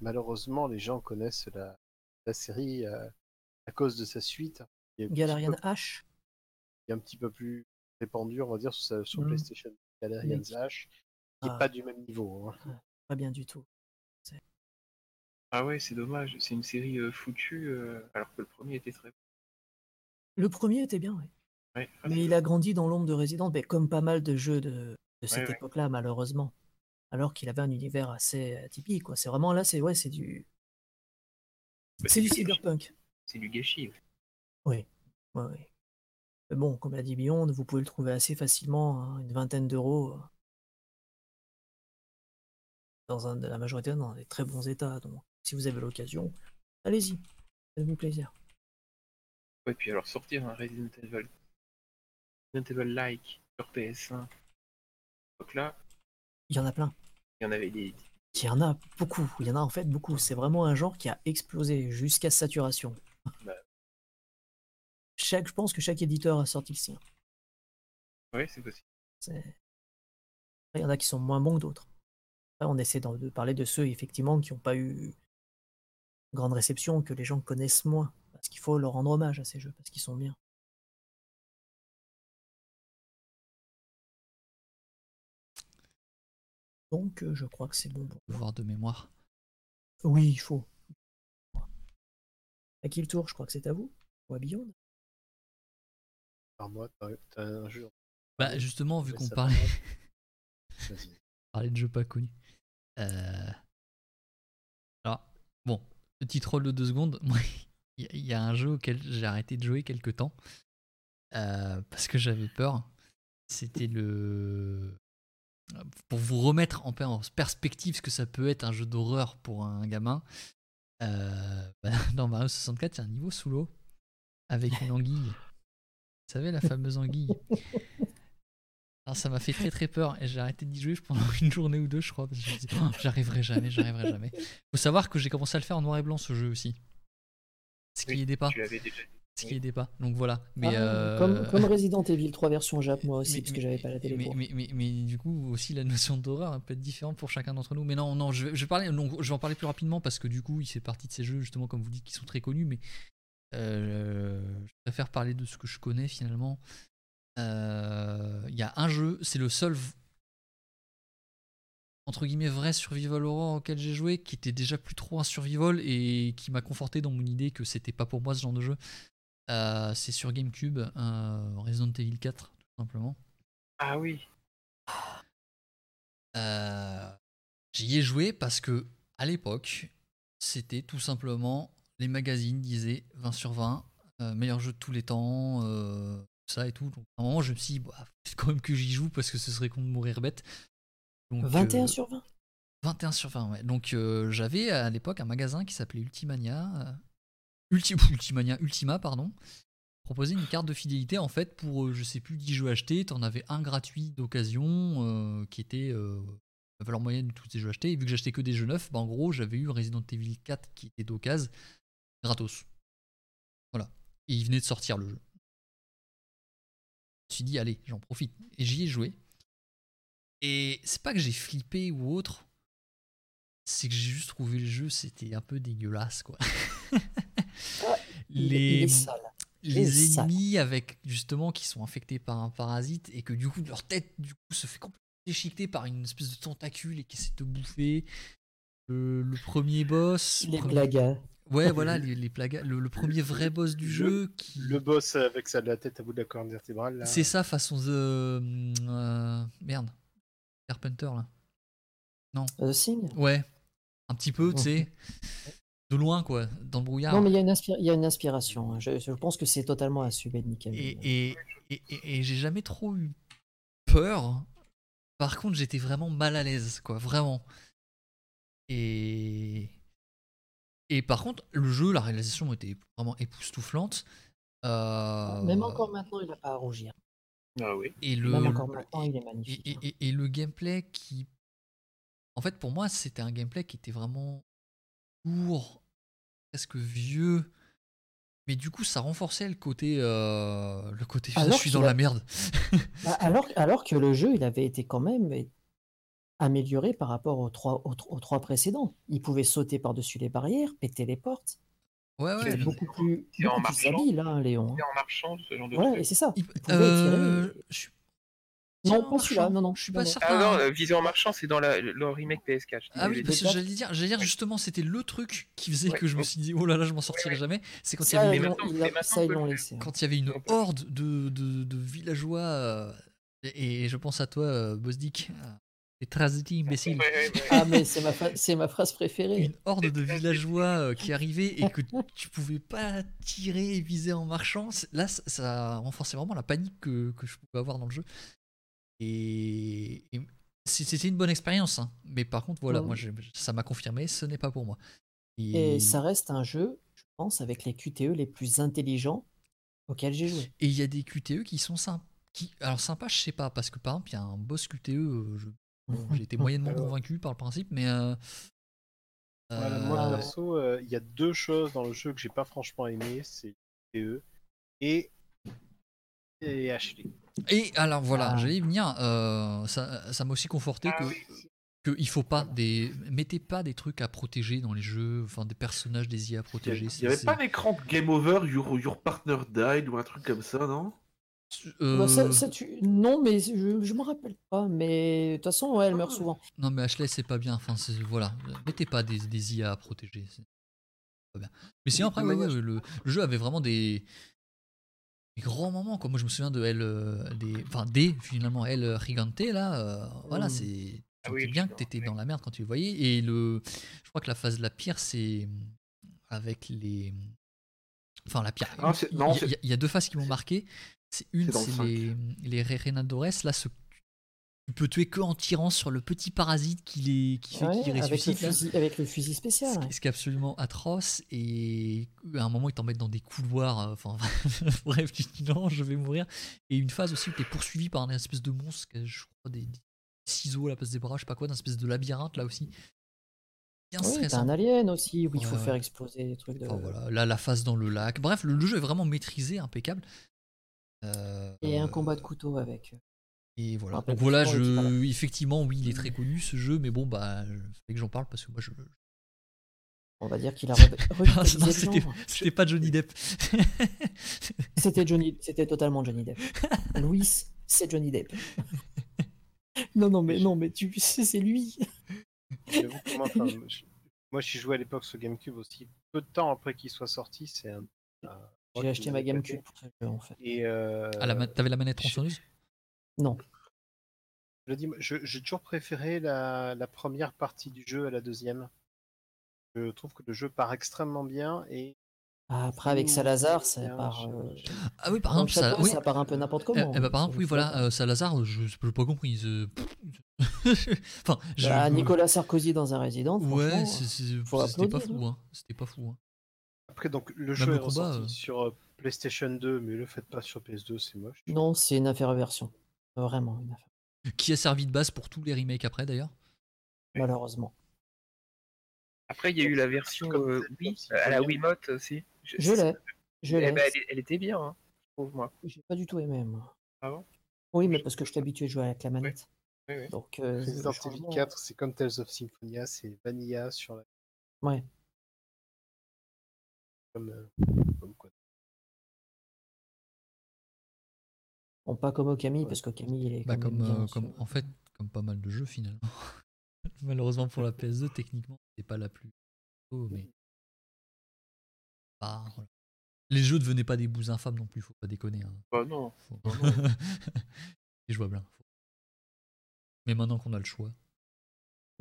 Malheureusement, les gens connaissent la, la série euh, à cause de sa suite, Galarian peu, H. qui est un petit peu plus répandue, on va dire, sur, Mm. PlayStation. Galarian. H, qui n'est Ah. pas du même niveau. hein. Pas bien du tout. Ah ouais, c'est dommage. C'est une série foutue, alors que le premier était très bon. Le premier était bien, oui. Ouais, ah, Mais c'est- il a grandi dans l'ombre de Resident, mais comme pas mal de jeux de, de cette ouais. époque-là, malheureusement. Alors qu'il avait un univers assez atypique, quoi. C'est vraiment là, c'est ouais, c'est du, bah, c'est du du cyberpunk. C'est du gâchis. Ouais, ouais. Mais bon, comme l'a dit Beyond, vous pouvez le trouver assez facilement, hein, une vingtaine d'euros. euh, Dans un, la majorité dans des très bons états. Donc, si vous avez l'occasion, allez-y. Faites-vous plaisir. Ouais, puis alors sortir un Resident Evil, Resident Evil like sur PS1. Donc là, Il y en a plein. il y en avait des. Il y en a beaucoup. Il y en a en fait beaucoup. C'est vraiment un genre qui a explosé jusqu'à saturation. Bah. Chaque, je pense que chaque éditeur a sorti le sien. Ouais, c'est possible. Il y en a qui sont moins bons que d'autres. On essaie de parler de ceux effectivement qui n'ont pas eu grande réception, que les gens connaissent moins. Parce qu'il faut leur rendre hommage à ces jeux, parce qu'ils sont bien. Donc euh, je crois que c'est bon pour. Voir de mémoire. Oui, il faut. À qui le tour? Je crois que c'est à vous Ou à Beyond Par moi, t'as t'as un jeu. Bah, justement, vu qu'on parlait, parlait de jeux pas connus. Euh, Alors, bon, petit troll de deux secondes. Il y, a- un jeu auquel j'ai arrêté de jouer quelques temps. euh, parce que j'avais peur. C'était le. Pour vous remettre en, en perspective ce que ça peut être un jeu d'horreur pour un gamin. euh, bah, dans Mario 64, il y a un niveau sous l'eau. Avec une anguille. Vous savez, la fameuse anguille. Alors ça m'a fait très très peur et j'ai arrêté d'y jouer pendant une journée ou deux je crois parce que je me disais Oh, j'arriverai jamais, j'arriverai jamais. Faut savoir que j'ai commencé à le faire en noir et blanc ce jeu aussi. Ce qui Oui, aidait pas, Tu l'avais déjà dit. ce qui aidait pas. Donc voilà. Mais Ah, euh, comme, comme Resident Evil 3 version Jap, moi aussi, mais- parce que j'avais pas la télé mais, mais, mais, mais du coup aussi la notion d'horreur peut être différente pour chacun d'entre nous. Mais non non je non, je vais en parler plus rapidement parce que du coup il fait partie de ces jeux justement comme vous dites qui sont très connus mais euh, je préfère parler de ce que je connais finalement. Euh, Il y a un jeu, c'est le seul entre guillemets vrai survival horror auquel j'ai joué qui était déjà plus trop un survival et qui m'a conforté dans mon idée que c'était pas pour moi ce genre de jeu. Euh, c'est sur GameCube, euh, Resident Evil 4 tout simplement. Ah oui. Euh, J'y ai joué parce que à l'époque, c'était tout simplement les magazines disaient 20 sur 20, euh, meilleur jeu de tous les temps, euh, ça et tout. Donc à un moment, je me suis dit, bah, faut quand même que j'y joue parce que ce serait con de mourir bête. Donc, 21 euh, sur 20 21 sur 20, ouais. Donc euh, j'avais à l'époque un magasin qui s'appelait Ultimania. euh, Ulti- Ultimania, Ultima, pardon. Proposait une carte de fidélité en fait pour je sais plus 10 jeux achetés. T'en avais un gratuit d'occasion qui était la valeur moyenne de tous ces jeux achetés. Et vu que j'achetais que des jeux neufs, bah, en gros j'avais eu Resident Evil 4 qui était d'occasion gratos. Voilà. Et il venait de sortir le jeu. Je me suis dit, allez, j'en profite. Et j'y ai joué. Et c'est pas que j'ai flippé ou autre, c'est que j'ai juste trouvé le jeu, c'était un peu dégueulasse, quoi. Les, les ennemis avec justement qui sont infectés par un parasite et que du coup leur tête du coup se fait complètement déchiqueter par une espèce de tentacule et qui essaie de bouffer. Le, le premier boss. Les premier-. Ouais, voilà, les, les plagas. Le, le premier vrai boss du Le- jeu qui. Le boss avec ça de la tête à bout de la colonne vertébrale. Là. C'est ça façon The. euh, merde. Carpenter là. Euh, Sing Ouais. Un petit peu, tu sais. De loin quoi, dans le brouillard. Non, mais il y, a une inspira- il y a une inspiration. hein. Je, je pense que c'est totalement assumé de et, et, et- et j'ai jamais trop eu peur. Par contre, j'étais vraiment mal à l'aise, quoi, vraiment. Et. Et par contre, le jeu, la réalisation était vraiment époustouflante. Euh, Même encore maintenant, il n'a pas à rougir. Ah oui. Et le, Même encore maintenant, il est magnifique. et- et- et le gameplay qui. En fait, pour moi, c'était un gameplay qui était vraiment lourd, presque vieux. Mais du coup, ça renforçait le côté. euh, le côté. Alors je suis dans la merde. Bah, alors, alors que le jeu, il avait été quand même amélioré par rapport aux trois, aux, aux trois précédents. Il pouvait sauter par-dessus les barrières, péter les portes. Ouais, Il ouais. était beaucoup plus, Et en plus marchant. habile, hein, Léon. Et en marchant, ce genre de Ouais, et c'est ça. Il- Il pouvait euh, tirer. je suis- Non, pas celui-là, non, non. Je suis non, pas non. certain. Ah non, viser en marchant, c'est dans la, le remake PS4. je dis Ah oui, parce que j'allais dire, j'allais dire justement, c'était le truc qui faisait Ouais, que je me suis dit, oh là là, je m'en sortirai Ouais, jamais. C'est quand il y avait une, ça, ils laissé. hein. quand il y avait une On peut- horde de, de, de villageois, euh, et, et je pense à toi, euh, Bosdick, les Trasity imbéciles. Ouais. Ah, mais c'est ma, fa- c'est ma phrase préférée. Une horde de villageois euh, qui arrivait et que tu pouvais pas tirer et viser en marchant. Là, ça, ça renforçait vraiment la panique que, que je pouvais avoir dans le jeu. Et, c'était une bonne expérience. hein. Mais par contre, voilà, moi, ça m'a confirmé, ce n'est pas pour moi. Et ça reste un jeu, je pense, avec les QTE les plus intelligents auxquels j'ai joué. Et il y a des QTE qui sont sympas. Qui... Alors sympa, je sais pas, parce que par exemple, il y a un boss QTE, euh, je- bon, j'ai été moyennement convaincu par le principe, mais... euh, Voilà, euh, moi, perso, euh, il y a deux choses dans le jeu que j'ai pas franchement aimé c'est TE et, et Ashley. Et alors voilà, Ah. j'allais y venir, euh, ça ça m'a aussi conforté Ah que... oui. que il faut pas des mettez pas des trucs à protéger dans les jeux enfin des personnages des IA à Il protéger n'y c'est- avait pas d'écran de Game Over, your, your partner died ou un truc comme ça, non? Euh, Bah, ça- ça, tu- Non, mais je, je me rappelle pas. Mais de toute façon, ouais, elle meurt souvent. non mais Ashley c'est pas bien. Enfin c'est- voilà. Mettez pas des, des IA à protéger c'est pas bien. Mais sinon après ouais, ouais, le, le jeu avait vraiment des des grands moments quoi. Moi je me souviens de elle euh, des enfin des finalement elle euh, Gigante là euh, voilà Mm. c'est Ah oui, bien que t'étais dans la merde quand tu le voyais. Et le je crois que la phase la pire c'est avec les enfin la pire. Ah, non, y il y a deux phases qui m'ont marqué c'est une C'est les les Rerenadores là ce tu peux tuer que en tirant sur le petit parasite qui les qui fait Ouais, qu'il avec, le ressuscite fusil, avec le fusil spécial. Ce ouais. qui- ce qui est absolument atroce et à un moment ils t'embêtent dans des couloirs euh, enfin bref tu te dis non je vais mourir. Et une phase aussi où t'es poursuivi par un espèce de monstre que je crois des, des ciseaux à la place des bras je sais pas quoi d'un espèce de labyrinthe là aussi. Bien Oui, t'as un alien aussi où il faut Ouais, faire exploser des trucs de. Enfin, voilà là la phase dans le lac. Bref le, le jeu est vraiment maîtrisé impeccable. Euh, Et un euh, combat de couteau avec. et voilà. Donc voilà, je... effectivement, oui, il est très connu ce jeu, mais bon, bah, il fallait que j'en parle parce que moi, je. On va dire qu'il a revitalisé c'était pas Johnny Depp. C'était Johnny, c'était totalement Johnny Depp. Louis, c'est Johnny Depp. non, non, mais non, mais tu sais, c'est lui. Moi, enfin, je- moi, j'y jouais à l'époque sur GameCube aussi. Peu de temps après qu'il soit sorti, c'est un. J'ai acheté ma GameCube pour ce jeu en fait. Et euh, Ah, la t'avais la manette tronçonneuse Non. je le dis, je- j'ai toujours préféré la, la première partie du jeu à la deuxième. Je trouve que le jeu part extrêmement bien et Ah, Après, avec Salazar, ça bien, part. euh, Ah oui, par exemple, ça, château, oui. ça part un peu n'importe comment. eh ben, par hein, exemple, oui, voilà, euh, Salazar, je n'ai pas compris. enfin, je- Bah, Nicolas Sarkozy dans un résident. Ouais, c'était pas applaudir, fou, hein. C'était pas fou. Après, donc, le jeu est combat, ressorti euh. sur euh, PlayStation 2, mais le faites pas sur PS2, c'est moche. Non, c'est une inférieure version. Vraiment une inférieure. Qui a servi de base pour tous les remakes après, d'ailleurs? Malheureusement. Après, il y a eu la version euh, à la Wiimote aussi. Je l'ai. Je Eh l'ai. ben, elle, elle était bien, hein, je trouve, moi. J'ai pas du tout aimé, moi. Ah bon? Oui, mais parce que je suis habitué à jouer avec la manette. Oui, oui. Donc, euh, Resident le Evil changement- 4, c'est comme Tales of Symphonia, c'est Vanilla sur la. Ouais. Comme, euh, comme quoi. Bon, pas comme Okami, parce qu'Okami, il est Bah, quand même comme, bien euh, comme, en fait, comme pas mal de jeux finalement. Malheureusement pour la PS2, techniquement, c'est pas la plus. Oh, mais. Bah, voilà. Les jeux devenaient pas des bouts infâmes non plus, faut pas déconner. hein. Bah non. Faut- Bah C'est jouable. hein. Faut- Mais maintenant qu'on a le choix.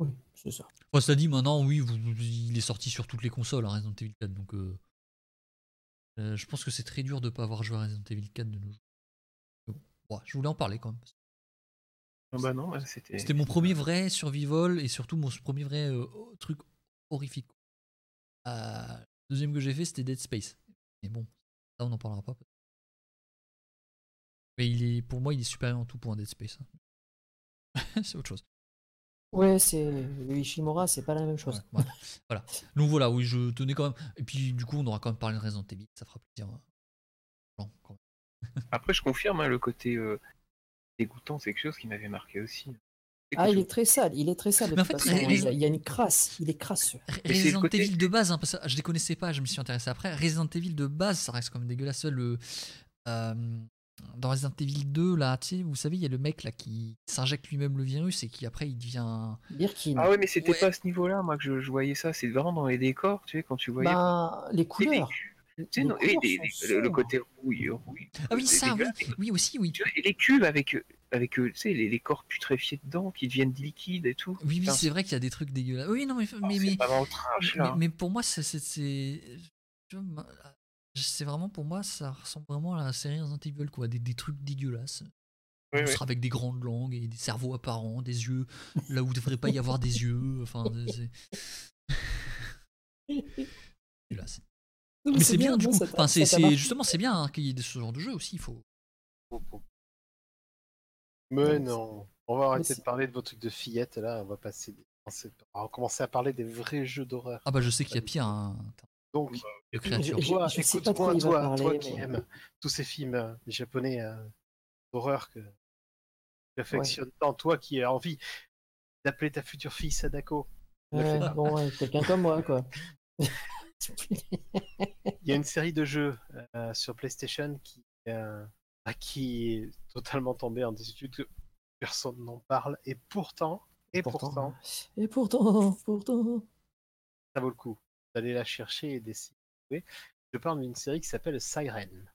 Oui, c'est ça. Enfin, cela dit, maintenant, oui, vous- vous- il est sorti sur toutes les consoles, hein, Resident Evil 4. Donc, euh, euh, je pense que c'est très dur de pas avoir joué à Resident Evil 4 de nos jours. Mais bon, ouais, je voulais en parler quand même. Ah Bah non, ouais, c'était. C'était mon premier vrai survival et surtout mon premier vrai euh, truc horrifique. Euh, le deuxième que j'ai fait, c'était Dead Space. Mais bon, ça, on n'en parlera pas. Mais il est, pour moi, il est supérieur en tout point à Dead Space. hein. c'est autre chose. Ouais, c'est le Ishimura, c'est pas la même chose. Ouais, voilà. voilà. Donc voilà, oui, je tenais quand même. Et puis du coup, on aura quand même parlé de Resident Evil, ça fera plaisir. hein. Bon, quand même. Après, je confirme, hein, le côté euh, dégoûtant, c'est quelque chose qui m'avait marqué aussi. Ah, il est très sale, il est très sale. de Mais en fait, façon, Ré- il, a, il y a une crasse, il est crasseux. Resident côté- Evil de base, hein, parce que je les connaissais pas, je me suis intéressé après. Resident Evil de base, ça reste quand même dégueulasse. Le, euh, dans Resident Evil 2, là, tu sais, vous savez, il y a le mec là qui s'injecte lui-même le virus et qui après il devient. Birkin. Ah ouais, mais c'était Ouais. pas à ce niveau-là, moi, que je, je voyais ça. C'est vraiment dans les décors, tu sais, quand tu voyais. Ben, les les- couleurs. Tu sais, les non, et couleurs les- sont les- le, côté rouille, rouille. Ah oui, ça, oui, oui aussi, oui. Tu vois, et les cubes avec, avec euh, tu sais, les, les corps putréfiés dedans qui deviennent liquides et tout. Oui, oui, c'est vrai qu'il y a des trucs dégueulasses. Oui, non, mais, oh, mais, mais, trash, mais pour moi, c'est. C'est- vraiment pour moi, ça ressemble vraiment à la série Resident Evil, quoi. Des, des trucs dégueulasses. Oui, On oui. sera avec des grandes langues et des cerveaux apparents, des yeux là où il devrait pas y avoir des yeux. Enfin, c'est- Mais c'est bien, du coup. Enfin, c'est justement c'est bien hein, qu'il y ait de ce genre de jeu aussi. Il faut. Mais Non, non, on va arrêter de parler de vos trucs de fillettes là, on va passer. On va commencer à parler des vrais jeux d'horreur. Ah bah je sais qu'il y a pire. Hein, Donc, de créatures. je- je écoute-moi, toi, parler, toi qui mais- aimes tous ces films euh, japonais euh, d'horreur que tu affectionnes tant, toi qui as envie d'appeler ta future fille Sadako. Ouais, bon, ouais, quelqu'un comme moi, quoi. Il y a une série de jeux euh, sur PlayStation qui, euh, à qui est totalement tombée en désuétude, que personne n'en parle, et pourtant, et pourtant, Et pourtant, pourtant. ça vaut le coup d'aller la chercher et d'essayer de jouer. Je parle d'une série qui s'appelle Siren.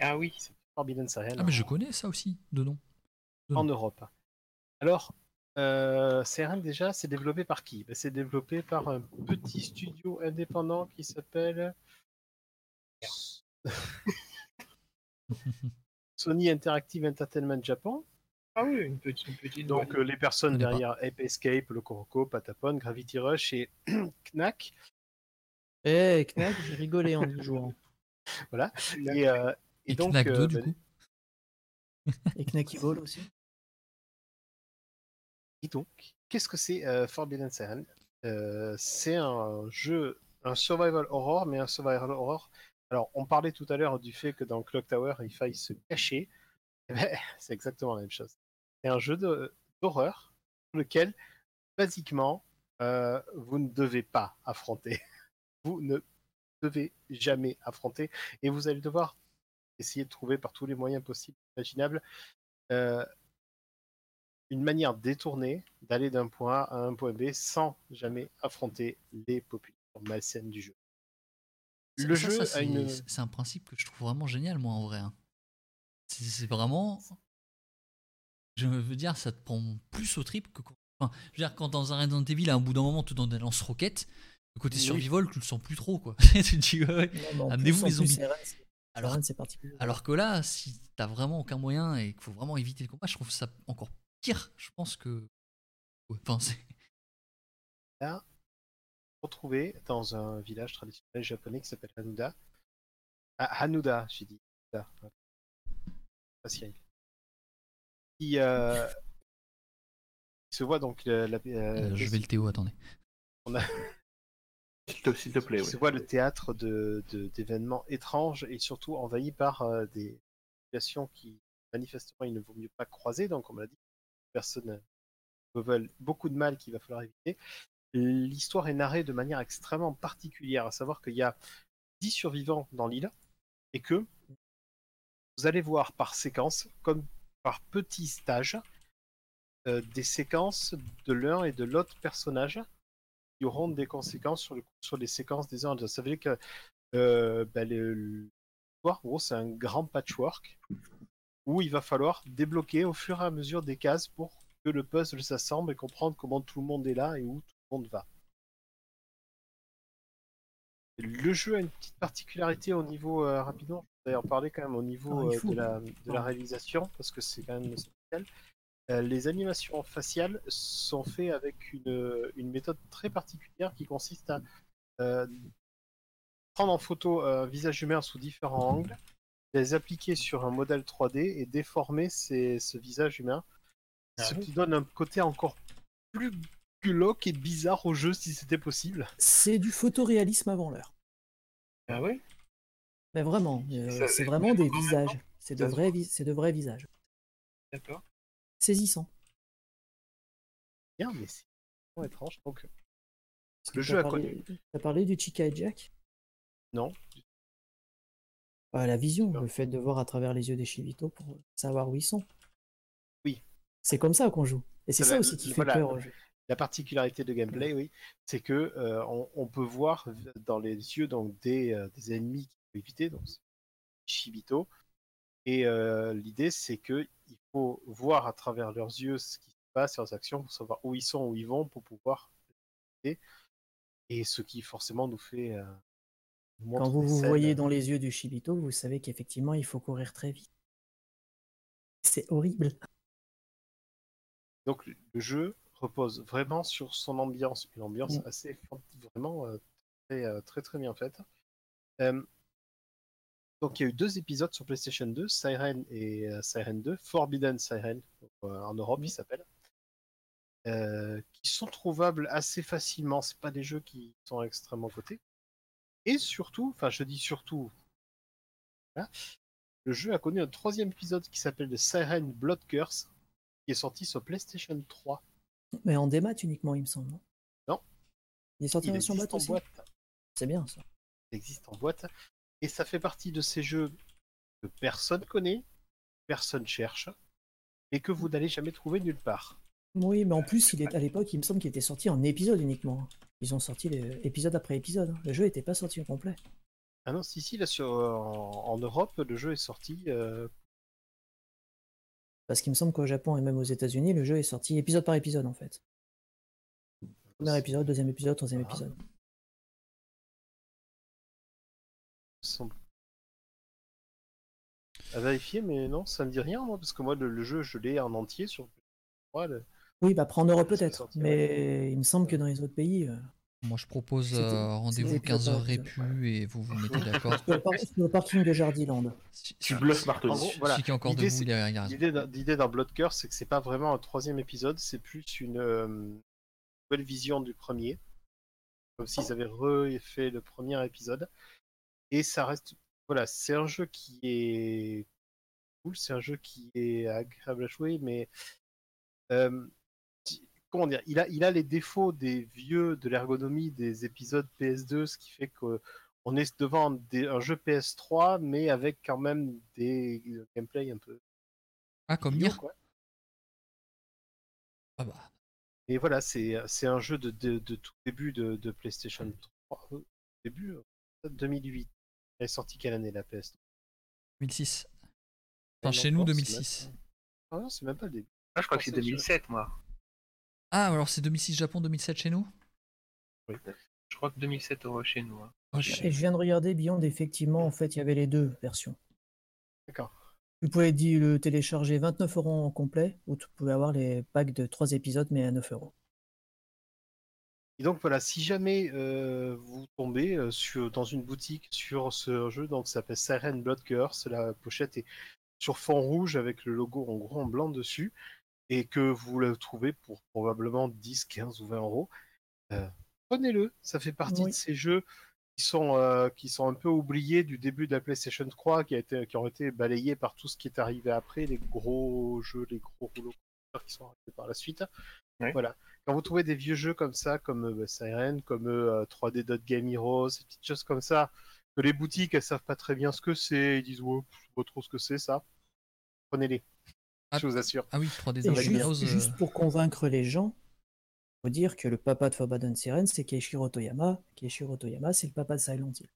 Ah oui. C'est Forbidden Siren Ah mais je connais ça aussi de nom. en Europe. Alors, euh, Siren déjà, c'est développé par qui? Ben, C'est développé par un petit studio indépendant qui s'appelle Sony Interactive Entertainment Japan. Ah oui, une petite. Une petite Donc euh, les personnes derrière Ape Escape, Le Coroco, Patapon, Gravity Rush et Knack. Eh, Knack, j'ai rigolé en y jouant. Voilà. Et, euh, et Et donc, Knack 2 euh, du ben, coup. Et Knack Evil aussi. Et donc, qu'est-ce que c'est euh, Forbidden Siren Euh, C'est un jeu, un survival horror, mais un survival horror. Alors, on parlait tout à l'heure du fait que dans Clock Tower, il faille se cacher. Eh ben, c'est exactement la même chose. C'est un jeu d'horreur dans lequel, basiquement, euh, vous ne devez pas affronter. Vous ne devez jamais affronter. Et vous allez devoir essayer de trouver par tous les moyens possibles, imaginables, euh, une manière détournée d'aller d'un point A à un point B sans jamais affronter les populations malsaines du jeu. Le ça, jeu c'est une. c'est un principe que je trouve vraiment génial, moi, en vrai. hein. C'est vraiment. Je veux dire, ça te prend plus au trip que quand. Enfin, je veux dire, quand dans un Resident Evil, à un bout d'un moment, tu donnes des lance-roquettes, le côté Oui. survival, tu le sens plus trop, quoi. tu te dis, ouais, Amenez-vous les zombies. Alors, particulier. alors que là, si t'as vraiment aucun moyen et qu'il faut vraiment éviter le combat, je trouve ça encore pire, je pense que. Ouais, Enfin, c'est. retrouvé dans un village traditionnel japonais qui s'appelle Hanuda. Ah, Hanuda, j'ai dit. Hanuda. Pas Cyril. Qui, euh, qui se voit donc la, la- Euh, euh, je vais le Théo, attendez. S'il te, s'il te plaît, se voit le théâtre de, de- d'événements étranges et surtout envahi par euh, des populations qui manifestement il ne vaut mieux pas croiser. Donc on l'a dit, personnes me veulent beaucoup de mal qu'il va falloir éviter. L'histoire est narrée de manière extrêmement particulière, à savoir qu'il y a 10 survivants dans l'île et que vous allez voir par séquence, comme par petits stages, euh, des séquences de l'un et de l'autre personnage qui auront des conséquences sur, le, sur les séquences des uns. Ça veut dire que euh, bah, le- l'histoire, gros, c'est un grand patchwork où il va falloir débloquer au fur et à mesure des cases pour que le puzzle s'assemble et comprendre comment tout le monde est là et où tout le monde va. Le jeu a une petite particularité au niveau, euh, rapidement, je vais en parler quand même au niveau Ah, euh, de, la, de la réalisation, parce que c'est quand même spécial. Euh, les animations faciales sont faites avec une, une méthode très particulière qui consiste à euh, prendre en photo un visage humain sous différents angles, les appliquer sur un modèle 3D et déformer ces- ce visage humain, Ah ce oui. qui donne un côté encore plus glauque et bizarre au jeu si c'était possible. C'est du photoréalisme avant l'heure. Ah ouais? Mais vraiment, euh, c'est vraiment des visages. C'est de vrais, de vrais visages. D'accord. Saisissant. Bien, mais c'est vraiment étrange. Donc, Parce Le jeu t'as a parlé- T'as parlé du Chica et Jack? Non. Ah, La vision, Non. le fait de voir à travers les yeux des Chivito pour savoir où ils sont. Oui. C'est comme ça qu'on joue. Et c'est Ça aussi qui fait voilà. peur au jeu. La particularité de gameplay, oui, c'est que euh, on, on peut voir dans les yeux donc des, euh, des ennemis qu'il faut éviter, donc c'est Shibito. Et euh, l'idée, c'est que il faut voir à travers leurs yeux ce qui se passe, leurs actions, pour savoir où ils sont, où ils vont, pour pouvoir. Et ce qui forcément nous fait. euh, nous Quand vous vous scènes, voyez dans les yeux du Chibito, vous savez qu'effectivement, il faut courir très vite. C'est horrible. Donc le jeu repose vraiment sur son ambiance, une ambiance Mm. assez vraiment euh, très, euh, très très bien faite. Euh, donc il y a eu deux épisodes sur PlayStation 2, Siren et euh, Siren 2, Forbidden Siren donc, euh, en Europe il s'appelle, euh, qui sont trouvables assez facilement. C'est pas des jeux qui sont extrêmement cotés. Et surtout, enfin je dis surtout, voilà, le jeu a connu un troisième épisode qui s'appelle The Siren Blood Curse, qui est sorti sur PlayStation 3. Mais en démat uniquement, il me semble. non Non. Il est sorti Il en version boîte aussi? C'est bien ça. Il existe en boîte. Et ça fait partie de ces jeux que personne connaît, personne cherche, et que vous n'allez jamais trouver nulle part. Oui, mais en plus, il est, à l'époque, il me semble qu'il était sorti en épisode uniquement. Ils ont sorti les, épisode après épisode. hein. Le jeu n'était pas sorti au complet. Ah non, si, si, là, sur, en, en Europe, le jeu est sorti. euh, Parce qu'il me semble qu'au Japon et même aux États-Unis, le jeu est sorti épisode par épisode en fait. Premier épisode, deuxième épisode, troisième Ah. épisode. À vérifier, mais non, ça me dit rien, moi, parce que moi, le, le jeu, je l'ai en entier sur. Ouais, le- Oui, bah après en Europe c'est peut-être, mais il me semble que dans les autres pays, euh, Moi, je propose euh, rendez-vous c'était 15h préparé, répu et vous vous mettez d'accord. sur, le parking de Jardiland. Si, Tu bluffes Martoni. gros, voilà. Celui qui est encore L'idée, debout, c'est- il a. L'idée d'un- Blood Curse, c'est que c'est pas vraiment un troisième épisode, c'est plus une euh, nouvelle vision du premier. Comme s'ils avaient refait le premier épisode. Et ça reste. Voilà, c'est un jeu qui est cool, c'est un jeu qui est agréable à jouer, mais. euh, comment dire il a, il a les défauts des vieux, de l'ergonomie des épisodes PS2, ce qui fait que. On est devant des- un jeu PS3, mais avec quand même des gameplay un peu Ah, comme Nier quoi. Ah bah, Et voilà, c'est un jeu de, de, de tout début de, de PlayStation 3. euh, Début euh, 2008. Elle est sortie quelle année la PS 2006. Ah Enfin, chez nous, non, c'est 2006. même- Ah non, c'est même pas le début. Ah, je crois que c'est pensais que 2007, moi. Ah, alors c'est 2006 Japon, 2007 chez nous? Je crois que 2007 au- chez nous. hein. Oh, je- Et je viens de regarder Beyond, effectivement, en fait, il y avait les deux versions. D'accord. Vous pouvez le télécharger 29 euros en complet, ou tu pouvez avoir les packs de 3 épisodes, mais à 9 euros. Et donc voilà, si jamais euh, vous tombez euh, sur, dans une boutique sur ce jeu, donc ça s'appelle Siren Blood Curse, la pochette est sur fond rouge avec le logo en gros en blanc dessus, et que vous le trouvez pour probablement 10, 15 ou 20 euros, euh, prenez-le. Ça fait partie Oui. de ces jeux qui sont, euh, qui sont un peu oubliés du début de la PlayStation 3, qui, a été, qui ont été balayés par tout ce qui est arrivé après, les gros jeux, les gros rouleaux qui sont arrivés par la suite. Voilà. Quand vous trouvez des vieux jeux comme ça, comme euh, bah, Siren, comme euh, 3D Dot Game Heroes, ces petites choses comme ça, Que les boutiques, elles savent pas très bien ce que c'est. Ils disent, ouais, je sais pas trop ce que c'est ça. Prenez-les. Ah. Je vous assure. Ah oui, 3D Et Zero juste, Heroes, euh, juste pour convaincre les gens, faut dire que le papa de Forbidden Siren, c'est Keishiro Toyama. Keishiro Toyama, c'est le papa de Silent Hill.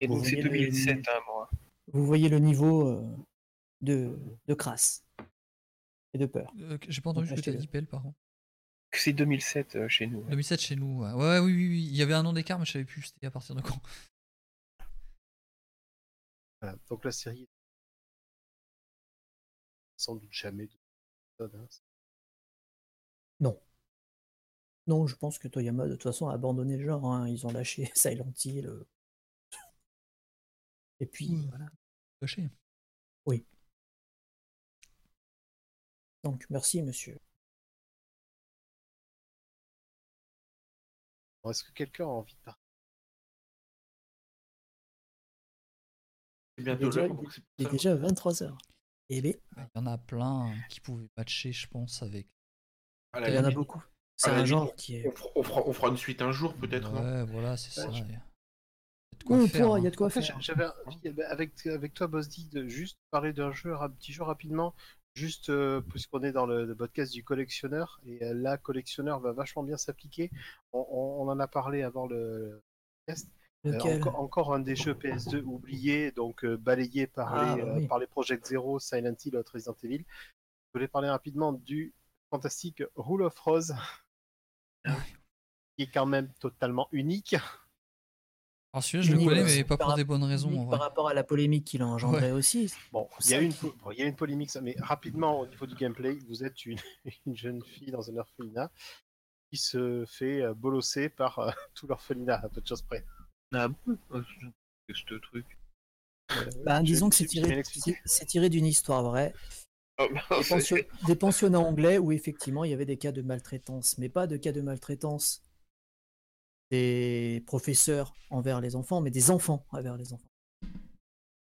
Et Vous donc c'est voyez le- 2007, hein, moi. Vous voyez le niveau euh, de, de crasse et de peur. euh, j'ai pas entendu ce que tu as dit, Pelle, par contre. C'est 2007 euh, chez nous. 2007 chez nous. Ouais, ouais, oui, oui, oui. Il y avait un an d'écart, mais je savais plus c'était à partir de quand. Voilà. Donc la série. Sans doute jamais de hein. Non, je pense que Toyama, de toute façon, a abandonné le genre. hein. Ils ont lâché Silent Hill. euh. Et puis, voilà. Caché. Donc, merci, monsieur. Bon, Est-ce que quelqu'un a envie de C'est Déjà, c'est pour Il est déjà 23h. Et bien, Il y en a plein qui pouvaient matcher, je pense, avec. La il y en a beaucoup. C'est à la un genre qui est. on, fera, on fera- on fera une suite un jour, peut-être. Ouais, voilà, c'est ça. je- Il y a de quoi Oui, on faire, pourra, il y a hein. de quoi Après, faire. j'avais un- avec, avec toi, Bosdi, de juste parler d'un jeu, un petit jeu rapidement, juste euh, puisqu'on est dans le, le podcast du collectionneur, et euh, là, collectionneur va vachement bien s'appliquer. On, on- on en a parlé avant le podcast. Euh, encore, encore un des jeux PS2 oubliés, donc balayé par, Ah, les, oui. par les Project Zero, Silent Hill, Resident Evil. Je voulais parler rapidement du fantastique Rule of Rose, qui est quand même totalement unique. Alors celui-là, je le connais, ouais, mais pas par pour des bonnes raisons. par rapport à la polémique qu'il a engendré aussi. Bon, il y, a une, qu'il- po- bon, il y a eu une polémique, ça, mais rapidement, au niveau du gameplay, vous êtes une, une jeune fille dans un orphelinat qui se fait euh, bolosser par euh, tout l'orphelinat, à peu de choses près. Ah bon? C'est- ce truc. Bah, Je- disons que c'est tiré, d'une histoire vraie. Oh, des pensionnats anglais où effectivement il y avait des cas de maltraitance, mais pas de cas de maltraitance des professeurs envers les enfants, mais des enfants envers les enfants.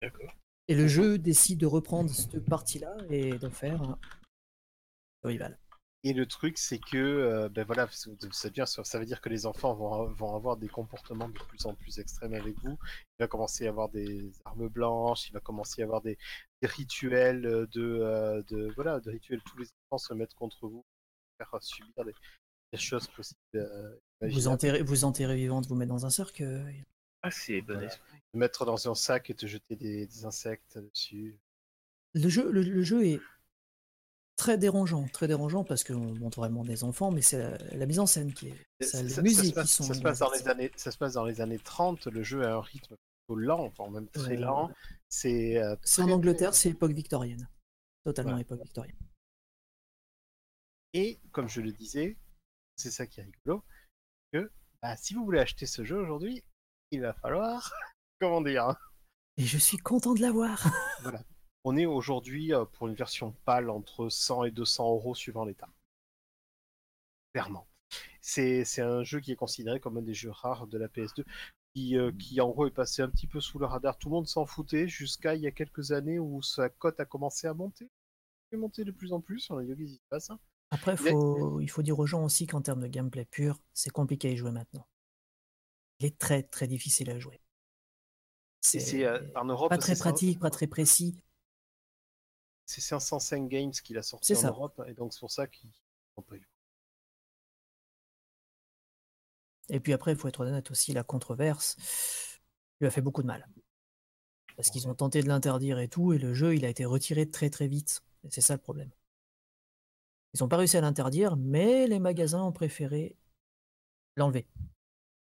D'accord. Et le jeu décide de reprendre cette partie-là et d'en faire un rival. Et le truc, c'est que, euh, ben voilà, ça ça veut dire, ça veut dire que les enfants vont, vont avoir des comportements de plus en plus extrêmes avec vous. Il va commencer à avoir des armes blanches, il va commencer à avoir des, des rituels de, euh, de, voilà, de rituels. Tous les enfants se mettent contre vous, faire subir des, des choses possibles. euh, Vous imaginables. enterrez, vous enterrez vivante, vous mettre dans un cercueil. Ah, c'est bon Voilà. esprit. Te mettre dans un sac et te jeter des, des insectes dessus. Le jeu, le, le jeu est très dérangeant, très dérangeant parce qu'on montre vraiment des enfants, mais c'est la, la mise en scène qui est. C'est Ça- les ça- ça musiques se qui passe, sont. ça se passe dans les années, ça se passe dans les années 30. Le jeu a un rythme plutôt lent, enfin même très Euh, lent. C'est euh, C'est en très- Angleterre, c'est époque victorienne. Totalement Voilà. époque victorienne. Et comme je le disais, c'est ça qui est rigolo, que bah, si vous voulez acheter ce jeu aujourd'hui, il va falloir, comment dire, hein, Et je suis content de l'avoir. on est aujourd'hui euh, pour une version pâle entre 100 et 200 euros suivant l'état. Clairement. C'est c'est un jeu qui est considéré comme un des jeux rares de la PS2, qui, euh, qui en gros est passé un petit peu sous le radar. Tout le monde s'en foutait jusqu'à il y a quelques années où sa cote a commencé à monter. Elle monter de plus en plus, on a vu qu'il se passe. Après, faut, il faut dire aux gens aussi qu'en termes de gameplay pur, c'est compliqué à y jouer maintenant. Il est très très difficile à jouer. C'est euh, en Europe, pas très pratique, pas très précis. c'est 505 Games qu'il a sorti en ça. Europe, et donc c'est pour ça qu'ils n'ont pas eu. Et puis après, il faut être honnête aussi, la controverse lui a fait beaucoup de mal. Parce qu'ils ont tenté de l'interdire et tout, et le jeu, il a été retiré très très vite. Et c'est ça le problème. Ils n'ont pas réussi à l'interdire, mais les magasins ont préféré l'enlever.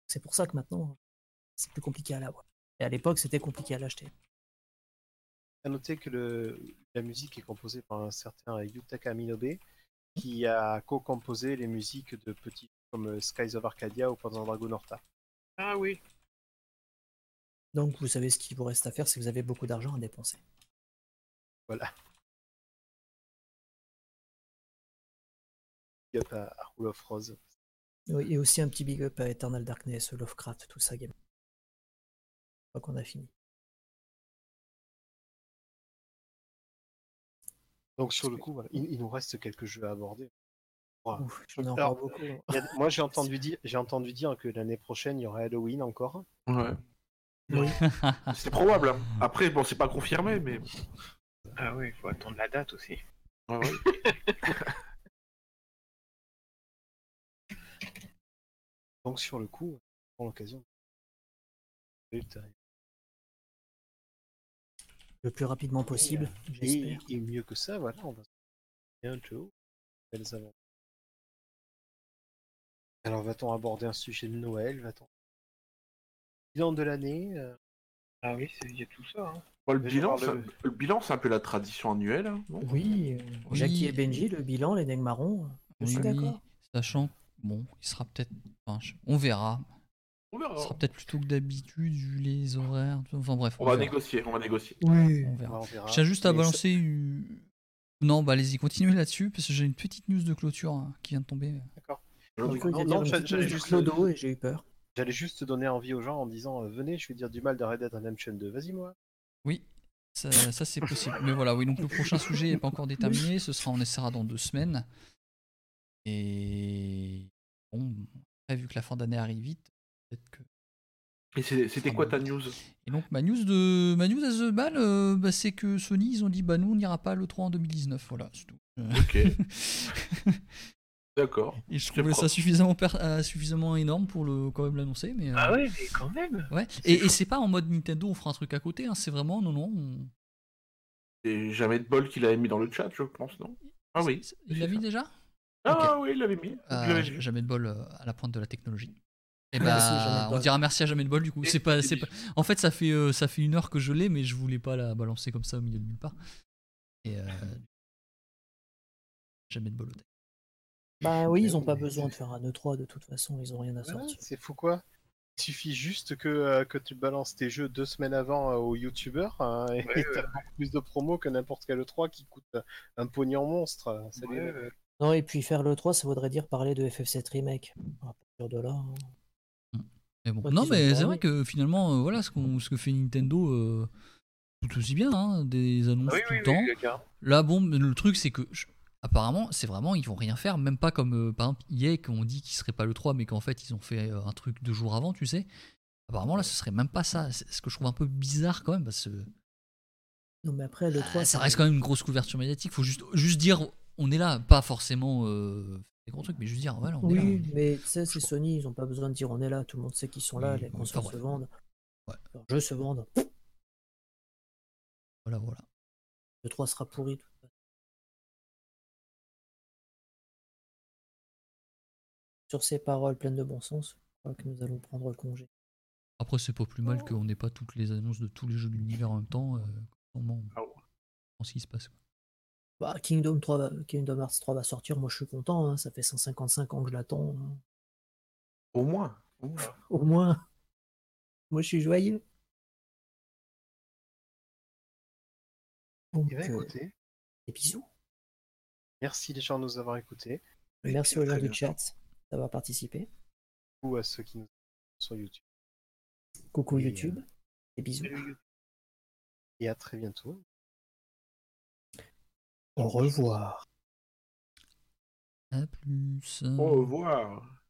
C'est pour ça que maintenant, c'est plus compliqué à l'avoir. Et à l'époque, c'était compliqué à l'acheter. À noter que le, la musique est composée par un certain Yutaka Minobe, qui a co-composé les musiques de petits comme euh, Skies of Arcadia ou Panzer Dragon Horta. Ah oui. Donc, vous savez ce qu'il vous reste à faire si vous avez beaucoup d'argent à dépenser. Voilà. Big up à, à Rule of Rose. Oui, et aussi un petit big up à Eternal Darkness, Lovecraft, tout ça, game. Une fois qu'on a fini. Donc sur le coup, voilà, il, il nous reste quelques jeux à aborder. Voilà. Ouf, j'en ai Alors, encore beaucoup. A- moi j'ai entendu dire, j'ai entendu dire que l'année prochaine il y aurait Halloween encore. Ouais. Oui. C'est probable. hein. Après, bon, c'est pas confirmé, mais. Ah oui, il faut attendre la date aussi. Ouais, ouais. Donc sur le coup, pour l'occasion. Putain. Le plus rapidement possible, Et, j'espère. et mieux que ça, voilà, on va bien Joe. Belles aventures. Alors va-t-on aborder un sujet de Noël Va-t-on bilan de l'année euh, Ah oui, c'est- il y a tout ça. Hein. Bon, le, bilan, le bilan, c'est un peu la tradition annuelle. hein, non? Oui, euh, Oui. Jackie et Benji, le bilan, les nègres marrons, je suis Oui, d'accord. Sachant, bon, il sera peut-être. Enfin, je- on verra. On verra. sera peut-être plutôt que d'habitude, vu les horaires. Enfin bref. On va verra. négocier, on va négocier. Oui. On verra. on verra. Je tiens juste à balancer. une- Non, bah allez-y, continuez là-dessus, parce que j'ai une petite news de clôture hein, qui vient de tomber. D'accord. De juste- Clodo et j'ai eu peur. J'allais juste te donner envie aux gens en disant euh, venez, je vais dire du mal de Red Dead Redemption 2. Vas-y moi. Oui, ça, ça, c'est possible. Mais voilà, oui, donc le prochain sujet n'est pas encore déterminé. Ce sera, on essaiera dans deux semaines. Et bon, après, vu que la fin d'année arrive vite, peut-être que. Et c'est- c'était quoi ta news? Et donc ma news de ma news à The Ball, euh, bah, c'est que Sony ils ont dit bah nous on n'ira pas le 3 en 2019, voilà, c'est tout. Ok, d'accord. Et je C'est trouvais ça suffisamment per- euh, suffisamment énorme pour le quand même l'annoncer, mais. euh, Ah ouais, mais quand même. ouais. Et, et c'est pas en mode Nintendo, on fera un truc à côté, hein, c'est vraiment non non. on- Et jamais de bol qu'il avait mis dans le chat, je pense, non? Ah oui. C'est- Il l'a vu déjà? Ah oui, il l'avait mis. Euh, jamais de bol euh, à la pointe de la technologie. Et Merci, bah, on dira merci à jamais de bol du coup. C'est pas, c'est pas. En fait, ça fait, euh, ça fait une heure que je l'ai, mais je voulais pas la balancer comme ça au milieu de nulle part. Et euh, jamais de bol au. Bah oui, ils ont pas besoin de faire un E3 de toute façon, ils ont rien à Voilà, sortir. c'est fou quoi. Il suffit juste que, euh, que tu balances tes jeux deux semaines avant euh, aux youtubeurs hein, et Ouais, t'as beaucoup plus de promos que n'importe quel E3 qui coûte un pognon monstre. Salut, Ouais, mec. ouais. Non, et puis faire le 3, ça voudrait dire parler de FF7 Remake. À partir de là. hein. Mais bon. Ouais, non, mais c'est vrai que finalement, euh, voilà ce, qu'on- ce que fait Nintendo, euh, tout aussi bien, hein, des annonces Oui, tout oui, le temps. Là, bon, mais le truc, c'est que je- apparemment, c'est vraiment, ils vont rien faire, même pas comme euh, par exemple EA, qu'on dit qu'il serait pas le 3, mais qu'en fait, ils ont fait euh, un truc deux jours avant, tu sais. Apparemment, là, ce serait même pas ça. Ce que je trouve un peu bizarre quand même, parce que Non, mais après, le 3, ah, ça reste quand même une grosse couverture médiatique. Faut juste, juste dire, on est là, pas forcément euh, des gros trucs, mais juste dire, voilà, on est là. Oui, mais tu sais, c'est Sony, ils ont pas besoin de dire on est là, tout le monde sait qu'ils sont là, Oui, les enfin, consoles se vendent. Ouais. Leurs jeux se vendent. Voilà, voilà. Le 3 sera pourri. de toute façon. Sur ces paroles pleines de bon sens, je crois que nous allons prendre congé. Après, c'est pas plus mal qu'on n'ait pas toutes les annonces de tous les jeux de l'univers en même temps. Euh, comment Ah ouais. on ce qui se passe. quoi. Bah, Kingdom, 3 va- Kingdom Hearts 3 va sortir, moi je suis content, hein, ça fait 155 ans que je l'attends. hein. Au moins. au moins. Moi je suis joyeux. Donc, Eh ben, euh, des bisous. merci les gens de nous avoir écoutés. Merci aux gens du chat d'avoir participé. Ou à ceux qui nous sur YouTube. Coucou Et, euh, YouTube. Des bisous. Et à très bientôt. Au revoir. À plus. Au revoir.